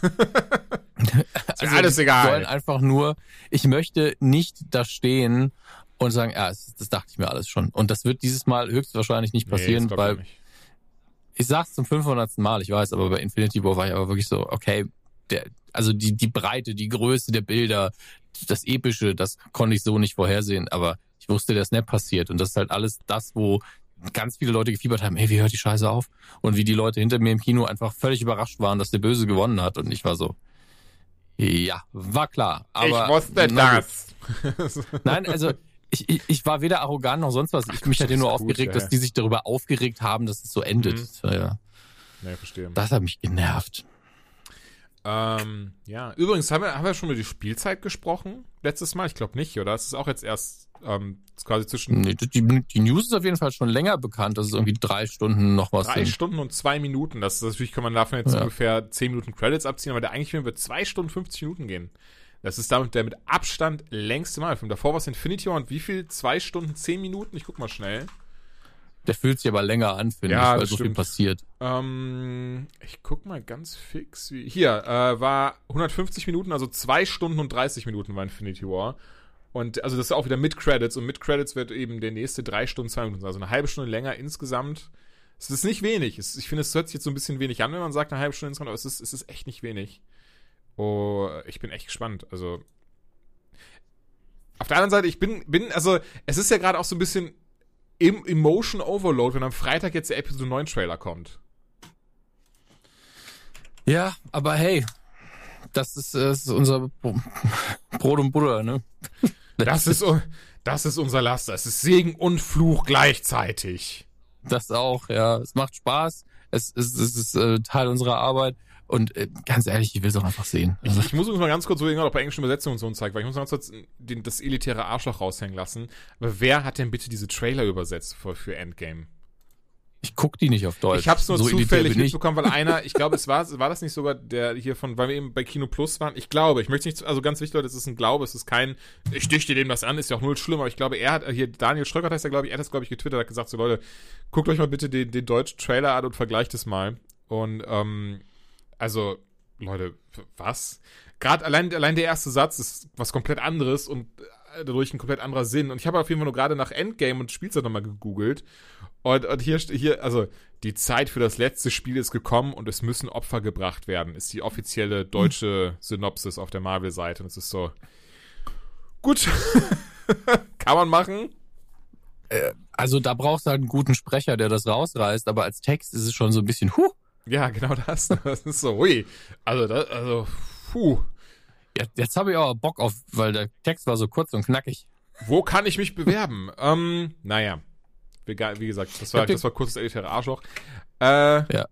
Ist mir alles die egal. sollen einfach nur, ich möchte nicht da stehen und sagen, ja, das, das dachte ich mir alles schon. Und das wird dieses Mal höchstwahrscheinlich nicht passieren, Nee, weil nicht. ich sag's zum 500. Mal, ich weiß, aber bei Infinity War war ich aber wirklich so, okay, der, also die, die Breite, die Größe der Bilder, das Epische, das konnte ich so nicht vorhersehen, aber ich wusste, der Snap passiert und das ist halt alles das, wo ganz viele Leute gefiebert haben, ey, wie hört die Scheiße auf? Und wie die Leute hinter mir im Kino einfach völlig überrascht waren, dass der Böse gewonnen hat und ich war so, ja, war klar. Aber, ich wusste das. Nein, also ich, ich, ich war weder arrogant noch sonst was. Ich mich hat ja nur gut, aufgeregt, ey. dass die sich darüber aufgeregt haben, dass es so endet. Mhm. Ja, nee, verstehe. das hat mich genervt. Ähm, ja, übrigens, haben wir, haben wir schon über die Spielzeit gesprochen? Letztes Mal? Ich glaube nicht, oder? Das ist auch jetzt erst ähm, quasi zwischen Nee, die, die News ist auf jeden Fall schon länger bekannt, dass es irgendwie drei Stunden noch was drei sind. Stunden und zwei Minuten. Das ist natürlich, kann man davon jetzt Ja. ungefähr zehn Minuten Credits abziehen, aber der eigentliche Film wird zwei Stunden 50 Minuten gehen. Das ist damit der mit Abstand längste Mal. Davor war es Infinity War und wie viel? Zwei Stunden, zehn Minuten? Ich guck mal schnell. Der fühlt sich aber länger an, finde Ja, ich, weil so viel stimmt. passiert. Ähm, ich guck mal ganz fix. Wie, hier, äh, war 150 Minuten, also zwei Stunden und 30 Minuten war Infinity War. Und also das ist auch wieder mit Credits und mit Credits wird eben der nächste drei Stunden, zwei Minuten, also eine halbe Stunde länger insgesamt. Es ist nicht wenig. Es, ich finde, es hört sich jetzt so ein bisschen wenig an, wenn man sagt eine halbe Stunde insgesamt, aber es ist, es ist echt nicht wenig. Oh, ich bin echt gespannt. Also auf der anderen Seite, ich bin, bin, also es ist ja gerade auch so ein bisschen im Emotion Overload, wenn am Freitag jetzt der Episode 9 Trailer kommt. Ja, aber hey, das ist, äh, das ist unser Bro- Brot und Butter, ne? Das ist, das ist unser Laster. Es ist Segen und Fluch gleichzeitig. Das auch, ja. Es macht Spaß. Es, es, es ist äh, Teil unserer Arbeit. Und äh, ganz ehrlich, ich will es auch einfach sehen. Ich, Also, ich muss uns mal ganz kurz so irgendwann auch bei englischen Übersetzungen und so zeigen, weil ich muss ganz kurz den, das elitäre Arschloch raushängen lassen. Aber wer hat denn bitte diese Trailer übersetzt für, für Endgame? Ich guck die nicht auf Deutsch. Ich habe es nur So zufällig mitbekommen, weil einer, ich glaube, es war, war das nicht sogar der hier von, weil wir eben bei Kino Plus waren. Ich glaube, ich möchte nicht, also ganz wichtig, Leute, es ist ein Glaube, es ist kein, ich dichte dem das an, ist ja auch null schlimm, aber ich glaube, er hat, hier, Daniel Schröckert heißt er, glaube ich, er hat das, glaube ich, getwittert, hat gesagt, so Leute, guckt euch mal bitte den, den deutschen Trailer an und vergleicht es mal. Und, ähm, also, Leute, was? Gerade allein, allein der erste Satz ist was komplett anderes und äh, dadurch ein komplett anderer Sinn. Und ich habe auf jeden Fall nur gerade nach Endgame und Spielzeit nochmal gegoogelt. Und, und hier, hier, also, die Zeit für das letzte Spiel ist gekommen und es müssen Opfer gebracht werden, ist die offizielle deutsche Synopsis auf der Marvel-Seite. Und es ist so, gut, kann man machen. Also da brauchst du halt einen guten Sprecher, der das rausreißt, aber als Text ist es schon so ein bisschen, huh, Ja, genau das. Das ist so, hui. Also, das, also, puh. jetzt, jetzt habe ich aber Bock auf, weil der Text war so kurz und knackig. Wo kann ich mich bewerben? ähm, naja. Wie, ge- wie gesagt, das war, das war kurz das elitäre Arschloch. Äh, Ja.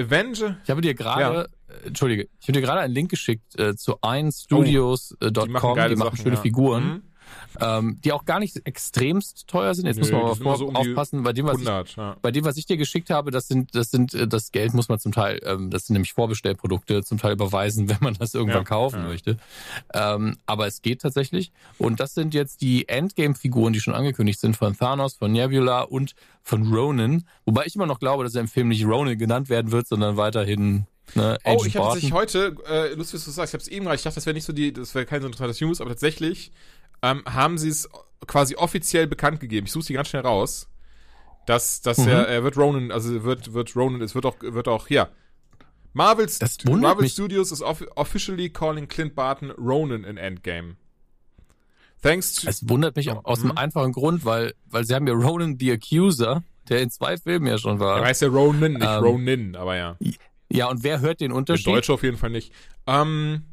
Avenger, Ich habe dir gerade, äh, entschuldige, ich habe dir gerade einen Link geschickt äh, zu 1studios.com, die machen die machen Sachen, schöne ja. Figuren. Mhm. Ähm, die auch gar nicht extremst teuer sind. Jetzt Nö, muss man aber vor, so um aufpassen, bei dem, was 100, ich, ja. bei dem, was ich dir geschickt habe, das sind, das sind, äh, das Geld muss man zum Teil, ähm, das sind nämlich Vorbestellprodukte, zum Teil überweisen, wenn man das irgendwann Ja, kaufen ja. möchte. Ähm, aber es geht tatsächlich. Und das sind jetzt die Endgame-Figuren, die schon angekündigt sind von Thanos, von Nebula und von Ronan. Wobei ich immer noch glaube, dass er im Film nicht Ronan genannt werden wird, sondern weiterhin ne, Oh, ich habe tatsächlich heute, äh, lustig, dass du sagst, ich habe es eben gerade, ich dachte, das wäre nicht so die, das wäre kein so interessantes News, aber tatsächlich ähm, haben sie es quasi offiziell bekannt gegeben. Ich suche sie ganz schnell raus, dass, dass Mhm. er, er wird Ronan, also wird, wird Ronan, es wird auch, wird auch, hier. Marvel's, Marvel mich. Studios is off officially calling Clint Barton Ronan in Endgame. Thanks to, Es wundert mich aus Mhm. einem einfachen Grund, weil, weil sie haben ja Ronan the Accuser, der in zwei Filmen ja schon war. er heißt ja Ronan, nicht Ähm, Ronin, aber ja. Ja, und wer hört den Unterschied? Deutsche auf jeden Fall nicht. Ähm,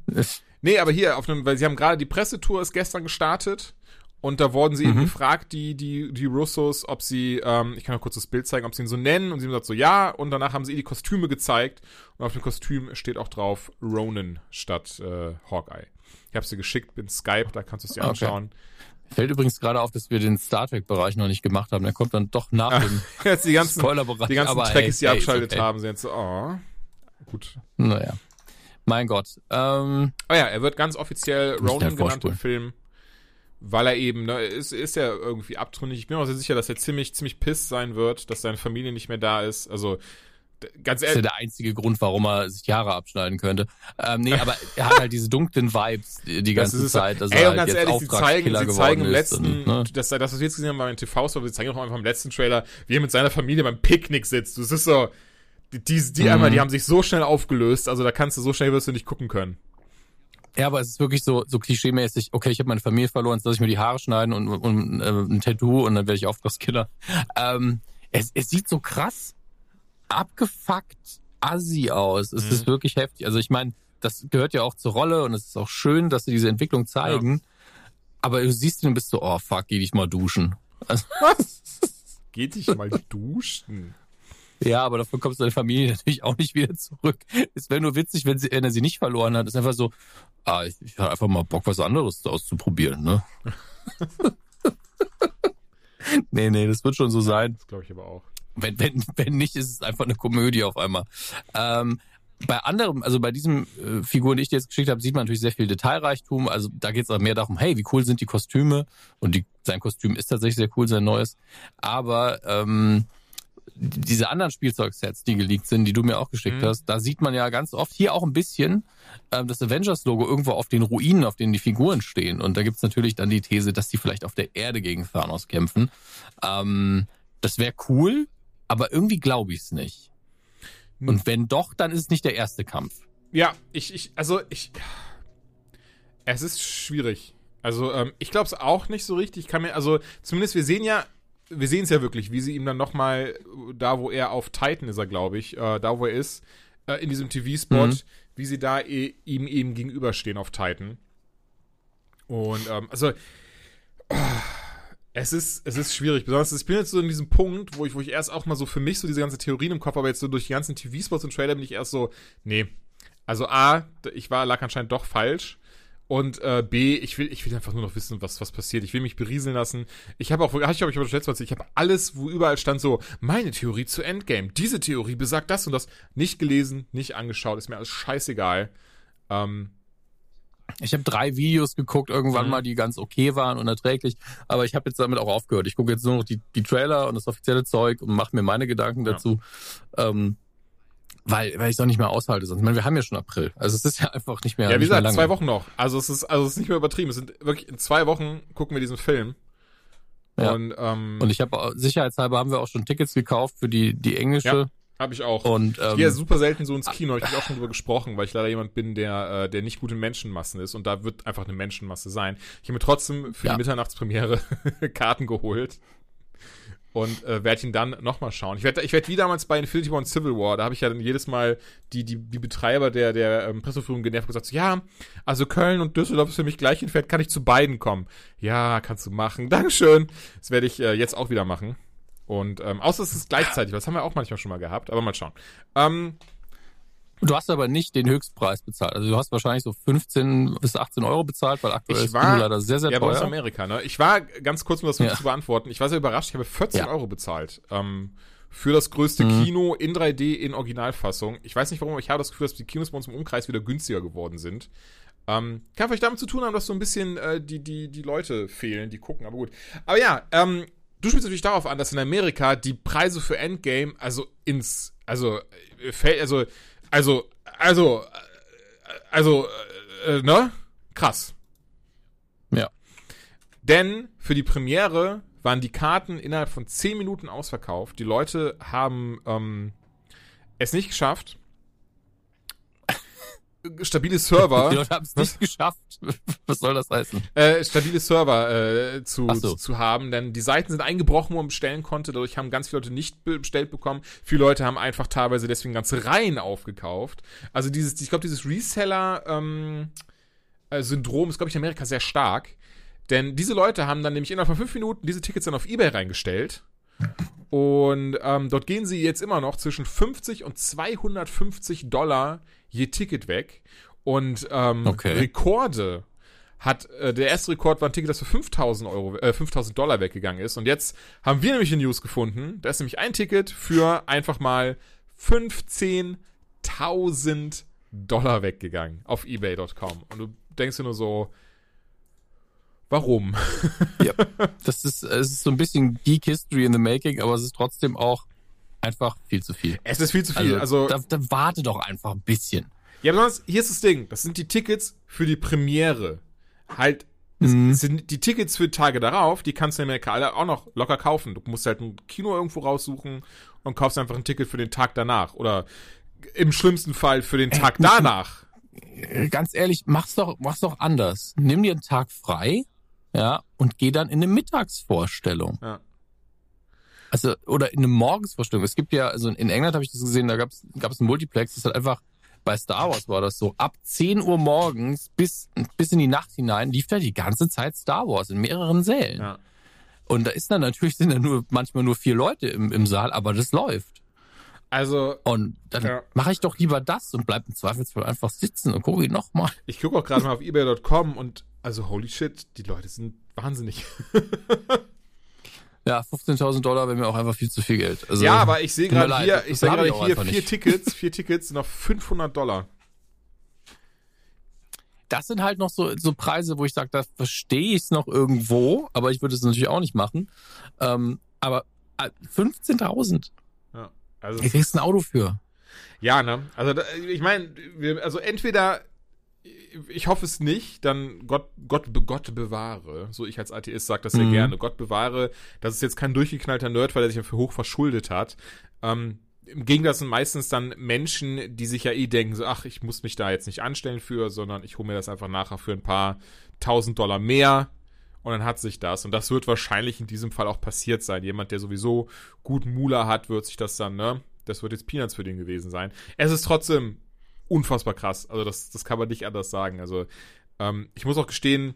Nee, aber hier, auf einem, weil sie haben gerade die Pressetour ist gestern gestartet und da wurden sie eben Mhm. gefragt, die, die, die Russos, ob sie, ähm, ich kann noch kurz das Bild zeigen, ob sie ihn so nennen und sie haben gesagt so ja und danach haben sie ihr die Kostüme gezeigt und auf dem Kostüm steht auch drauf Ronan statt äh, Hawkeye. Ich habe sie geschickt mit Skype, da kannst du es dir Okay. anschauen. Fällt übrigens gerade auf, dass wir den Star Trek-Bereich noch nicht gemacht haben. Der kommt dann doch nach dem Jetzt die ganzen, Spoiler-Bereich. die ganzen aber Trekkies, die hey, hey, abgeschaltet okay. haben, sind jetzt so, oh, gut. Naja. Mein Gott. Ähm, Oh ja, er wird ganz offiziell Ronan genannt im. Film, weil er eben, ne, ist, ist ja irgendwie abtrünnig. Ich bin mir auch sehr sicher, dass er ziemlich, ziemlich piss sein wird, dass seine Familie nicht mehr da ist. Also, ganz das ist ja ehrlich, der einzige Grund, warum er sich die Haare abschneiden könnte. Ähm, nee, aber er hat halt diese dunklen Vibes die, ganze. Zeit, dass Ey, und halt ganz jetzt ehrlich, sie zeigen, sie zeigen im letzten, und, ne? das, das, was wir jetzt gesehen haben beim TV-Store, sie zeigen auch einfach im letzten Trailer, wie er mit seiner Familie beim Picknick sitzt. Das ist so, die, die, die Mhm. einmal, die haben sich so schnell aufgelöst, also da kannst du, so schnell wirst du nicht gucken können. Ja, aber es ist wirklich so, so klischeemäßig, okay, ich habe meine Familie verloren, jetzt lasse ich mir die Haare schneiden und, und äh, ein Tattoo und dann werde ich Auftragskiller. Ähm, es, es sieht so krass abgefuckt assi aus. Es Mhm. ist wirklich heftig. Also ich meine, das gehört ja auch zur Rolle und es ist auch schön, dass sie diese Entwicklung zeigen. Aber du siehst ihn und bist so, oh fuck, geh dich mal duschen. Also, Geht dich mal duschen. Ja, aber dafür kommst du deine Familie natürlich auch nicht wieder zurück. Es wäre nur witzig, wenn, sie, wenn er sie nicht verloren hat. ist einfach so, ah, ich, ich hatte einfach mal Bock, was anderes auszuprobieren, ne? nee, nee, das wird schon so sein. Das glaube ich aber auch. Wenn, wenn, wenn nicht, ist es einfach eine Komödie auf einmal. Ähm, bei anderem, also bei diesen äh, Figuren, die ich dir jetzt geschickt habe, sieht man natürlich sehr viel Detailreichtum. Also da geht es auch mehr darum, hey, wie cool sind die Kostüme? Und die, sein Kostüm ist tatsächlich sehr cool, sein neues. Aber ähm, diese anderen Spielzeugsets, die geleakt sind, die du mir auch geschickt Mhm. hast, da sieht man ja ganz oft hier auch ein bisschen ähm, das Avengers-Logo irgendwo auf den Ruinen, auf denen die Figuren stehen. Und da gibt's natürlich dann die These, dass die vielleicht auf der Erde gegen Thanos kämpfen. Ähm, das wäre cool, aber irgendwie glaube ich es nicht. Hm. Und wenn doch, dann ist es nicht der erste Kampf. Ja, ich, ich, also ich. Es ist schwierig. Also, ähm, ich glaube es auch nicht so richtig. Ich kann mir, also, zumindest wir sehen ja, wir sehen es ja wirklich, wie sie ihm dann nochmal, da wo er auf Titan ist er, glaube ich, äh, da wo er ist, äh, in diesem TV-Spot, Mhm. wie sie da eh, ihm eben gegenüberstehen auf Titan. Und, ähm, also, oh, es ist, es ist schwierig. Besonders, ich bin jetzt so in diesem Punkt, wo ich, wo ich erst auch mal so für mich so diese ganze Theorien im Kopf, aber jetzt so durch die ganzen TV-Spots und Trailer bin ich erst so, nee. Also A, ich war, lag anscheinend doch falsch. Und äh, B, ich will, ich will einfach nur noch wissen, was, was passiert. Ich will mich berieseln lassen. Ich habe auch, hab ich glaube ich aber letztes Mal ich habe alles, wo überall stand so, meine Theorie zu Endgame. Diese Theorie besagt das und das. Nicht gelesen, nicht angeschaut, ist mir alles scheißegal. Ähm, Ich habe drei Videos geguckt, irgendwann Mhm. mal, die ganz okay waren und erträglich, aber ich habe jetzt damit auch aufgehört. Ich gucke jetzt nur noch die, die Trailer und das offizielle Zeug und mache mir meine Gedanken Ja. dazu. Ähm, weil, weil ich es auch nicht mehr aushalte. Sonst, ich meine, wir haben ja schon April. Also es ist ja einfach nicht mehr. ja, wie gesagt, zwei Wochen noch. Also es ist, also es ist nicht mehr übertrieben. Es sind wirklich in zwei Wochen gucken wir diesen Film. Ja. Und, ähm, Und ich habe sicherheitshalber haben wir auch schon Tickets gekauft für die, die englische. habe ich auch. Und Ich ähm, gehe super selten so ins Kino, ich habe auch schon drüber gesprochen, weil ich leider jemand bin, der, äh, der nicht gut in Menschenmassen ist und da wird einfach eine Menschenmasse sein. Ich habe mir trotzdem für Ja. die Mitternachtspremiere Karten geholt und äh, werde ihn dann nochmal schauen. Ich werde ich werd wie damals bei Infinity War und Civil War, da habe ich ja dann jedes Mal die, die, die Betreiber der, der ähm, Presseführung genervt und gesagt, so, ja, also Köln und Düsseldorf ist für mich gleich entfernt, kann ich zu beiden kommen? Ja, kannst du machen. Dankeschön. Das werde ich äh, jetzt auch wieder machen. Und ähm, außer es ist gleichzeitig, das haben wir auch manchmal schon mal gehabt, aber mal schauen. Ähm, Du hast aber nicht den Höchstpreis bezahlt. Also du hast wahrscheinlich so 15 bis 18 Euro bezahlt, weil aktuell Ich ist war- Kino leider sehr, sehr Ja, teuer. Amerika, ne? Ich war, ganz kurz, um das Ja. zu beantworten, ich war sehr überrascht, ich habe 14 Ja. Euro bezahlt. Ähm, für das größte Mhm. Kino in 3D in Originalfassung. Ich weiß nicht warum, aber ich habe das Gefühl, dass die Kinos bei uns im Umkreis wieder günstiger geworden sind. Ähm, kann vielleicht damit zu tun haben, dass so ein bisschen äh, die, die, die Leute fehlen, die gucken, aber gut. Aber ja, ähm, du spielst natürlich darauf an, dass in Amerika die Preise für Endgame, also ins, also, äh, fällt, also, also, also, also, äh, ne? Krass. Ja. Denn für die Premiere waren die Karten innerhalb von 10 Minuten ausverkauft. Die Leute haben ähm, es nicht geschafft. Stabile Die Server, Leute haben es nicht geschafft. Was soll das heißen? äh, stabile Server äh, zu, so. zu haben, denn die Seiten sind eingebrochen, wo man bestellen konnte. Dadurch haben ganz viele Leute nicht be- bestellt bekommen. Viele Leute haben einfach teilweise deswegen ganze Reihen aufgekauft. Also dieses, ich glaube, dieses Reseller ähm, äh, ist, glaube ich, in Amerika sehr stark. Denn diese Leute haben dann nämlich innerhalb von fünf Minuten diese Tickets dann auf Ebay reingestellt. Und ähm, dort gehen sie jetzt immer noch zwischen 50 und 250 Dollar je Ticket weg. Und ähm, Okay. Rekorde hat, äh, der erste Rekord war ein Ticket, das für 5000 Euro, äh, 5000 Dollar weggegangen ist. Und jetzt haben wir nämlich eine News gefunden. Da ist nämlich ein Ticket für einfach mal 15.000 Dollar weggegangen auf eBay.com. Und du denkst dir nur so, warum? Ja. Das ist, es ist so ein bisschen Geek History in the Making, aber es ist trotzdem auch einfach viel zu viel. Es ist viel zu viel. Also, da, da warte doch einfach ein bisschen. ja, besonders, hier ist das Ding. Das sind die Tickets für die Premiere. Halt, es Mhm. sind die Tickets für Tage darauf, die kannst du in Amerika alle auch noch locker kaufen. Du musst halt ein Kino irgendwo raussuchen und kaufst einfach ein Ticket für den Tag danach. Oder im schlimmsten Fall für den Tag danach. Äh, Ganz ehrlich, mach's doch, mach's doch anders. Nimm dir einen Tag frei, ja, und geh dann in eine Mittagsvorstellung. Ja. Also, oder in eine Morgensvorstellung. Es gibt ja, also in England habe ich das gesehen, da gab's gab's ein Multiplex, das hat einfach, bei Star Wars war das so, ab 10 Uhr morgens bis, bis in die Nacht hinein lief da die ganze Zeit Star Wars in mehreren Sälen. Ja. Und da ist dann natürlich, sind da nur, manchmal nur vier Leute im, im Saal, aber das läuft. Also, Und dann Ja. mache ich doch lieber das und bleib im Zweifelsfall einfach sitzen und gucke ihn nochmal. ich gucke auch gerade mal auf ebay.com und also holy shit, die Leute sind wahnsinnig. Ja, 15.000 Dollar wäre mir auch einfach viel zu viel Geld. Also, ja, aber ich sehe gerade hier, ich sehe gerade hier vier nicht. Tickets, vier Tickets auf 500 Dollar. Das sind halt noch so, so Preise, wo ich sage, da verstehe ich es noch irgendwo, aber ich würde es natürlich auch nicht machen. Ähm, aber äh, 15.000, Ja. Also, da kriegst ein Auto für. ja, ne? Also, ich meine, also entweder, ich hoffe es nicht, dann Gott, Gott, Gott bewahre. So ich als Atheist sage das sehr Mhm. gerne. Gott bewahre, das ist jetzt kein durchgeknallter Nerd, weil er sich dafür hoch verschuldet hat. Ähm, Im Gegensatz sind meistens dann Menschen, die sich ja eh denken, so, ach, ich muss mich da jetzt nicht anstellen für, sondern ich hole mir das einfach nachher für ein paar tausend Dollar mehr und dann hat sich das. Und das wird wahrscheinlich in diesem Fall auch passiert sein. Jemand, der sowieso gut Mula hat, wird sich das dann, ne? Das wird jetzt Peanuts für den gewesen sein. Es ist trotzdem unfassbar krass. Also das, das kann man nicht anders sagen. Also ähm, ich muss auch gestehen,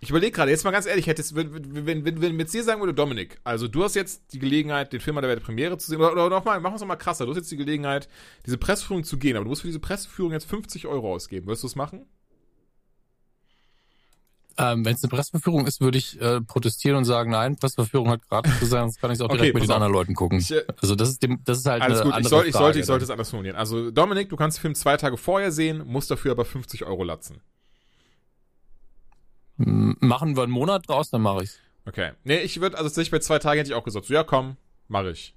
ich überlege gerade, jetzt mal ganz ehrlich, hättest, wenn, wenn, wenn, wenn, jetzt dir sagen würde, Dominik, also du hast jetzt die Gelegenheit, den Film an der Welt Premiere zu sehen, oder, oder nochmal, machen wir es nochmal krasser, du hast jetzt die Gelegenheit, diese Presseführung zu gehen, aber du musst für diese Presseführung jetzt 50 Euro ausgeben. Wirst du es machen? Ähm, Wenn es eine Presseverführung ist, würde ich äh, protestieren und sagen, nein, Presseverführung hat gratis zu sein, sonst kann ich es auch Okay, direkt mit den anderen Leuten gucken. Ich, äh, also das ist dem, das ist halt Alles eine gut, ich, soll, ich, sollte, ich sollte es anders formulieren. Also Dominik, du kannst den Film zwei Tage vorher sehen, musst dafür aber 50 Euro latzen. Machen wir einen Monat draus, dann mache ich's. Okay. Nee, ich würde, also tatsächlich bei zwei Tagen hätte ich auch gesagt, so, ja komm, mache ich.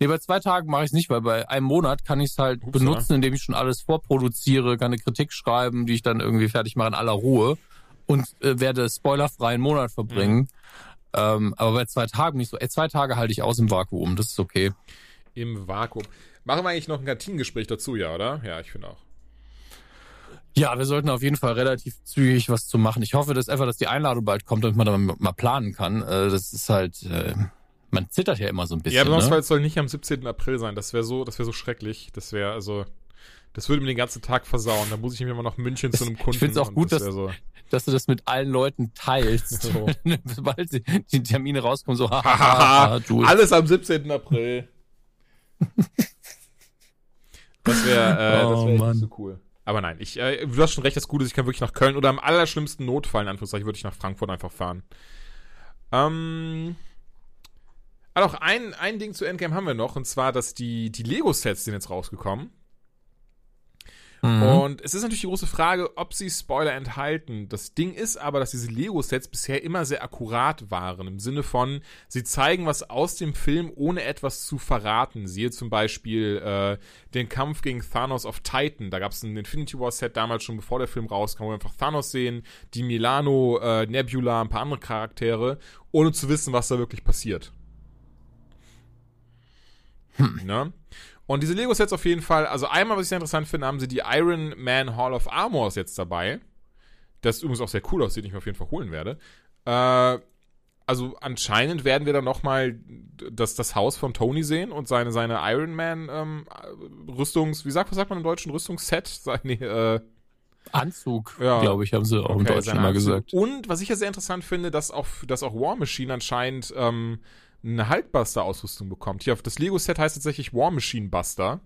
Nee, bei zwei Tagen mache ich es nicht, weil bei einem Monat kann ich es halt Upsa. benutzen, indem ich schon alles vorproduziere, kann eine Kritik schreiben, die ich dann irgendwie fertig mache in aller Ruhe und äh, werde spoilerfrei einen Monat verbringen. Mhm. Ähm, aber bei zwei Tagen nicht so. Ey, zwei Tage halte ich aus im Vakuum, das ist okay. Im Vakuum. Machen wir eigentlich noch ein Kantinengespräch dazu, ja, oder? Ja, ich finde auch. Ja, wir sollten auf jeden Fall relativ zügig was zu machen. Ich hoffe, dass einfach, dass die Einladung bald kommt, damit man dann mal planen kann. Äh, das ist halt, äh, man zittert ja immer so ein bisschen. Ja, besonders ne? weil es soll nicht am 17. April sein. Das wäre so, das wäre so schrecklich. Das wäre also, das würde mir den ganzen Tag versauen. Da muss ich mir immer noch München zu einem Kunden. find's auch und gut, das dass- so. Dass du das mit allen Leuten teilst. So. Sobald die Termine rauskommen, so, alles am 17. April. Das wäre äh, Oh, das wär echt Mann. nicht so cool. Aber nein, ich, äh, du hast schon recht, das Gute ist, ich kann wirklich nach Köln oder im allerschlimmsten Notfall, in Anführungszeichen, würde ich nach Frankfurt einfach fahren. Ähm. Aber auch ein, ein Ding zu Endgame haben wir noch, und zwar, dass die, die Lego-Sets sind jetzt rausgekommen. Mhm. Und es ist natürlich die große Frage, ob sie Spoiler enthalten. Das Ding ist aber, dass diese Lego-Sets bisher immer sehr akkurat waren. Im Sinne von, sie zeigen was aus dem Film, ohne etwas zu verraten. Siehe zum Beispiel äh, den Kampf gegen Thanos auf Titan. Da gab es ein Infinity War-Set damals schon, bevor der Film rauskam, wo wir einfach Thanos sehen, die Milano, äh, Nebula, ein paar andere Charaktere, ohne zu wissen, was da wirklich passiert. Ne? Und diese Lego-Sets auf jeden Fall, also einmal, was ich sehr interessant finde, haben sie die Iron Man Hall of Armors jetzt dabei. Das übrigens auch sehr cool aussieht, den ich mir auf jeden Fall holen werde. Äh, also anscheinend werden wir dann nochmal das, das Haus von Tony sehen und seine, seine Iron Man ähm, Rüstungs, wie sagt, was sagt man im deutschen Rüstungsset? Seine, äh, Anzug, Ja. glaube ich, haben sie auch im Okay, Deutschen seine mal gesagt. Und was ich ja sehr interessant finde, dass auch, dass auch War Machine anscheinend ähm, eine Hulkbuster-Ausrüstung bekommt. Hier auf das Lego-Set heißt tatsächlich War Machine Buster.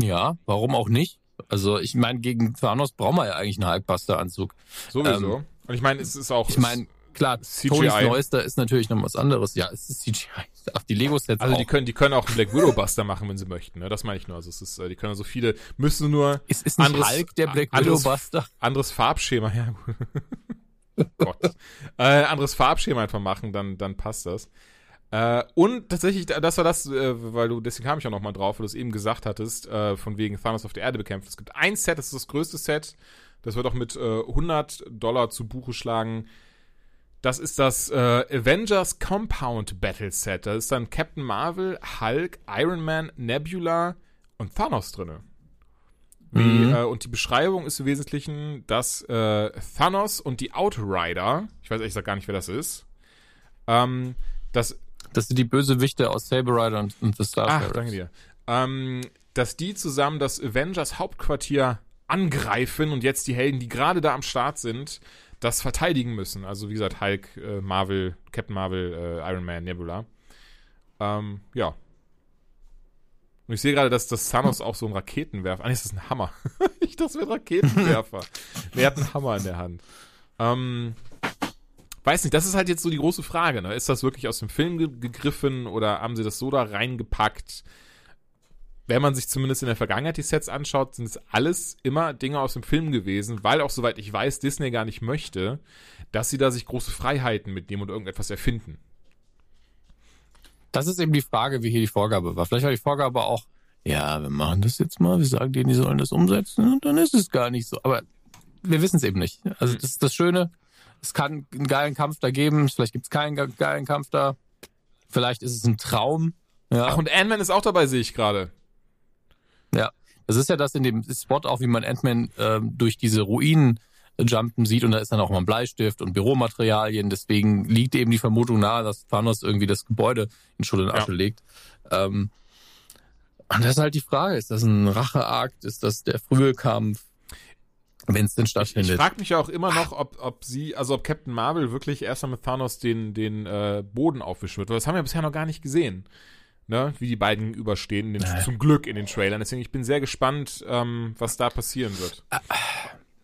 Ja, warum auch nicht? Also ich meine, gegen Thanos brauchen wir ja eigentlich einen Hulkbuster-Anzug. Sowieso. Ähm, Und ich meine, es ist auch. Ich meine, klar, CGI. Tonys Neuester ist natürlich noch was anderes. Ja, es ist CGI. Ach, die Lego-Sets also auch. die können, die können auch einen Black Widow Buster machen, wenn sie möchten. Ne? Das meine ich nur. Also es ist, äh, die können so viele, müssen nur ist, ist nicht anderes- Hulk der Black anderes- Widow-Buster? anderes Farbschema, ja gut. Gott. Äh, anderes Farbschema einfach machen, dann, dann passt das. Äh, und tatsächlich, das war das, äh, weil du, deswegen kam ich auch nochmal drauf, weil du es eben gesagt hattest, äh, von wegen Thanos auf der Erde bekämpft. Es gibt ein Set, das ist das größte Set, das wird auch mit äh, 100 Dollar zu Buche schlagen. Das ist das äh, Avengers Compound Battle Set. Da ist dann Captain Marvel, Hulk, Iron Man, Nebula und Thanos drinne. Wie, Mhm. äh, und die Beschreibung ist im Wesentlichen, dass äh, Thanos und die Outrider, ich weiß ehrlich gesagt gar nicht, wer das ist, ähm, dass, Das sind die Bösewichte aus Saber Rider und, und The ach, Starfarer. danke dir, ähm, dass die zusammen das Avengers Hauptquartier angreifen und jetzt die Helden, die gerade da am Start sind, das verteidigen müssen. Also wie gesagt, Hulk, äh, Marvel, Captain Marvel, äh, Iron Man, Nebula. Ähm, ja. Und ich sehe gerade, dass das Thanos auch so einen Raketenwerfer. Ah, nee, das ist ein Hammer. ich dachte, das wäre ein Raketenwerfer. nee, er hat einen Hammer in der Hand. Ähm, weiß nicht, das ist halt jetzt so die große Frage. Ne? Ist das wirklich aus dem Film ge gegriffen oder haben sie das so da reingepackt? Wenn man sich zumindest in der Vergangenheit die Sets anschaut, sind es alles immer Dinge aus dem Film gewesen, weil auch soweit ich weiß, Disney gar nicht möchte, dass sie da sich große Freiheiten mitnehmen und irgendetwas erfinden. Das ist eben die Frage, wie hier die Vorgabe war. Vielleicht war die Vorgabe auch, ja, wir machen das jetzt mal, wir sagen denen, die sollen das umsetzen und dann ist es gar nicht so. Aber wir wissen es eben nicht. Also Hm. das ist das Schöne. Es kann einen geilen Kampf da geben, vielleicht gibt es keinen ge- geilen Kampf da. Vielleicht ist es ein Traum. Ja, Ach, und Ant-Man ist auch dabei, sehe ich gerade. ja. Das ist ja das in dem Spot auch, wie man Ant-Man ähm, durch diese Ruinen jumpen sieht und da ist dann auch mal ein Bleistift und Büromaterialien. Deswegen liegt eben die Vermutung nahe, dass Thanos irgendwie das Gebäude in Schutt und Asche legt. Ähm, und das ist halt die Frage, ist das ein Racheakt? Ist das der frühe Kampf? Wenn es denn Ich, ich stattfindet. frage mich ja auch immer noch, ob, ob sie, also ob Captain Marvel wirklich erst mal mit Thanos den, den äh, Boden aufwischen wird. Weil das haben wir bisher noch gar nicht gesehen. Ne? Wie die beiden überstehen, in den, zum Glück in den Trailern. Deswegen, ich bin sehr gespannt, ähm, was da passieren wird.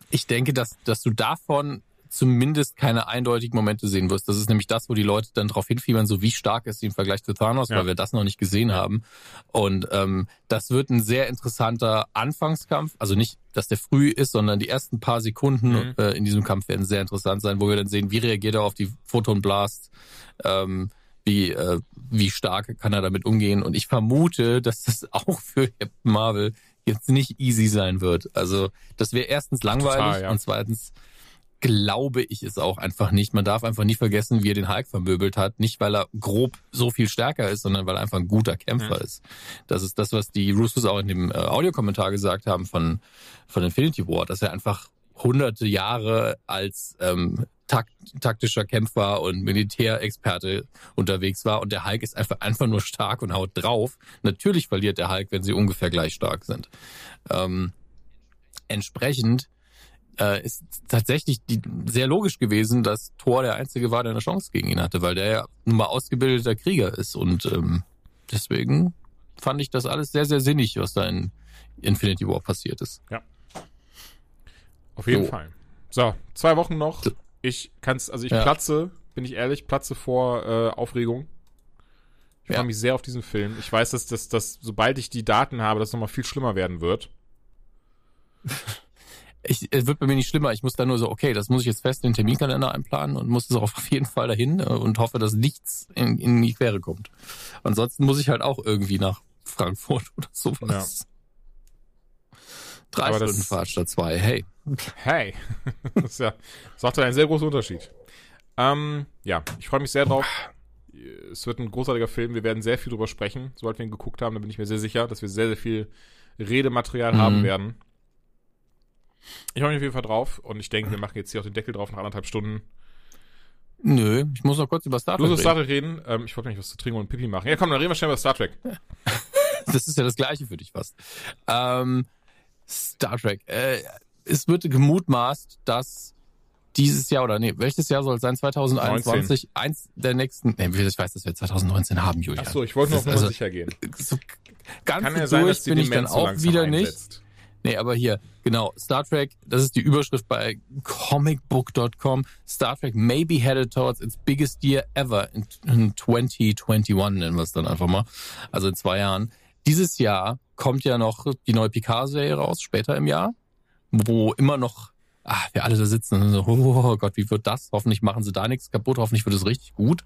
Ich denke, dass, dass du davon zumindest keine eindeutigen Momente sehen wirst. Das ist nämlich das, wo die Leute dann drauf hinfiebern, so wie stark ist sie im Vergleich zu Thanos, Ja. weil wir das noch nicht gesehen haben. Und ähm, das wird ein sehr interessanter Anfangskampf. Also nicht, dass der früh ist, sondern die ersten paar Sekunden Mhm. äh, in diesem Kampf werden sehr interessant sein, wo wir dann sehen, wie reagiert er auf die Photon-Blasts, ähm, wie, äh, wie stark kann er damit umgehen. Und ich vermute, dass das auch für Captain Marvel jetzt nicht easy sein wird. Also das wäre erstens langweilig Total, ja. und zweitens glaube ich es auch einfach nicht. Man darf einfach nie vergessen, wie er den Hulk vermöbelt hat. Nicht, weil er grob so viel stärker ist, sondern weil er einfach ein guter Kämpfer Mhm. ist. Das ist das, was die Russos auch in dem äh, Audiokommentar gesagt haben von, von Infinity War, dass er einfach hunderte Jahre als ähm, takt, taktischer Kämpfer und Militärexperte unterwegs war und der Hulk ist einfach einfach nur stark und haut drauf. Natürlich verliert der Hulk, wenn sie ungefähr gleich stark sind. Ähm, entsprechend äh, ist tatsächlich die, sehr logisch gewesen, dass Thor der Einzige war, der eine Chance gegen ihn hatte, weil der ja nun mal ausgebildeter Krieger ist und ähm, deswegen fand ich das alles sehr, sehr sinnig, was da in Infinity War passiert ist. Auf jeden So. Fall. So, zwei Wochen noch. Ich kann's, also ich Ja. platze, bin ich ehrlich, platze vor äh, Aufregung. Ich Ja. freue mich sehr auf diesen Film. Ich weiß, dass, dass, dass sobald ich die Daten habe, das nochmal viel schlimmer werden wird. Ich, es wird bei mir nicht schlimmer. Ich muss da nur so, okay, das muss ich jetzt fest in den Terminkalender einplanen und muss es auf jeden Fall dahin äh, und hoffe, dass nichts in, in die Quere kommt. Ansonsten muss ich halt auch irgendwie nach Frankfurt oder sowas. Drei Aber Stunden Fahrt statt zwei. Hey. Hey, das ist ja, das macht einen sehr großen Unterschied. Ähm, ja, ich freue mich sehr drauf. Es wird ein großartiger Film. Wir werden sehr viel drüber sprechen, sobald wir ihn geguckt haben. Da bin ich mir sehr sicher, dass wir sehr, sehr viel Redematerial Mhm. haben werden. Ich freue mich auf jeden Fall drauf und ich denke, wir machen jetzt hier auch den Deckel drauf nach anderthalb Stunden. Nö, ich muss noch kurz über Star Trek reden. Star Trek reden. Ähm, ich wollte nicht was zu trinken und Pipi machen. Ja, komm, dann reden wir schnell über Star Trek. Das ist ja das Gleiche für dich fast. Ähm, Star Trek. Äh, es wird gemutmaßt, dass dieses Jahr oder nee, welches Jahr soll es sein? 2021 eins der nächsten. Nee, ich weiß, dass wir 2019 haben, Julian. Achso, ich wollte Nummer ist also- sicher gehen. So ganz Kann ja durch sein, dass die bin ich dann so auch wieder nicht. einsetzt. Nee, aber hier, genau, Star Trek, das ist die Überschrift bei comicbook.com. Star Trek may be headed towards its biggest year ever in, in 2021, nennen wir es dann einfach mal. Also in zwei Jahren. Dieses Jahr kommt ja noch die neue Picard-Serie raus, später im Jahr, wo immer noch, ah, wir alle da sitzen und so, oh Gott, wie wird das? Hoffentlich machen sie da nichts kaputt, hoffentlich wird es richtig gut.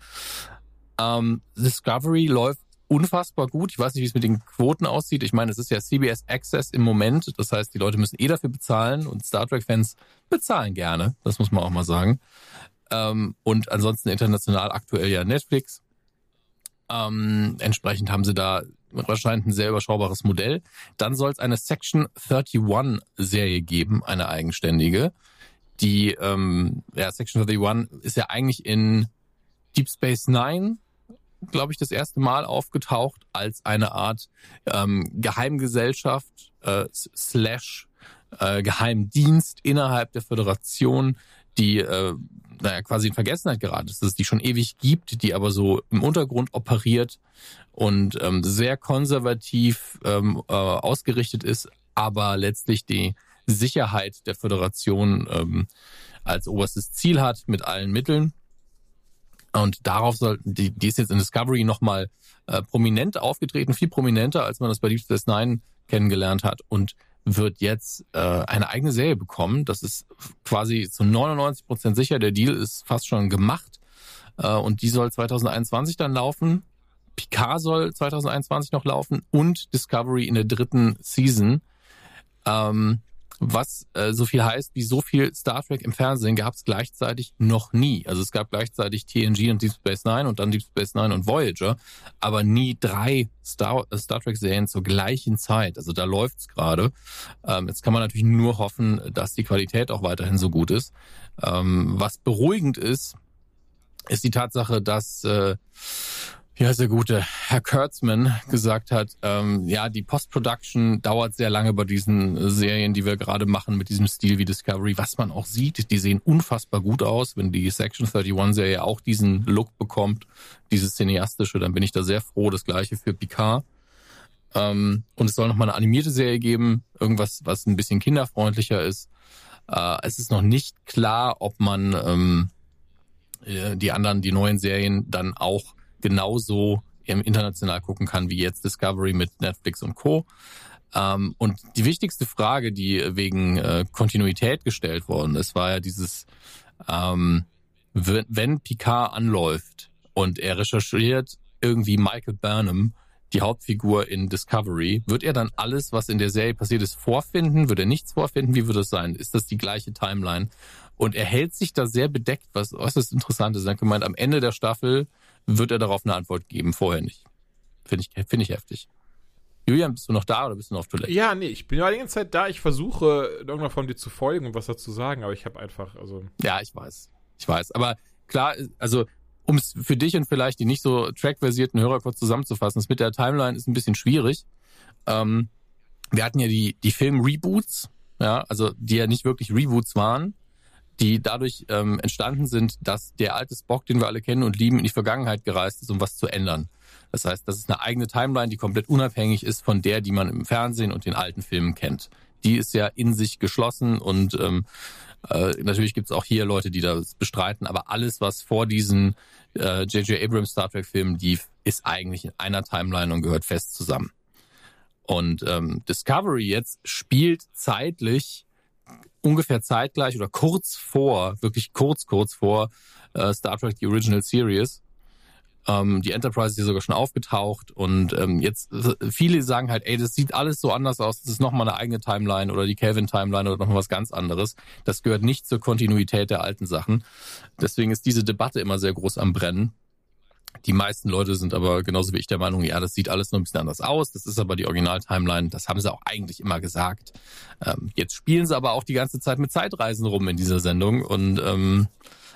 Ähm, Discovery läuft unfassbar gut. Ich weiß nicht, wie es mit den Quoten aussieht. Ich meine, es ist ja CBS Access im Moment. Das heißt, die Leute müssen eh dafür bezahlen und Star Trek-Fans bezahlen gerne. Das muss man auch mal sagen. Ähm, und ansonsten international aktuell ja Netflix. Ähm, entsprechend haben sie da wahrscheinlich ein sehr überschaubares Modell. Dann soll es eine Section 31-Serie geben, eine eigenständige. Die, ähm, ja, Section 31 ist ja eigentlich in Deep Space Nine glaube ich, das erste Mal aufgetaucht als eine Art ähm, Geheimgesellschaft äh, slash äh, Geheimdienst innerhalb der Föderation, die äh, naja, quasi in Vergessenheit geraten ist, dass es die schon ewig gibt, die aber so im Untergrund operiert und ähm, sehr konservativ ähm, äh, ausgerichtet ist, aber letztlich die Sicherheit der Föderation ähm, als oberstes Ziel hat mit allen Mitteln. Und darauf sollten die, die ist jetzt in Discovery nochmal äh, prominent aufgetreten, viel prominenter, als man das bei Deep Space Nine kennengelernt hat und wird jetzt äh, eine eigene Serie bekommen. Das ist quasi zu 99 Prozent sicher. Der Deal ist fast schon gemacht äh, und die soll 2021 dann laufen. Picard soll 2021 noch laufen und Discovery in der dritten Season. Ähm, was äh, so viel heißt, wie so viel Star Trek im Fernsehen gab es gleichzeitig noch nie. Also es gab gleichzeitig TNG und Deep Space Nine und dann Deep Space Nine und Voyager, aber nie drei Star, äh, Star Trek Serien zur gleichen Zeit. Also da läuft's gerade. Ähm, jetzt kann man natürlich nur hoffen, dass die Qualität auch weiterhin so gut ist. Ähm, was beruhigend ist, ist die Tatsache, dass äh, wie heißt der gute Herr Kurtzman gesagt hat, ähm, ja, die Post-Production dauert sehr lange bei diesen Serien, die wir gerade machen mit diesem Stil wie Discovery, was man auch sieht, die sehen unfassbar gut aus. Wenn die Section 31-Serie auch diesen Look bekommt, dieses cineastische, dann bin ich da sehr froh. Das gleiche für Picard. Ähm, und es soll noch mal eine animierte Serie geben, irgendwas, was ein bisschen kinderfreundlicher ist. Äh, es ist noch nicht klar, ob man ähm, äh, die anderen, die neuen Serien dann auch genauso international gucken kann wie jetzt Discovery mit Netflix und Co. Ähm, und die wichtigste Frage, die wegen äh, Kontinuität gestellt worden ist, war ja dieses, ähm, wenn, Picard anläuft und er recherchiert irgendwie Michael Burnham, die Hauptfigur in Discovery, wird er dann alles, was in der Serie passiert ist, vorfinden? Wird er nichts vorfinden? Wie wird es sein? Ist das die gleiche Timeline? Und er hält sich da sehr bedeckt, was äußerst interessant ist. Er hat gemeint, am Ende der Staffel wird er darauf eine Antwort geben, vorher nicht. Finde ich, finde ich heftig. Julian, bist du noch da oder bist du noch auf Toilette? Ja, nee, ich bin ja die ganze Zeit da. Ich versuche, in irgendeiner Form dir zu folgen und was dazu sagen, aber ich habe einfach, also. Ja, ich weiß. Ich weiß. Aber klar, also um es für dich und vielleicht die nicht so trackversierten Hörer kurz zusammenzufassen, das mit der Timeline ist ein bisschen schwierig. Ähm, wir hatten ja die, die Film-Reboots, ja, also die ja nicht wirklich Reboots waren, die dadurch ähm, entstanden sind, dass der alte Spock, den wir alle kennen und lieben, in die Vergangenheit gereist ist, um was zu ändern. Das heißt, das ist eine eigene Timeline, die komplett unabhängig ist von der, die man im Fernsehen und den alten Filmen kennt. Die ist ja in sich geschlossen und ähm, äh, natürlich gibt es auch hier Leute, die das bestreiten, aber alles, was vor diesen J.J. Äh, Abrams Star Trek-Filmen lief, ist eigentlich in einer Timeline und gehört fest zusammen. Und ähm, Discovery jetzt spielt zeitlich ungefähr zeitgleich oder kurz vor, wirklich kurz, kurz vor äh, Star Trek The Original Series. Ähm, die Enterprise ist hier sogar schon aufgetaucht und ähm, jetzt viele sagen halt, ey, das sieht alles so anders aus, das ist nochmal eine eigene Timeline oder die Kelvin-Timeline oder nochmal was ganz anderes. Das gehört nicht zur Kontinuität der alten Sachen. Deswegen ist diese Debatte immer sehr groß am Brennen. Die meisten Leute sind aber genauso wie ich der Meinung, ja, das sieht alles nur ein bisschen anders aus. Das ist aber die Original-Timeline. Das haben sie auch eigentlich immer gesagt. Ähm, jetzt spielen sie aber auch die ganze Zeit mit Zeitreisen rum in dieser Sendung und ähm,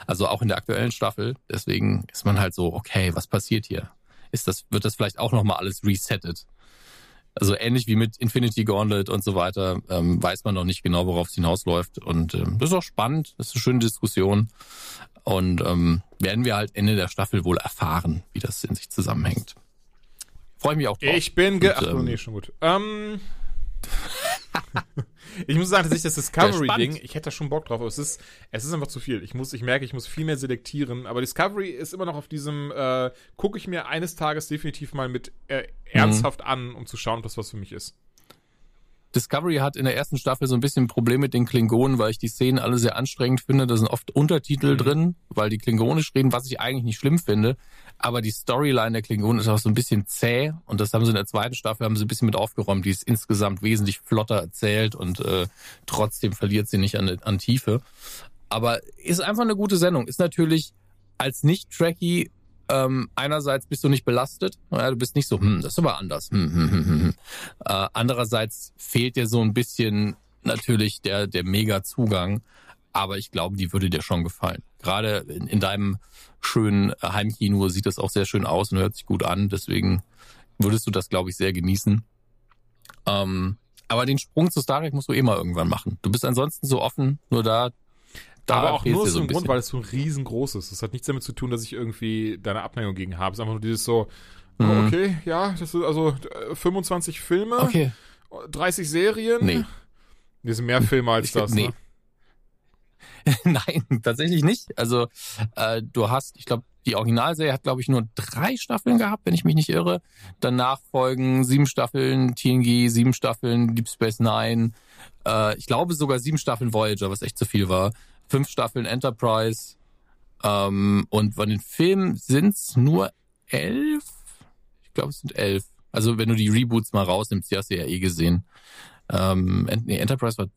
also auch in der aktuellen Staffel. Deswegen ist man halt so, okay, was passiert hier? Ist das, wird das vielleicht auch nochmal alles resettet? Also ähnlich wie mit Infinity Gauntlet und so weiter, ähm, weiß man noch nicht genau, worauf es hinausläuft. Und ähm, das ist auch spannend, das ist eine schöne Diskussion. Und ähm, werden wir halt Ende der Staffel wohl erfahren, wie das in sich zusammenhängt. Freue mich auch drauf. Ich bin ge... Und, Ach, ähm, nee, schon gut. Ähm, ich muss sagen, dass ich das Discovery-Ding, ich hätte da schon Bock drauf, aber es ist, es ist einfach zu viel. Ich muss, ich merke, ich muss viel mehr selektieren, aber Discovery ist immer noch auf diesem, äh, gucke ich mir eines Tages definitiv mal mit äh, ernsthaft mhm. an, um zu schauen, ob das was für mich ist. Discovery hat in der ersten Staffel so ein bisschen ein Problem mit den Klingonen, weil ich die Szenen alle sehr anstrengend finde. Da sind oft Untertitel mhm. drin, weil die klingonisch reden, was ich eigentlich nicht schlimm finde. Aber die Storyline der Klingonen ist auch so ein bisschen zäh und das haben sie in der zweiten Staffel haben sie ein bisschen mit aufgeräumt. Die ist insgesamt wesentlich flotter erzählt und äh, trotzdem verliert sie nicht an, an Tiefe. Aber ist einfach eine gute Sendung. Ist natürlich als nicht-Tracky ähm, einerseits bist du nicht belastet, ja, du bist nicht so, hm, das ist aber anders. Hm, hm, hm, hm. hm. Äh, andererseits fehlt dir so ein bisschen natürlich der, der Mega-Zugang, aber ich glaube, die würde dir schon gefallen. Gerade in, in deinem schönen Heimkino sieht das auch sehr schön aus und hört sich gut an, deswegen würdest du das, glaube ich, sehr genießen. Ähm, aber den Sprung zu Star Trek musst du eh irgendwann machen. Du bist ansonsten so offen, nur da da aber auch nur aus so dem Grund, weil es so riesengroß ist. Das hat nichts damit zu tun, dass ich irgendwie deine Abneigung gegen habe. Es ist einfach nur dieses so, oh, mhm. okay, ja, das ist also 25 äh, Filme, okay. 30 Serien. Nee. Das sind mehr Filme als ich, das, nee. ne? Nein, tatsächlich nicht. Also äh, du hast, ich glaube, die Originalserie hat, glaube ich, nur drei Staffeln gehabt, wenn ich mich nicht irre. Danach folgen sieben Staffeln TNG, sieben Staffeln Deep Space Nine. Äh, ich glaube sogar sieben Staffeln Voyager, was echt zu viel war fünf Staffeln Enterprise. Ähm, und von den Filmen sind's nur elf. Ich glaube, es sind elf. Also wenn du die Reboots mal rausnimmst, die hast du ja eh gesehen. Ähm, nee, Enterprise war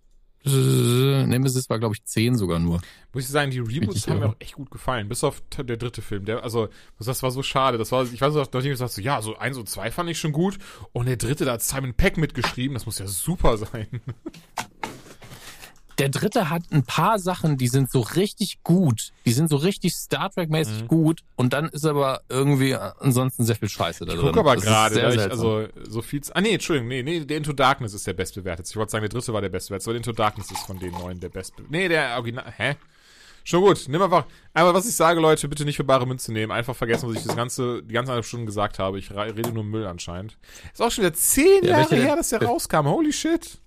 Nemesis war, glaube ich, zehn sogar nur. Muss ich sagen, die Reboots haben mir auch echt gut gefallen. Bis auf der dritte Film. Der, also, das war so schade. Das war, ich weiß noch, nachdem ich gesagt so, ja, so eins und zwei fand ich schon gut. Und der dritte, da hat Simon Peck mitgeschrieben. Das muss ja super sein. Der dritte hat ein paar Sachen, die sind so richtig gut. Die sind so richtig Star Trek-mäßig mhm. gut. Und dann ist aber irgendwie ansonsten sehr viel Scheiße da drin. Ich guck aber gerade, also so viel. Ah nee, Entschuldigung, nee, nee, der Into Darkness ist der bestbewertet. Ich wollte sagen, der dritte war der bestbewertet. Aber der Into Darkness ist von den neuen der beste. Nee, der Original. Hä? Schon gut, nimm einfach. Aber was ich sage, Leute, bitte nicht für bare Münze nehmen. Einfach vergessen, was ich das ganze, die ganze halbe Stunde gesagt habe. Ich rede nur Müll anscheinend. Ist auch schon wieder zehn ja, Jahre her, dass der rauskam. Holy shit.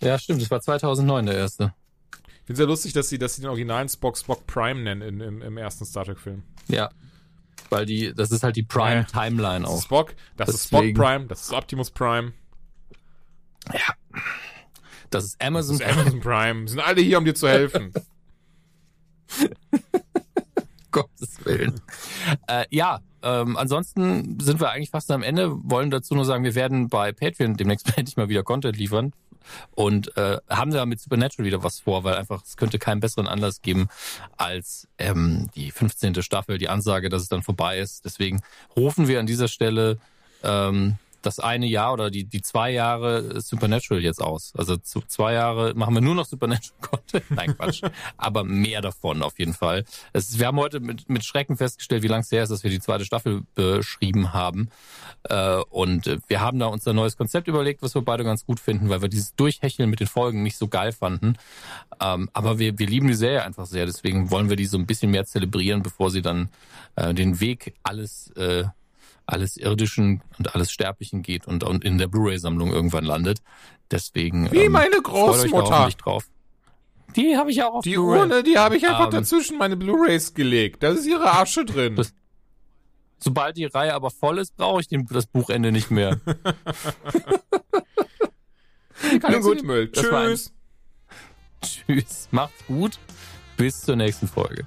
Ja, stimmt, das war 2009 der erste. Ich finde sehr lustig, dass sie, dass sie den originalen Spock Spock Prime nennen in, im, im ersten Star Trek-Film. Ja. Weil die, das ist halt die Prime-Timeline auch. Spock, das Deswegen. ist Spock Prime, das ist Optimus Prime. Ja. Das ist Amazon, das ist Amazon Prime. Sind alle hier, um dir zu helfen. Gottes Willen. äh, ja, ähm, ansonsten sind wir eigentlich fast am Ende. Wollen dazu nur sagen, wir werden bei Patreon demnächst endlich mal wieder Content liefern und äh, haben da mit Supernatural wieder was vor, weil einfach es könnte keinen besseren Anlass geben als ähm, die 15. Staffel, die Ansage, dass es dann vorbei ist. Deswegen rufen wir an dieser Stelle ähm, das eine Jahr oder die, die zwei Jahre Supernatural jetzt aus. Also zu zwei Jahre machen wir nur noch Supernatural Content. Nein, Quatsch. Aber mehr davon auf jeden Fall. Es, wir haben heute mit, mit Schrecken festgestellt, wie lang es her ist, dass wir die zweite Staffel beschrieben haben. Äh, und wir haben da uns ein neues Konzept überlegt, was wir beide ganz gut finden, weil wir dieses Durchhecheln mit den Folgen nicht so geil fanden. Ähm, aber wir, wir lieben die Serie einfach sehr. Deswegen wollen wir die so ein bisschen mehr zelebrieren, bevor sie dann äh, den Weg alles äh, alles Irdischen und alles Sterblichen geht und, und in der Blu-ray-Sammlung irgendwann landet. Deswegen Wie ähm, meine Großmutter. drauf. Die habe ich auch auf Die. Urne, die habe ich einfach Ähm, dazwischen meine Blu-Rays gelegt. Da ist ihre Asche drin. Das- Sobald die Reihe aber voll ist, brauche ich den, das Buchende nicht mehr. Kann Nun gut. Müll. Tschüss. Tschüss, macht's gut, bis zur nächsten Folge.